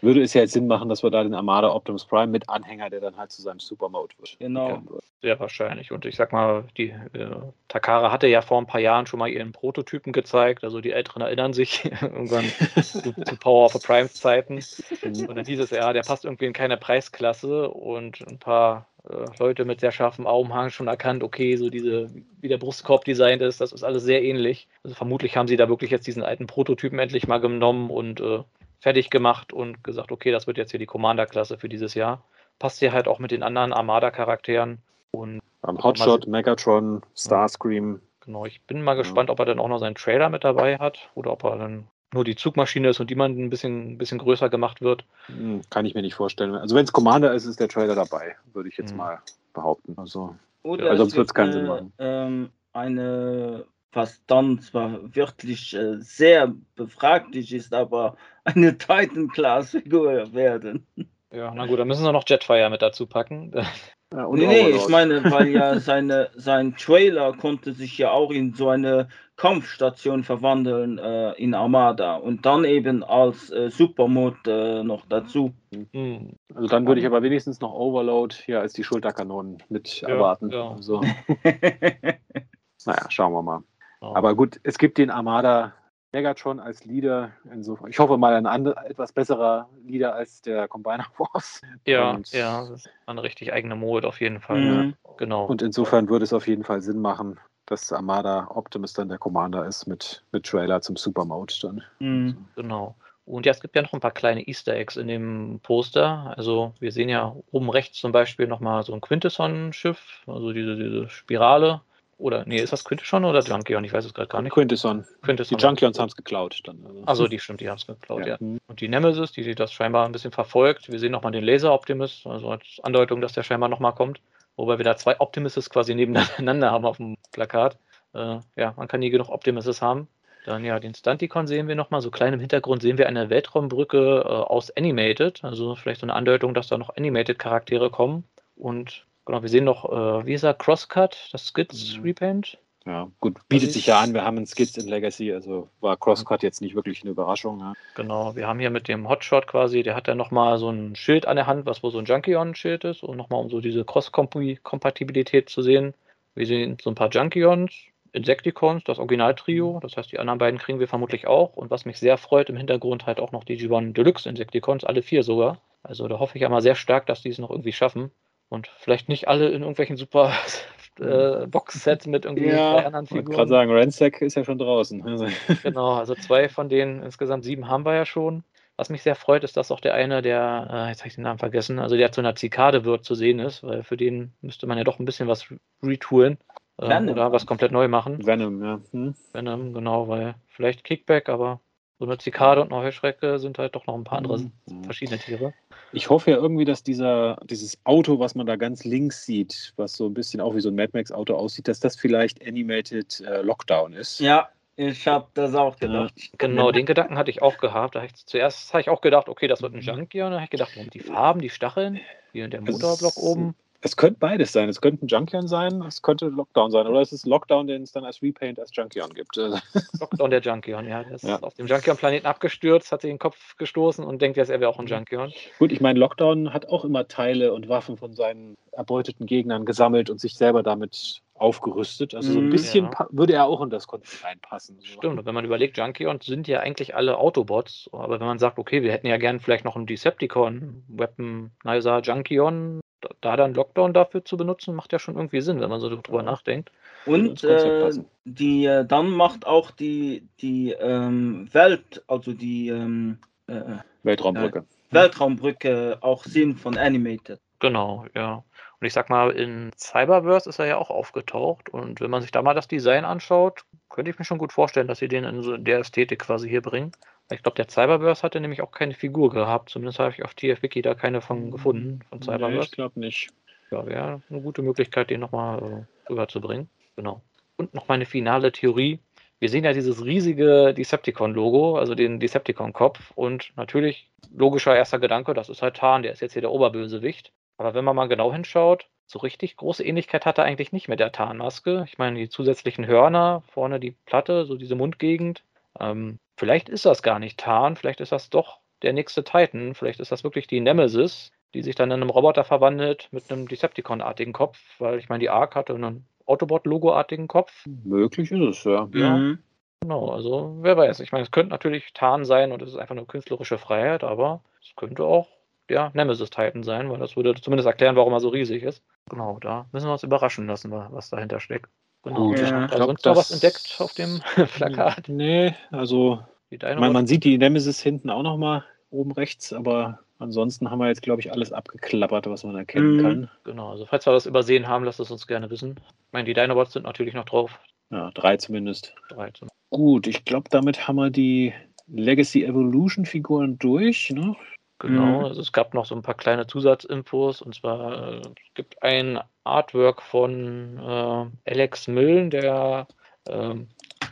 würde es ja jetzt Sinn machen, dass wir da den Armada Optimus Prime mit Anhänger, der dann halt zu seinem Supermode wird. Genau. Sehr wahrscheinlich. Und ich sag mal, die äh, Takara hatte ja vor ein paar Jahren schon mal ihren Prototypen gezeigt. Also die Älteren erinnern sich irgendwann zu, zu, Power of the Prime Zeiten. Und dann hieß es ja, der passt irgendwie in keine Preisklasse und ein paar äh, Leute mit sehr scharfem Augenhang schon erkannt, okay, so diese, wie der Brustkorb designt ist, das ist alles sehr ähnlich. Also vermutlich haben sie da wirklich jetzt diesen alten Prototypen endlich mal genommen und äh, fertig gemacht und gesagt, okay, das wird jetzt hier die Commander-Klasse für dieses Jahr. Passt hier halt auch mit den anderen Armada-Charakteren. Und Hotshot, Megatron, Starscream. Genau, ich bin mal gespannt, ob er dann auch noch seinen Trailer mit dabei hat oder ob er dann nur die Zugmaschine ist und die man ein bisschen, ein bisschen größer gemacht wird. Hm, kann ich mir nicht vorstellen. Also wenn es Commander ist, ist der Trailer dabei, würde ich jetzt hm. mal behaupten. Also, Oder also sonst wird es keinen Sinn machen. Ähm, eine, was dann zwar wirklich äh, sehr befraglich ist, aber eine Titan-Class-Figur werden. Ja, na gut, dann müssen wir noch Jetfire mit dazu packen. Ja, nee, nee, ich meine, weil ja seine, sein Trailer konnte sich ja auch in so eine Kampfstation verwandeln äh, in Armada und dann eben als äh, Supermod äh, noch dazu. Mhm. Also dann würde ich aber wenigstens noch Overload hier als die Schulterkanonen mit ja, erwarten. Ja. Also, naja, schauen wir mal. Aber gut, es gibt den Armada Megatron als Leader. Insofern, ich hoffe mal ein andere, etwas besserer Leader als der Combiner Wars. Ja, und, ja, das ist eine richtig eigene Mode auf jeden Fall. Mhm. Genau. Und insofern würde es auf jeden Fall Sinn machen, dass Armada Optimus dann der Commander ist mit, mit Trailer zum Supermode dann. Mhm. Genau. Und ja, es gibt ja noch ein paar kleine Easter Eggs in dem Poster. Also wir sehen ja oben rechts zum Beispiel nochmal so ein Quintesson-Schiff, also diese, diese Spirale. Oder, nee, ist das Quintesson oder Junkion? Ich weiß es gerade gar nicht. Quintesson. Quintesson. Die Junkions haben es geklaut. Dann, also. also die stimmt, die haben es geklaut, ja. ja. Und die Nemesis, die das scheinbar ein bisschen verfolgt. Wir sehen nochmal den Laser Optimus, also als Andeutung, dass der scheinbar nochmal kommt. Wobei wir da zwei Optimuses quasi nebeneinander haben auf dem Plakat. Äh, ja, man kann nie genug Optimuses haben. Dann ja, den Stunticon sehen wir nochmal. So klein im Hintergrund sehen wir eine Weltraumbrücke äh, aus Animated. Also vielleicht so eine Andeutung, dass da noch Animated-Charaktere kommen. Und Genau, wir sehen noch, äh, wie ist er, Crosscut, das Skids mhm. Repaint. Ja, gut, bietet sich ja an, wir haben einen Skids in Legacy, also war Crosscut jetzt nicht wirklich eine Überraschung. Ja. Genau, wir haben hier mit dem Hotshot quasi, der hat ja nochmal so ein Schild an der Hand, was wohl so ein Junkion-Schild ist, und nochmal um so diese Cross-Kompatibilität zu sehen. Wir sehen so ein paar Junkions, Insecticons, das Original-Trio, mhm. das heißt, die anderen beiden kriegen wir vermutlich auch. Und was mich sehr freut, im Hintergrund halt auch noch die G1 Deluxe Insecticons, alle vier sogar. Also da hoffe ich ja mal sehr stark, dass die es noch irgendwie schaffen. Und vielleicht nicht alle in irgendwelchen super äh, Box-Sets mit irgendwie ja, drei anderen Figuren. Ich gerade sagen, Ransack ist ja schon draußen. Also genau, also zwei von denen, insgesamt sieben haben wir ja schon. Was mich sehr freut, ist, dass auch der eine, der, äh, jetzt habe ich den Namen vergessen, also der zu einer Zikade wird zu sehen ist, weil für den müsste man ja doch ein bisschen was retoolen äh, oder was komplett neu machen. Venom, ja. Hm? Venom, genau, weil vielleicht Kickback, aber so eine Zikade und eine Heuschrecke sind halt doch noch ein paar andere mhm. verschiedene Tiere. Ich hoffe ja irgendwie, dass dieser, dieses Auto, was man da ganz links sieht, was so ein bisschen auch wie so ein Mad Max Auto aussieht, dass das vielleicht Animated äh, Lockdown ist. Ja, ich habe das auch gedacht. Ja. Genau, den Gedanken hatte ich auch gehabt. Da ich, zuerst habe ich auch gedacht, okay, das wird ein mhm. Junkie. Und dann habe ich gedacht, die Farben, die Stacheln, hier der Motorblock oben. Es könnte beides sein. Es könnte ein Junkion sein, es könnte Lockdown sein. Oder es ist Lockdown, den es dann als Repaint als Junkion gibt. Lockdown der Junkion, ja. Der ist ja. auf dem Junkion-Planeten abgestürzt, hat sich den Kopf gestoßen und denkt jetzt, er wäre auch ein Junkion. Gut, ich meine, Lockdown hat auch immer Teile und Waffen von seinen erbeuteten Gegnern gesammelt und sich selber damit aufgerüstet. Also so ein mhm. bisschen ja. würde er auch in das Konzept reinpassen. Stimmt, und wenn man überlegt, Junkions sind ja eigentlich alle Autobots, aber wenn man sagt, okay, wir hätten ja gern vielleicht noch einen Decepticon, Weaponizer Junkion, da dann Lockdown dafür zu benutzen, macht ja schon irgendwie Sinn, wenn man so drüber ja. nachdenkt. Und äh, die, äh, dann macht auch die, die ähm, Welt, also die ähm, äh, Weltraumbrücke. Äh, Weltraumbrücke auch Sinn von Animated. Genau, ja. Und ich sag mal, in Cyberverse ist er ja auch aufgetaucht. Und wenn man sich da mal das Design anschaut, könnte ich mir schon gut vorstellen, dass sie den in so der Ästhetik quasi hier bringen. Ich glaube, der Cyberverse hatte nämlich auch keine Figur gehabt. Zumindest habe ich auf TF-Wiki da keine von gefunden, von Cyberverse. Nee, ich glaube nicht. Ja, wäre eine gute Möglichkeit, den nochmal äh, rüberzubringen. Genau. Und noch meine finale Theorie. Wir sehen ja dieses riesige Decepticon-Logo, also den Decepticon-Kopf. Und natürlich, logischer erster Gedanke, das ist halt Tarn, der ist jetzt hier der Oberbösewicht. Aber wenn man mal genau hinschaut, so richtig große Ähnlichkeit hat er eigentlich nicht mit der Tarnmaske. Ich meine, die zusätzlichen Hörner, vorne die Platte, so diese Mundgegend. Ähm, Vielleicht ist das gar nicht Tarn, vielleicht ist das doch der nächste Titan, vielleicht ist das wirklich die Nemesis, die sich dann in einem Roboter verwandelt mit einem Decepticon-artigen Kopf, weil ich meine, die Ark hatte einen Autobot-Logo-artigen Kopf. Möglich ist es, ja. Ja. Mhm. Genau, also wer weiß. Ich meine, es könnte natürlich Tarn sein und es ist einfach eine künstlerische Freiheit, aber es könnte auch der Nemesis-Titan sein, weil das würde zumindest erklären, warum er so riesig ist. Genau, da müssen wir uns überraschen lassen, was dahinter steckt. Genau. Gut, ja. ich sonst noch was entdeckt auf dem Plakat? Nee, also man, man, sieht die Nemesis hinten auch noch mal oben rechts, aber ansonsten haben wir jetzt, glaube ich, alles abgeklappert, was man erkennen mhm. kann. Genau, also falls wir was übersehen haben, lasst es uns gerne wissen. Ich meine, die Dinobots sind natürlich noch drauf. Ja, drei zumindest. Drei zumindest. Gut, ich glaube, damit haben wir die Legacy Evolution Figuren durch. Ne? Genau, mhm. also es gab noch so ein paar kleine Zusatzinfos und zwar äh, es gibt ein Artwork von äh, Alex Millen, der äh,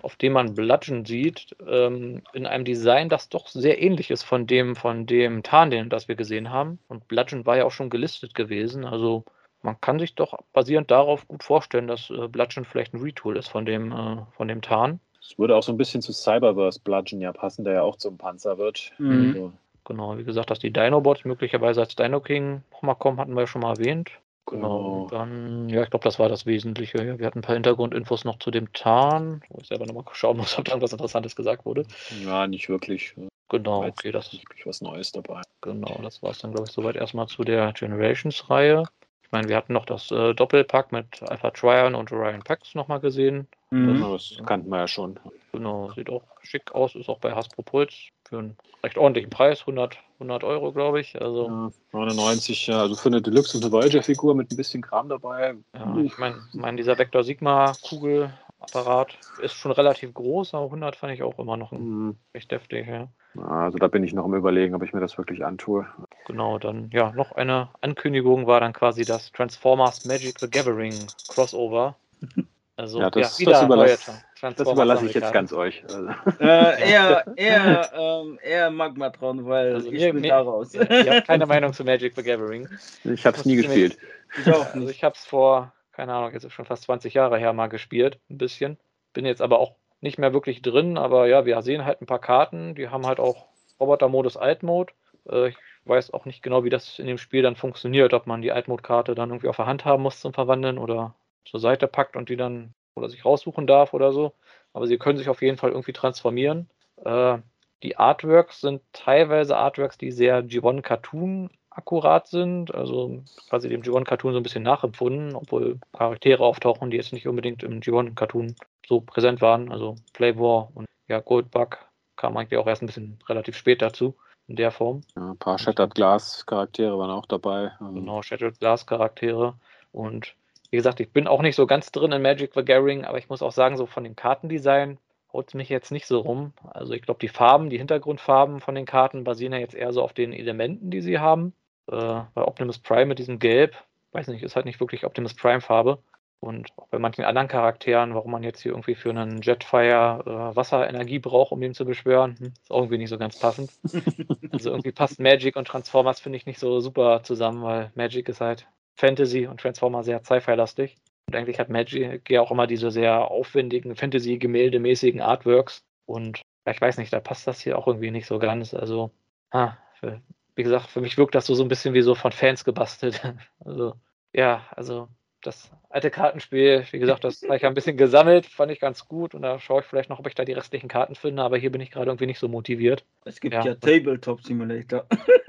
auf dem man Bludgeon sieht, ähm, in einem Design, das doch sehr ähnlich ist von dem, von dem Tarn, das wir gesehen haben. Und Bludgeon war ja auch schon gelistet gewesen. Also man kann sich doch basierend darauf gut vorstellen, dass äh, Bludgeon vielleicht ein Retool ist von dem, äh, von dem Tarn. Es würde auch so ein bisschen zu Cyberverse Bludgeon ja passen, der ja auch zum Panzer wird. Mhm. Also, Genau, wie gesagt, dass die Dinobots möglicherweise als Dino King nochmal kommen, hatten wir ja schon mal erwähnt. Genau. Dann, ja, ich glaube, das war das Wesentliche. Wir hatten ein paar Hintergrundinfos noch zu dem Tarn, wo ich selber nochmal schauen muss, ob da irgendwas Interessantes gesagt wurde. Ja, nicht wirklich. Genau, okay, das ist wirklich was Neues dabei. Genau, das war es dann, glaube ich, soweit erstmal zu der Generations-Reihe. Ich meine, wir hatten noch das äh, Doppelpack mit Alpha Tryon und Orion Pax nochmal gesehen. Mhm. Das, das kannten wir ja schon. Genau, sieht auch schick aus, ist auch bei Hasbro Puls für einen recht ordentlichen Preis, 100, 100 Euro, glaube ich. Also, ja, 99, also für eine Deluxe- und eine Voyager-Figur mit ein bisschen Kram dabei. Ja, ich meine, mein, dieser Vector Sigma-Kugelapparat ist schon relativ groß, aber 100 fand ich auch immer noch mhm. recht deftig. Ja. Also da bin ich noch im Überlegen, ob ich mir das wirklich antue. Genau, dann ja, noch eine Ankündigung war dann quasi das Transformers Magic the Gathering Crossover. Also ja, das, ja, das, überlasse, das überlasse ich jetzt ganz euch. Also. Äh, eher, eher, ähm, eher Magmatron, weil also ich bin da raus. Ihr, ihr habt keine Meinung zu Magic the Gathering. Ich habe es nie gespielt. Ich auch nicht. Also ich habe es vor, keine Ahnung, jetzt schon fast 20 Jahre her mal gespielt, ein bisschen. Bin jetzt aber auch nicht mehr wirklich drin, aber ja, wir sehen halt ein paar Karten, die haben halt auch Roboter-Modus Alt-Mode. Äh, ich weiß auch nicht genau, wie das in dem Spiel dann funktioniert, ob man die Alt-Mode-Karte dann irgendwie auf der Hand haben muss zum Verwandeln oder zur Seite packt und die dann oder sich raussuchen darf oder so. Aber sie können sich auf jeden Fall irgendwie transformieren. Äh, die Artworks sind teilweise Artworks, die sehr G1 Cartoon akkurat sind, also quasi dem G1 Cartoon so ein bisschen nachempfunden, obwohl Charaktere auftauchen, die jetzt nicht unbedingt im G1 Cartoon so präsent waren. Also Flavor und ja, Goldbug kam eigentlich auch erst ein bisschen relativ spät dazu in der Form. Ja, ein paar Shattered Glass Charaktere waren auch dabei. Also genau, Shattered Glass Charaktere und wie gesagt, ich bin auch nicht so ganz drin in Magic the Gathering, aber ich muss auch sagen, so von dem Kartendesign haut es mich jetzt nicht so rum. Also ich glaube, die Farben, die Hintergrundfarben von den Karten basieren ja jetzt eher so auf den Elementen, die sie haben. Äh, bei Optimus Prime mit diesem Gelb, weiß nicht, ist halt nicht wirklich Optimus Prime Farbe. Und auch bei manchen anderen Charakteren, warum man jetzt hier irgendwie für einen Jetfire äh, Wasserenergie braucht, um ihn zu beschwören, hm, ist auch irgendwie nicht so ganz passend. also irgendwie passt Magic und Transformers, finde ich, nicht so super zusammen, weil Magic ist halt Fantasy und Transformer sehr sci-fi-lastig. Und eigentlich hat Magic ja auch immer diese sehr aufwendigen Fantasy-Gemäldemäßigen Artworks. Und ja, ich weiß nicht, da passt das hier auch irgendwie nicht so ganz. Also, ah, für, wie gesagt, für mich wirkt das so, so ein bisschen wie so von Fans gebastelt. Also, ja, also das alte Kartenspiel, wie gesagt, das habe ich ein bisschen gesammelt, fand ich ganz gut und da schaue ich vielleicht noch, ob ich da die restlichen Karten finde, aber hier bin ich gerade irgendwie nicht so motiviert. Es gibt ja, ja Tabletop Simulator.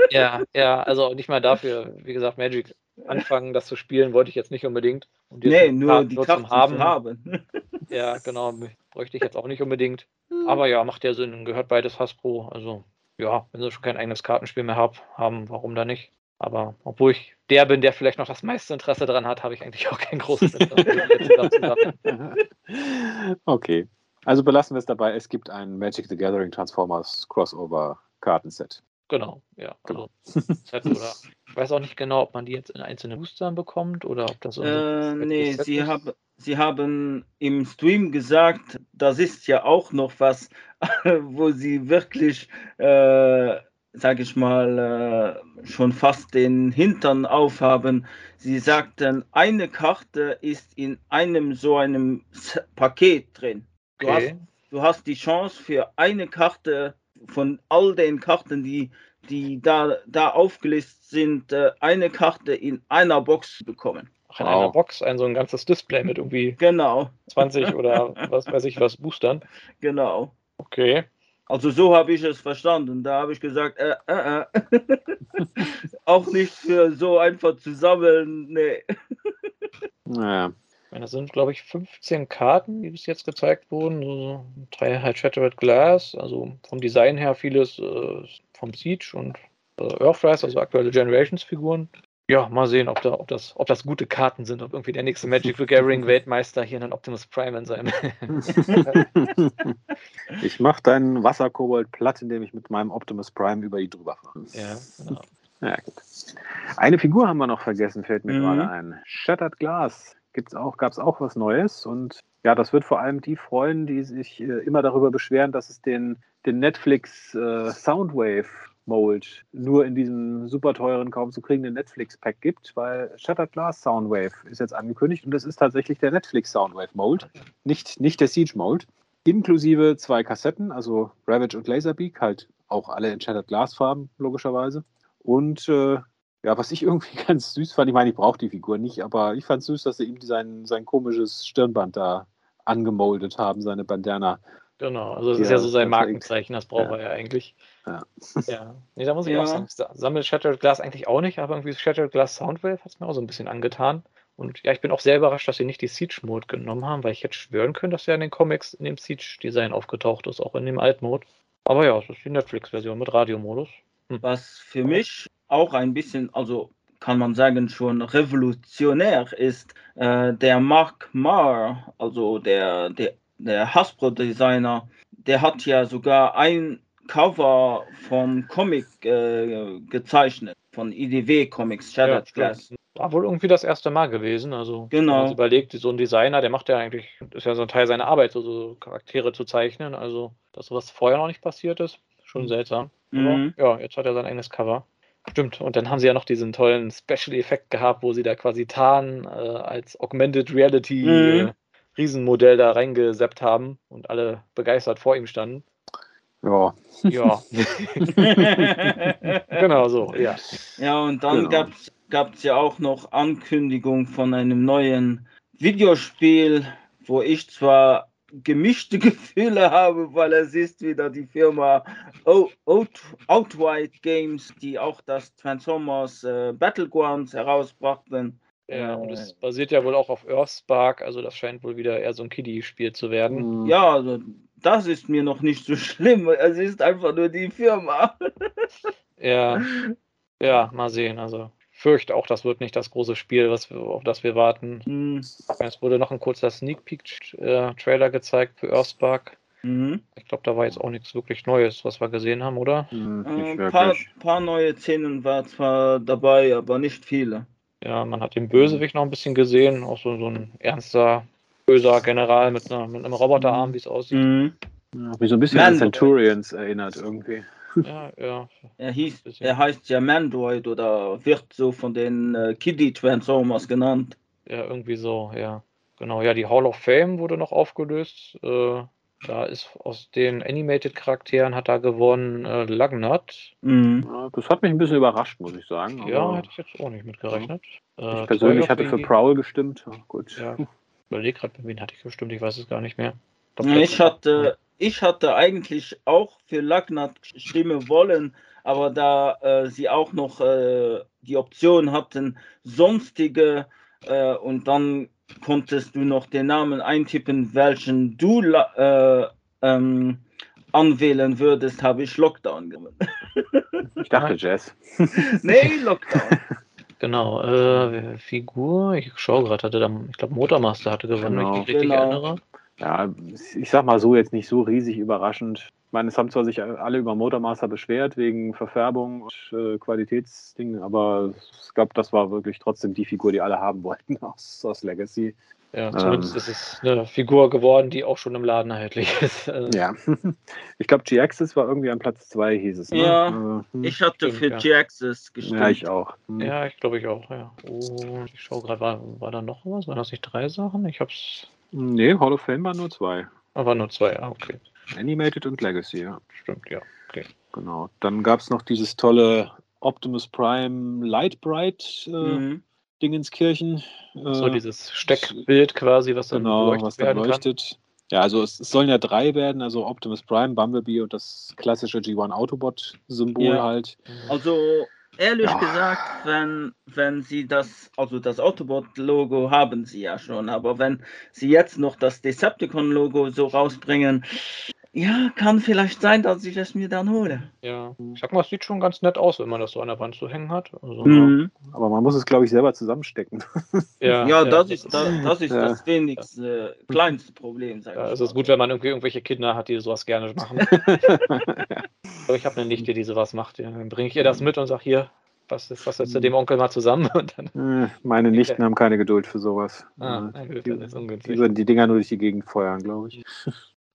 Ja, ja, also nicht mal dafür, wie gesagt, Magic anfangen, das zu spielen, wollte ich jetzt nicht unbedingt. Und nee, nur Karten die nur Kraft zum haben. Zu haben. Ja, genau, bräuchte ich jetzt auch nicht unbedingt. Aber ja, macht ja Sinn, gehört beides Hasbro. Also ja, wenn sie schon kein eigenes Kartenspiel mehr hab, haben, warum da nicht? Aber obwohl ich der bin, der vielleicht noch das meiste Interesse daran hat, habe ich eigentlich auch kein großes Interesse. okay. Also belassen wir es dabei. Es gibt ein Magic the Gathering Transformers Crossover Kartenset. Genau, ja. Genau. Also, Set oder, ich weiß auch nicht genau, ob man die jetzt in einzelnen Boostern bekommt oder ob das. Äh, nee, sie, hab, sie haben im Stream gesagt, das ist ja auch noch was, wo sie wirklich. Äh, sage ich mal, äh, schon fast den Hintern aufhaben. Sie sagten, eine Karte ist in einem so einem Paket drin. Du, okay. hast, du hast die Chance für eine Karte von all den Karten, die, die da, da aufgelistet sind, äh, eine Karte in einer Box zu bekommen. Ach, in wow. einer Box, ein so ein ganzes Display mit irgendwie genau. 20 oder was weiß ich was Boostern. Genau. Okay. Also so habe ich es verstanden. Da habe ich gesagt, äh, äh, äh. auch nicht für so einfach zu sammeln. Nee. Naja. Das sind, glaube ich, 15 Karten, die bis jetzt gezeigt wurden. So drei halt Shattered Glass, also vom Design her vieles äh, vom Siege und äh, Earthrise, also aktuelle Generations-Figuren. Ja, mal sehen, ob, da, ob, das, ob das gute Karten sind, ob irgendwie der nächste Magic the Gathering Weltmeister hier einen Optimus Prime in seinem. ich mache deinen Wasserkobold platt, indem ich mit meinem Optimus Prime über ihn drüber fahre. Ja, genau. Ja, gut. Eine Figur haben wir noch vergessen, fällt mir mhm. gerade ein. Shattered Glass gibt's auch, gab es auch was Neues und ja, das wird vor allem die freuen, die sich äh, immer darüber beschweren, dass es den, den Netflix äh, Soundwave Mold nur in diesem super teuren, kaum zu kriegenden Netflix-Pack gibt, weil Shattered Glass Soundwave ist jetzt angekündigt und das ist tatsächlich der Netflix Soundwave Mold, nicht, nicht der Siege Mold. Inklusive zwei Kassetten, also Ravage und Laserbeak, halt auch alle in Shattered Glass Farben, logischerweise. Und äh, ja, was ich irgendwie ganz süß fand, ich meine, ich brauche die Figur nicht, aber ich fand süß, dass sie ihm sein, sein komisches Stirnband da angemoldet haben, seine Bandana. Genau, also das ist ja so sein Markenzeichen, das braucht ja. er ja eigentlich. Ja. ja. Nee, da muss ich ja. auch sagen, sammelt Shattered Glass eigentlich auch nicht, aber irgendwie Shattered Glass Soundwave hat es mir auch so ein bisschen angetan. Und ja, ich bin auch sehr überrascht, dass sie nicht die Siege-Mode genommen haben, weil ich hätte schwören können, dass er in den Comics in dem Siege-Design aufgetaucht ist, auch in dem Alt-Mode. Aber ja, das ist die Netflix-Version mit Radiomodus. Hm. Was für mich auch ein bisschen, also kann man sagen, schon revolutionär ist, äh, der Mark Marr, also der, der, der Hasbro-Designer, der hat ja sogar ein Cover vom Comic äh, gezeichnet, von IDW Comics, Shattered ja, Glass. War wohl irgendwie das erste Mal gewesen. Also, genau. wenn man überlegt, so ein Designer, der macht ja eigentlich, ist ja so ein Teil seiner Arbeit, so, so Charaktere zu zeichnen. Also, dass sowas vorher noch nicht passiert ist, schon seltsam. Mhm. Ja, jetzt hat er sein eigenes Cover. Stimmt, und dann haben sie ja noch diesen tollen Special-Effekt gehabt, wo sie da quasi Tarn äh, als Augmented Reality mhm. äh, Riesenmodell da reingeseppt haben und alle begeistert vor ihm standen. Ja. Ja. genau so, ja. Ja, und dann genau. gab es ja auch noch Ankündigung von einem neuen Videospiel, wo ich zwar gemischte Gefühle habe, weil es ist wieder die Firma Outright Games, die auch das Transformers äh, Battlegrounds herausbrachten. Ja, und es basiert ja wohl auch auf Earthspark, also das scheint wohl wieder eher so ein Kiddie-Spiel zu werden. Mhm. Ja, also das ist mir noch nicht so schlimm. Es ist einfach nur die Firma. ja, ja, mal sehen. Also fürchte auch, das wird nicht das große Spiel, was wir, auf das wir warten. Mhm. Es wurde noch ein kurzer Sneak Peek-Trailer äh, gezeigt für Earthspark. Mhm. Ich glaube, da war jetzt auch nichts wirklich Neues, was wir gesehen haben, oder? Mhm, ein paar, paar, neue Szenen war zwar dabei, aber nicht viele. Ja, man hat den Bösewicht noch ein bisschen gesehen, auch so, so ein ernster, böser General mit, einer, mit einem Roboterarm, mhm. wie es aussieht. Mhm. Ja, mich so ein bisschen Man an Centurions erinnert irgendwie. Ja, ja. Er, hieß, er heißt ja Mandroid oder wird so von den äh, Kiddie Transformers genannt. Ja, irgendwie so, ja. Genau, ja, die Hall of Fame wurde noch aufgelöst. Äh, da ist aus den Animated-Charakteren hat er gewonnen äh, Lagnat. Mhm. Das hat mich ein bisschen überrascht, muss ich sagen. ja, hätte ich jetzt auch nicht mitgerechnet. Ja. Äh, ich persönlich hatte für Prowl gestimmt. Oh, gut. Ja, ich überlege gerade, bei wen hatte ich gestimmt, ich weiß es gar nicht mehr. Ich, hatte, ich hatte eigentlich auch für Lagnat stimmen wollen, aber da äh, sie auch noch äh, die Option hatten, sonstige äh, und dann konntest du noch den Namen eintippen, welchen du äh, ähm, anwählen würdest, habe ich Lockdown gewonnen. ich dachte Jazz. nee, Lockdown. Genau, äh, Figur, ich schaue gerade, hatte da, ich glaube Motormaster hatte gewonnen, genau. wenn ich mich richtig genau. erinnere. Ja, ich sag mal so, jetzt nicht so riesig überraschend. Ich meine, es haben zwar sich alle über Motormaster beschwert wegen Verfärbung und äh, Qualitätsdingen, aber ich glaube, das war wirklich trotzdem die Figur, die alle haben wollten aus, aus Legacy. Ja, zumindest ähm, ist es eine Figur geworden, die auch schon im Laden erhältlich ist. Also ja, ich glaube, G-Axis war irgendwie an Platz 2, hieß es. Ne? Ja, äh, hm. ich hatte für ja. G-Axis gestimmt. Ja, ich auch. Hm. Ja, ich glaube, ich auch, ja. Und ich schaue gerade, war, war da noch was? Waren das nicht drei Sachen? Ich hab's. Nee, Hall of Fame waren nur zwei. Aber nur zwei, ah, okay. Animated und Legacy, ja. Stimmt, ja. Okay. Genau. Dann gab es noch dieses tolle Optimus Prime Light Bright äh, mhm. Dingenskirchen. Äh, so dieses Steckbild quasi, was dann, genau, was dann leuchtet. Ja, also es, es, sollen ja drei werden, also Optimus Prime, Bumblebee und das klassische G1 Autobot-Symbol ja. halt. Also ehrlich ja. gesagt, wenn, wenn sie das, also das Autobot-Logo haben sie ja schon, aber wenn sie jetzt noch das Decepticon-Logo so rausbringen, ja, kann vielleicht sein, dass ich es mir dann hole. Ja, ich sag mal, es sieht schon ganz nett aus, wenn man das so an der Wand zu hängen hat. Also, mhm. Aber man muss es, glaube ich, selber zusammenstecken. Ja, ja, das, ja ist, das, das, ist ja. das wenigste, äh, kleinste Problem. Sag ja, es ist gut, wenn man irgendwie irgendwelche Kinder hat, die sowas gerne machen. ich habe eine Nichte, die sowas macht. Dann bringe ich ihr das mit und sage, hier, was ist was jetzt mit dem Onkel mal zusammen? Dann, äh, Meine Nichten haben keine Geduld für sowas. Ah, die, die, die würden die Dinger nur durch die Gegend feuern, glaube ich.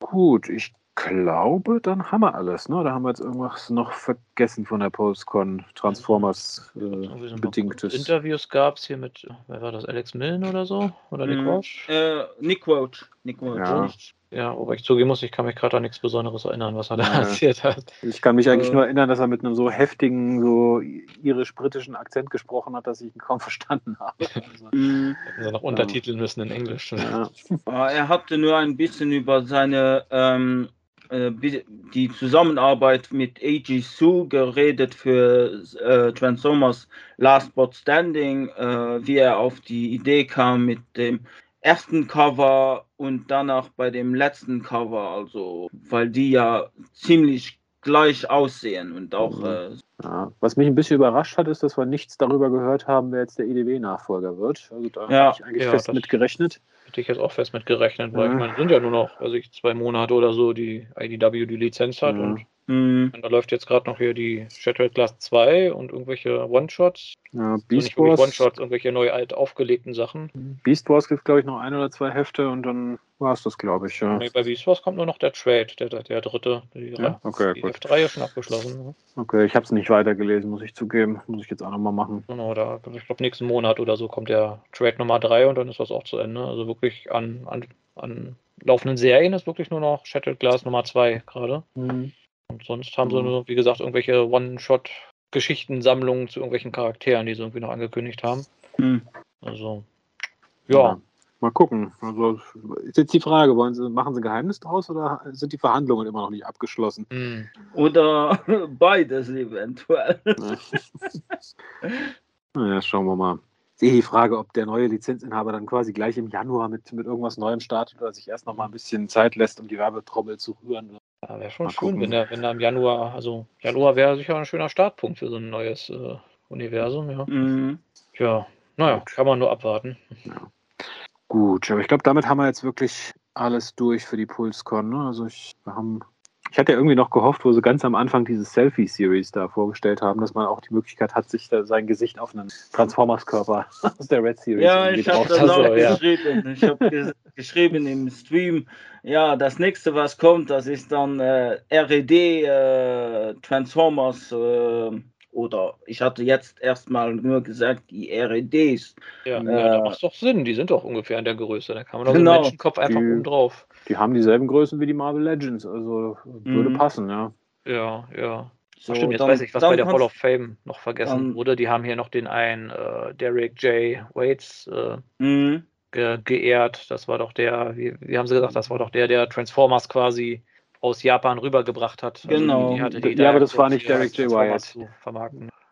Gut, ich glaube, dann haben wir alles. Ne? Da haben wir jetzt irgendwas noch vergessen von der Postcon Transformers äh, bedingtes. Interviews gab es hier mit, wer war das, Alex Millen oder so? Oder Nick Roach? Mm, äh, Nick Roach. Nick Roach. Ja. Ja, wobei ich zugeben muss, ich kann mich gerade an nichts Besonderes erinnern, was er da ja. erzählt hat. Ich kann mich eigentlich äh, nur erinnern, dass er mit einem so heftigen, so irisch-britischen Akzent gesprochen hat, dass ich ihn kaum verstanden habe. Also, mm. also noch untertiteln müssen in Englisch. Ja. er hatte nur ein bisschen über seine ähm, äh, die Zusammenarbeit mit A.G. Sue geredet für äh, Transformers Last But Standing, äh, wie er auf die Idee kam mit dem ersten Cover und danach bei dem letzten Cover, also weil die ja ziemlich gleich aussehen und auch. Mhm. Äh, ja, was mich ein bisschen überrascht hat, ist, dass wir nichts darüber gehört haben, wer jetzt der EDW-Nachfolger wird. Also da ja, habe ich eigentlich ja, fest mit gerechnet. Hätte ich jetzt auch fest mit gerechnet, weil ja. ich meine, sind ja nur noch, also ich zwei Monate oder so, die IDW die Lizenz hat und Mhm. Und da läuft jetzt gerade noch hier die Shattered Glass 2 und irgendwelche One-Shots. Ja, Beast also Wars. One-Shots, irgendwelche neu alt aufgelegten Sachen. Beast Wars gibt glaube ich, noch ein oder zwei Hefte und dann war es das, glaube ich. Ja. Nee, bei Beast Wars kommt nur noch der Trade, der, der dritte. Die, ja? okay, die gut. F3 ist schon abgeschlossen. Ne? Okay, ich habe es nicht weitergelesen, muss ich zugeben. Muss ich jetzt auch nochmal machen. Genau, da, ich glaube, nächsten Monat oder so kommt der Trade Nummer 3 und dann ist das auch zu Ende. Also wirklich an, an, an laufenden Serien ist wirklich nur noch Shattered Glass Nummer 2 gerade. Mhm. Und sonst haben sie mhm. nur, wie gesagt, irgendwelche One-Shot-Geschichtensammlungen zu irgendwelchen Charakteren, die sie irgendwie noch angekündigt haben. Mhm. Also, ja. ja. Mal gucken. Also ist jetzt die Frage, wollen sie, machen sie Geheimnis draus oder sind die Verhandlungen immer noch nicht abgeschlossen? Mhm. Oder beides eventuell. naja, schauen wir mal. Sehe die Frage, ob der neue Lizenzinhaber dann quasi gleich im Januar mit, mit irgendwas Neuem startet oder sich erst noch mal ein bisschen Zeit lässt, um die Werbetrommel zu rühren. Ja, wäre schon Mal schön, wenn er, wenn er im Januar, also Januar wäre sicher ein schöner Startpunkt für so ein neues äh, Universum, ja. Mhm. Ja, naja, kann man nur abwarten. Ja. Gut, aber ich glaube, damit haben wir jetzt wirklich alles durch für die PulseCon. Ne? Also ich, wir haben ich hatte ja irgendwie noch gehofft, wo sie ganz am Anfang diese Selfie-Series da vorgestellt haben, dass man auch die Möglichkeit hat, sich sein Gesicht auf einen Transformers-Körper aus der Red Series Ja, ich habe das auch ja. geschrieben. Ich habe ges geschrieben im Stream, ja, das nächste, was kommt, das ist dann äh, RED äh, Transformers äh, oder ich hatte jetzt erstmal nur gesagt, die REDs. Ja, äh, ja da macht doch Sinn, die sind doch ungefähr in der Größe. Da kann man doch genau. so einen Menschenkopf einfach die, oben drauf. Die haben dieselben Größen wie die Marvel Legends, also würde mhm. passen, ja. Ja, ja. So, Ach stimmt, jetzt dann, weiß ich, was bei der Hall of Fame noch vergessen dann, wurde. Die haben hier noch den einen äh, Derek J. Waits äh, mhm. ge geehrt. Das war doch der, wie, wie haben sie gesagt, das war doch der, der Transformers quasi aus Japan rübergebracht hat. Genau. Also die, die ja, aber das war nicht Derek J. Wyatt.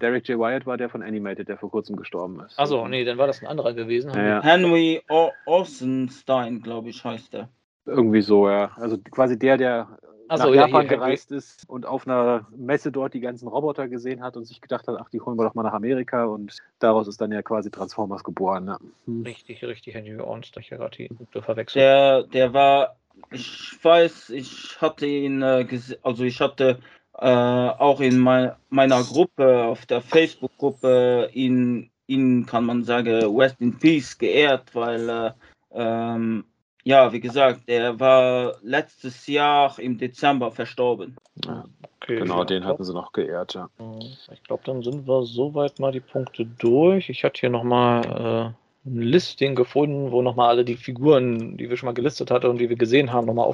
Derek J. Wyatt war der von Animated, der vor kurzem gestorben ist. Achso, nee, dann war das ein anderer gewesen. Ja, ja. Henry Osenstein, glaube ich, heißt der. Irgendwie so, ja. Also quasi der, der so, nach Japan gereist ist und auf einer Messe dort die ganzen Roboter gesehen hat und sich gedacht hat, ach, die holen wir doch mal nach Amerika und daraus ist dann ja quasi Transformers geboren. Ja. Hm. Richtig, richtig, Henry Ornstein, ich gerade die verwechselt. Der, der war ich weiß, ich hatte ihn, äh, also ich hatte äh, auch in mein, meiner Gruppe, auf der Facebook-Gruppe, ihn, ihn, kann man sagen, West in Peace geehrt, weil, äh, ähm, ja, wie gesagt, er war letztes Jahr im Dezember verstorben. Ja, okay, genau, den hatten sie noch geehrt, ja. Ich glaube, dann sind wir soweit mal die Punkte durch. Ich hatte hier nochmal äh, ein Listing gefunden, wo nochmal alle die Figuren, die wir schon mal gelistet hatten und die wir gesehen haben, nochmal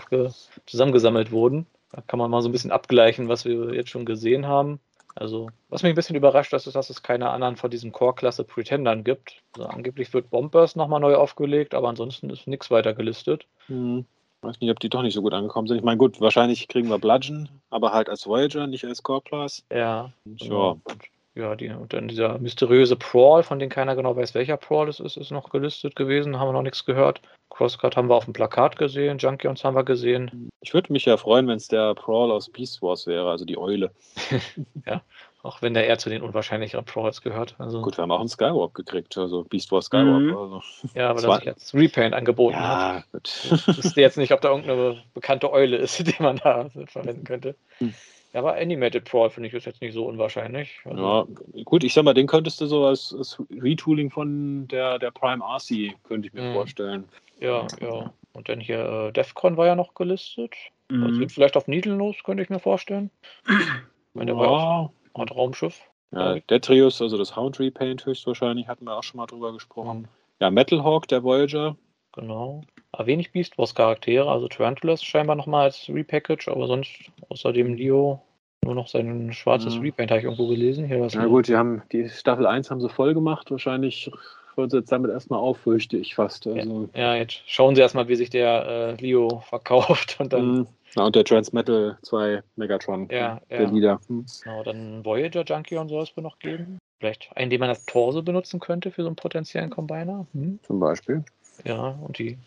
zusammengesammelt wurden. Da kann man mal so ein bisschen abgleichen, was wir jetzt schon gesehen haben. Also, was mich ein bisschen überrascht ist, ist, dass es keine anderen von diesen Core-Klasse Pretendern gibt. Also, angeblich wird Bombers nochmal neu aufgelegt, aber ansonsten ist nichts weiter gelistet. Ich weiß nicht, ob die doch nicht so gut angekommen sind. Ich meine, gut, wahrscheinlich kriegen wir Bludgeon, aber halt als Voyager, nicht als Core Class. Ja. Genau. Ja, die, und dann dieser mysteriöse Prawl, von dem keiner genau weiß, welcher Prawl es ist, ist noch gelistet gewesen, haben wir noch nichts gehört. Crosscut haben wir auf dem Plakat gesehen, Junkions haben wir gesehen. Ich würde mich ja freuen, wenn es der Prawl aus Beast Wars wäre, also die Eule. ja, auch wenn der eher zu den unwahrscheinlicheren Prowls gehört. Also Gut, wir haben auch einen Skywalk gekriegt, also Beast Wars Skywalk. Mhm. Also. Ja, aber das sich jetzt Repaint angeboten ja, hat. Gut. Ich wüsste jetzt nicht, ob da irgendeine bekannte Eule ist, die man da verwenden könnte. Hm. Ja, aber Animated Prawl finde ich ist jetzt nicht so unwahrscheinlich. Also ja, gut, ich sag mal, den könntest du so als, als Retooling von der, der Prime RC, könnte ich mir mhm. vorstellen. Ja, ja. Und dann hier äh, Defcon war ja noch gelistet. Mhm. Das wird vielleicht auf Needle los, könnte ich mir vorstellen. Ich meine, der ja. war auch Art Raumschiff. Ja, Detrius, also das Hound Repaint höchstwahrscheinlich, hatten wir auch schon mal drüber gesprochen. Ja, Metal Hawk, der Voyager. Genau. Aber wenig Beast Wars Charaktere, also Tarantulas scheinbar nochmal als Repackage, aber sonst außerdem Leo nur noch sein schwarzes mhm. Repaint, habe ich irgendwo gelesen. Hier ja gut, die haben die Staffel 1 haben sie voll gemacht, wahrscheinlich hören sie jetzt damit erstmal auf, fürchte ich fast. Also, ja, ja, jetzt schauen sie erstmal, wie sich der äh, Leo verkauft und dann mhm. Ja, und der Transmetal 2 Megatron, ja, der ja. Leader. Hm. Genau, dann Voyager Junkie und sowas wird noch geben. Vielleicht einen, den man als Torso benutzen könnte für so einen potenziellen Combiner. Hm. Zum Beispiel. Ja, und die,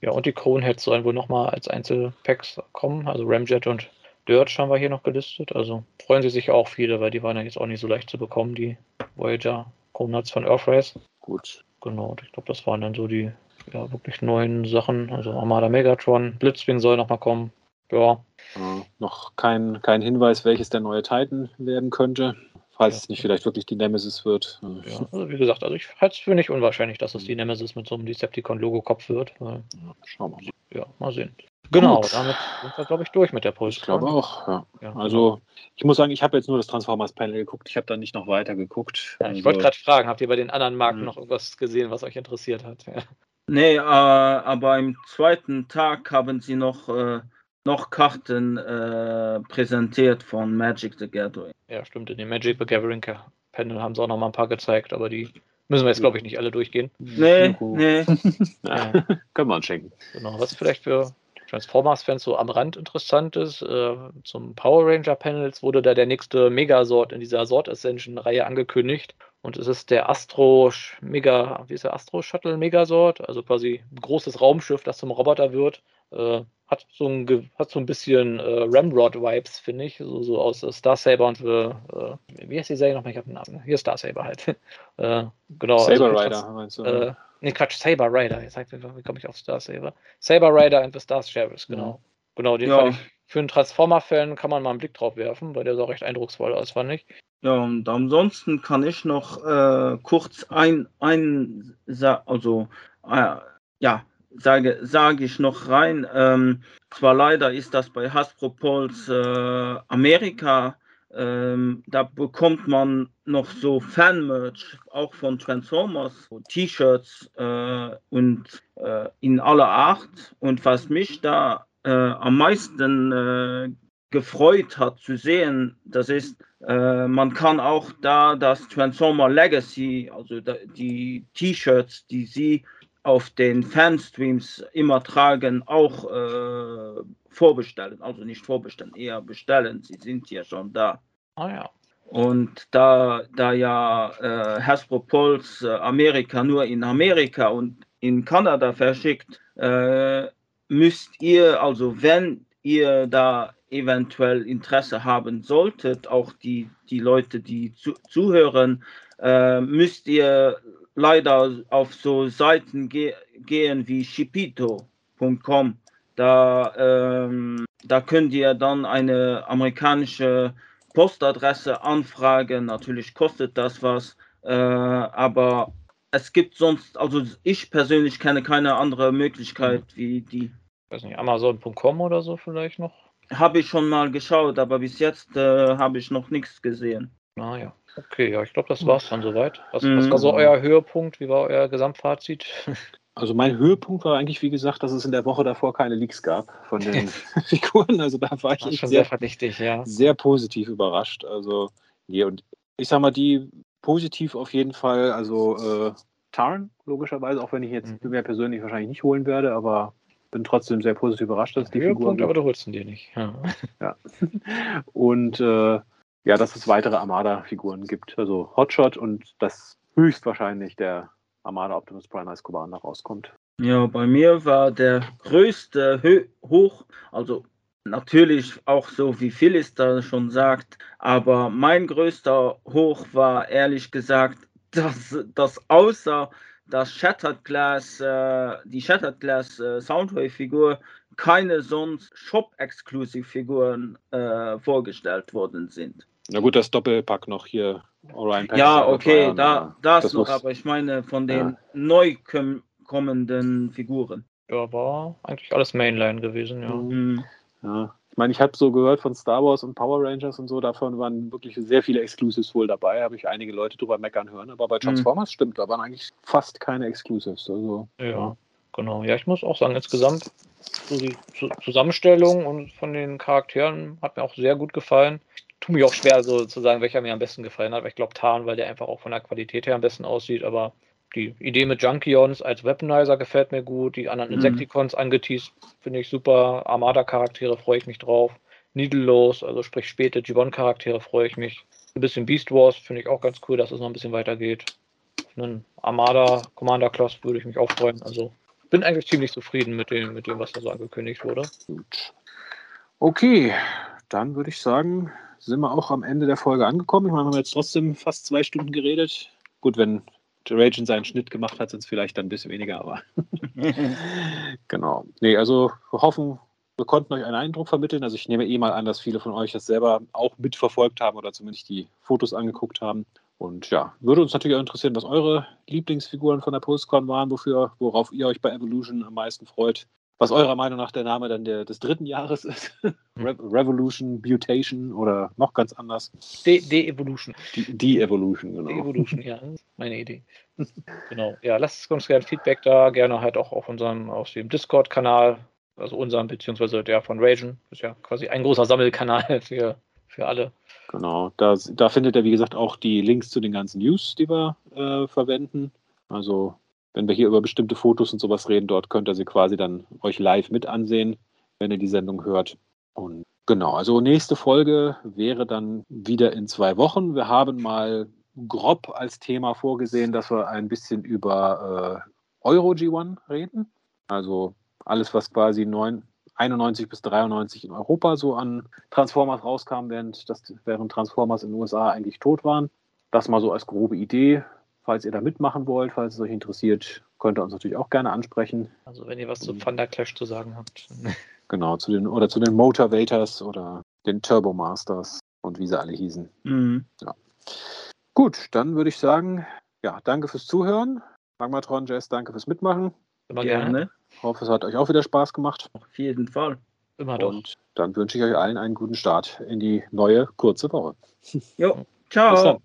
ja, und die Crownheads sollen wohl nochmal als Einzelpacks kommen. Also Ramjet und Dirge haben wir hier noch gelistet. Also freuen sie sich auch viele, weil die waren ja jetzt auch nicht so leicht zu bekommen, die Voyager Crownheads von Earthrise. Gut. Genau, ich glaube, das waren dann so die ja, wirklich neuen Sachen. Also Armada Megatron, Blitzwing soll nochmal kommen. Ja. Äh, noch kein, kein Hinweis, welches der neue Titan werden könnte, falls ja. es nicht vielleicht wirklich die Nemesis wird. Ja, also wie gesagt, also ich halte es für nicht unwahrscheinlich, dass es die Nemesis mit so einem Decepticon-Logo-Kopf wird. Ja, schauen wir mal. Ja, mal sehen. Genau, Gut. damit sind wir, glaube ich, durch mit der Puls. Ich glaube auch, ja. ja. Also, ich muss sagen, ich habe jetzt nur das Transformers-Panel geguckt. Ich habe da nicht noch weiter geguckt. Ja, ich also, wollte gerade fragen, habt ihr bei den anderen Marken noch irgendwas gesehen, was euch interessiert hat? Ja. Nee, äh, aber im zweiten Tag haben sie noch äh, noch Karten äh, präsentiert von Magic the Gathering. Ja, stimmt. In dem Magic the Gathering Panel haben sie auch noch mal ein paar gezeigt, aber die müssen wir jetzt, glaube ich, nicht alle durchgehen. Nee, nee. ja. Können wir uns schenken. Genau, was vielleicht für Transformers-Fans so am Rand interessant ist, äh, zum Power Ranger Panels wurde da der nächste Megasort in dieser Sort Ascension-Reihe angekündigt. Und es ist der Astro Mega, wie ist der Astro Shuttle Megasort, also quasi ein großes Raumschiff, das zum Roboter wird. Äh, hat so ein, hat so ein bisschen äh, Ramrod-Vibes, finde ich, so, so aus äh, Star Saber und äh, wie heißt die Serie nochmal? Ich habe den Namen. Hier Star Saber halt. äh, genau. Saber also, Rider, meinst du? Äh, nee, Quatsch, Saber Rider. Jetzt sagt wie komme ich auf Star Saber? Saber Rider and the Star Sheriffs, genau. Mhm. Genau, den ja. fand ich, für einen Transformer-Fan kann man mal einen Blick drauf werfen, weil der sah recht eindrucksvoll aus, fand ich. Ja, und ansonsten kann ich noch äh, kurz ein, ein also äh, ja, sage, sage ich noch rein. Ähm, zwar leider ist das bei Hasbro Pulse äh, Amerika, ähm, da bekommt man noch so Fanmerch, auch von Transformers, T-Shirts äh, und äh, in aller Art. Und was mich da äh, am meisten äh, gefreut hat zu sehen, das ist, äh, man kann auch da das Transformer Legacy, also da, die T-Shirts, die sie auf den Fanstreams immer tragen, auch äh, vorbestellen. Also nicht vorbestellen, eher bestellen. Sie sind ja schon da. Ah ja. Und da, da ja äh, Hasbro Pulse äh, Amerika nur in Amerika und in Kanada verschickt, äh, müsst ihr, also wenn ihr da eventuell Interesse haben solltet, auch die, die Leute, die zu, zuhören, äh, müsst ihr leider auf so Seiten ge gehen wie shipito.com. Da, ähm, da könnt ihr dann eine amerikanische Postadresse anfragen. Natürlich kostet das was, äh, aber es gibt sonst, also ich persönlich kenne keine andere Möglichkeit wie die. Ich weiß nicht, Amazon.com oder so vielleicht noch? Habe ich schon mal geschaut, aber bis jetzt äh, habe ich noch nichts gesehen. Naja. Ah, Okay, ja, ich glaube, das war es dann soweit. Was, mhm. was war so euer Höhepunkt? Wie war euer Gesamtfazit? Also mein Höhepunkt war eigentlich, wie gesagt, dass es in der Woche davor keine Leaks gab von den Figuren. Also da war ich war schon sehr, sehr verdächtig, ja. Sehr positiv überrascht. Also, nee, und ich sag mal, die positiv auf jeden Fall, also äh, Tarn, logischerweise, auch wenn ich jetzt mhm. mir persönlich wahrscheinlich nicht holen werde, aber bin trotzdem sehr positiv überrascht, dass die Figur. Aber du holst ihn dir nicht. Ja. ja. Und äh, ja, dass es weitere Armada-Figuren gibt. Also Hotshot und das höchstwahrscheinlich der Armada Optimus Prime als Commander rauskommt. Ja, bei mir war der größte Hö Hoch, also natürlich auch so wie Phyllis da schon sagt, aber mein größter Hoch war ehrlich gesagt, dass, dass außer das Shattered Glass, äh, die Shattered Glass äh, Soundwave-Figur keine sonst Shop-Exclusive-Figuren äh, vorgestellt worden sind. Na gut, das Doppelpack noch hier. Orion ja, okay, da, das, das noch, aber ich meine von den ja. neu kommenden Figuren. Ja, war eigentlich alles Mainline gewesen, ja. Mhm. Ja, ich meine, ich habe so gehört von Star Wars und Power Rangers und so, davon waren wirklich sehr viele Exclusives wohl dabei, habe ich einige Leute drüber meckern hören, aber bei mhm. Transformers mhm. stimmt, da waren eigentlich fast keine Exclusives. Also, ja, genau. Ja, ich muss auch sagen, insgesamt so die Zusammenstellung und von den Charakteren hat mir auch sehr gut gefallen. Ich tue mich auch schwer, so zu sagen, welcher mir am besten gefallen hat, aber ich glaube Tarn, weil der einfach auch von der Qualität her am besten aussieht, aber die Idee mit Junkions als Weaponizer gefällt mir gut. Die anderen. Insecticons mhm. angeteased finde ich super. Armada-Charaktere freue ich mich drauf. Needlelos, also sprich späte Gibbon-Charaktere freue ich mich. Ein bisschen Beast Wars finde ich auch ganz cool, dass es noch ein bisschen weitergeht. Einen Armada Commander Class würde ich mich auch freuen. Also bin eigentlich ziemlich zufrieden mit dem, mit dem, was da so angekündigt wurde. Gut. Okay, dann würde ich sagen, sind wir auch am Ende der Folge angekommen. Ich meine, wir haben jetzt trotzdem fast zwei Stunden geredet. Gut, wenn Raging seinen Schnitt gemacht hat, sind es vielleicht dann ein bisschen weniger, aber genau. Nee, also wir hoffen, wir konnten euch einen Eindruck vermitteln. Also ich nehme eh mal an, dass viele von euch das selber auch mitverfolgt haben oder zumindest die Fotos angeguckt haben. Und ja, würde uns natürlich auch interessieren, was eure Lieblingsfiguren von der Postcon waren, wofür, worauf ihr euch bei Evolution am meisten freut was eurer Meinung nach der Name dann der, des dritten Jahres ist. Re Revolution, Mutation oder noch ganz anders. De-Evolution. De-Evolution, genau. De-Evolution, ja, meine Idee. genau, ja, lasst uns gerne Feedback da, gerne halt auch auf unserem, auf dem Discord-Kanal, also unserem, beziehungsweise der von Ragen. Ist ja quasi ein großer Sammelkanal für, für alle. Genau, da, da findet ihr, wie gesagt, auch die Links zu den ganzen News, die wir äh, verwenden. Also wenn wir hier über bestimmte Fotos und sowas reden, dort könnt ihr sie quasi dann euch live mit ansehen, wenn ihr die Sendung hört. Und genau, also nächste Folge wäre dann wieder in zwei Wochen. Wir haben mal grob als Thema vorgesehen, dass wir ein bisschen über äh, Euro G1 reden. Also alles, was quasi 9, 91 bis 93 in Europa so an Transformers rauskam, während, das, während Transformers in den USA eigentlich tot waren. Das mal so als grobe Idee. Falls ihr da mitmachen wollt, falls es euch interessiert, könnt ihr uns natürlich auch gerne ansprechen. Also wenn ihr was zu Thunder Clash zu sagen habt. Genau, zu den, oder zu den Motivators oder den Turbo Masters und wie sie alle hießen. Mhm. Ja. Gut, dann würde ich sagen, ja, danke fürs Zuhören. Magmatron Jazz, danke fürs Mitmachen. Immer gerne. Ich hoffe, es hat euch auch wieder Spaß gemacht. Auf jeden Fall. Immer doch. Und dann wünsche ich euch allen einen guten Start in die neue kurze Woche. Jo, ciao. Ciao.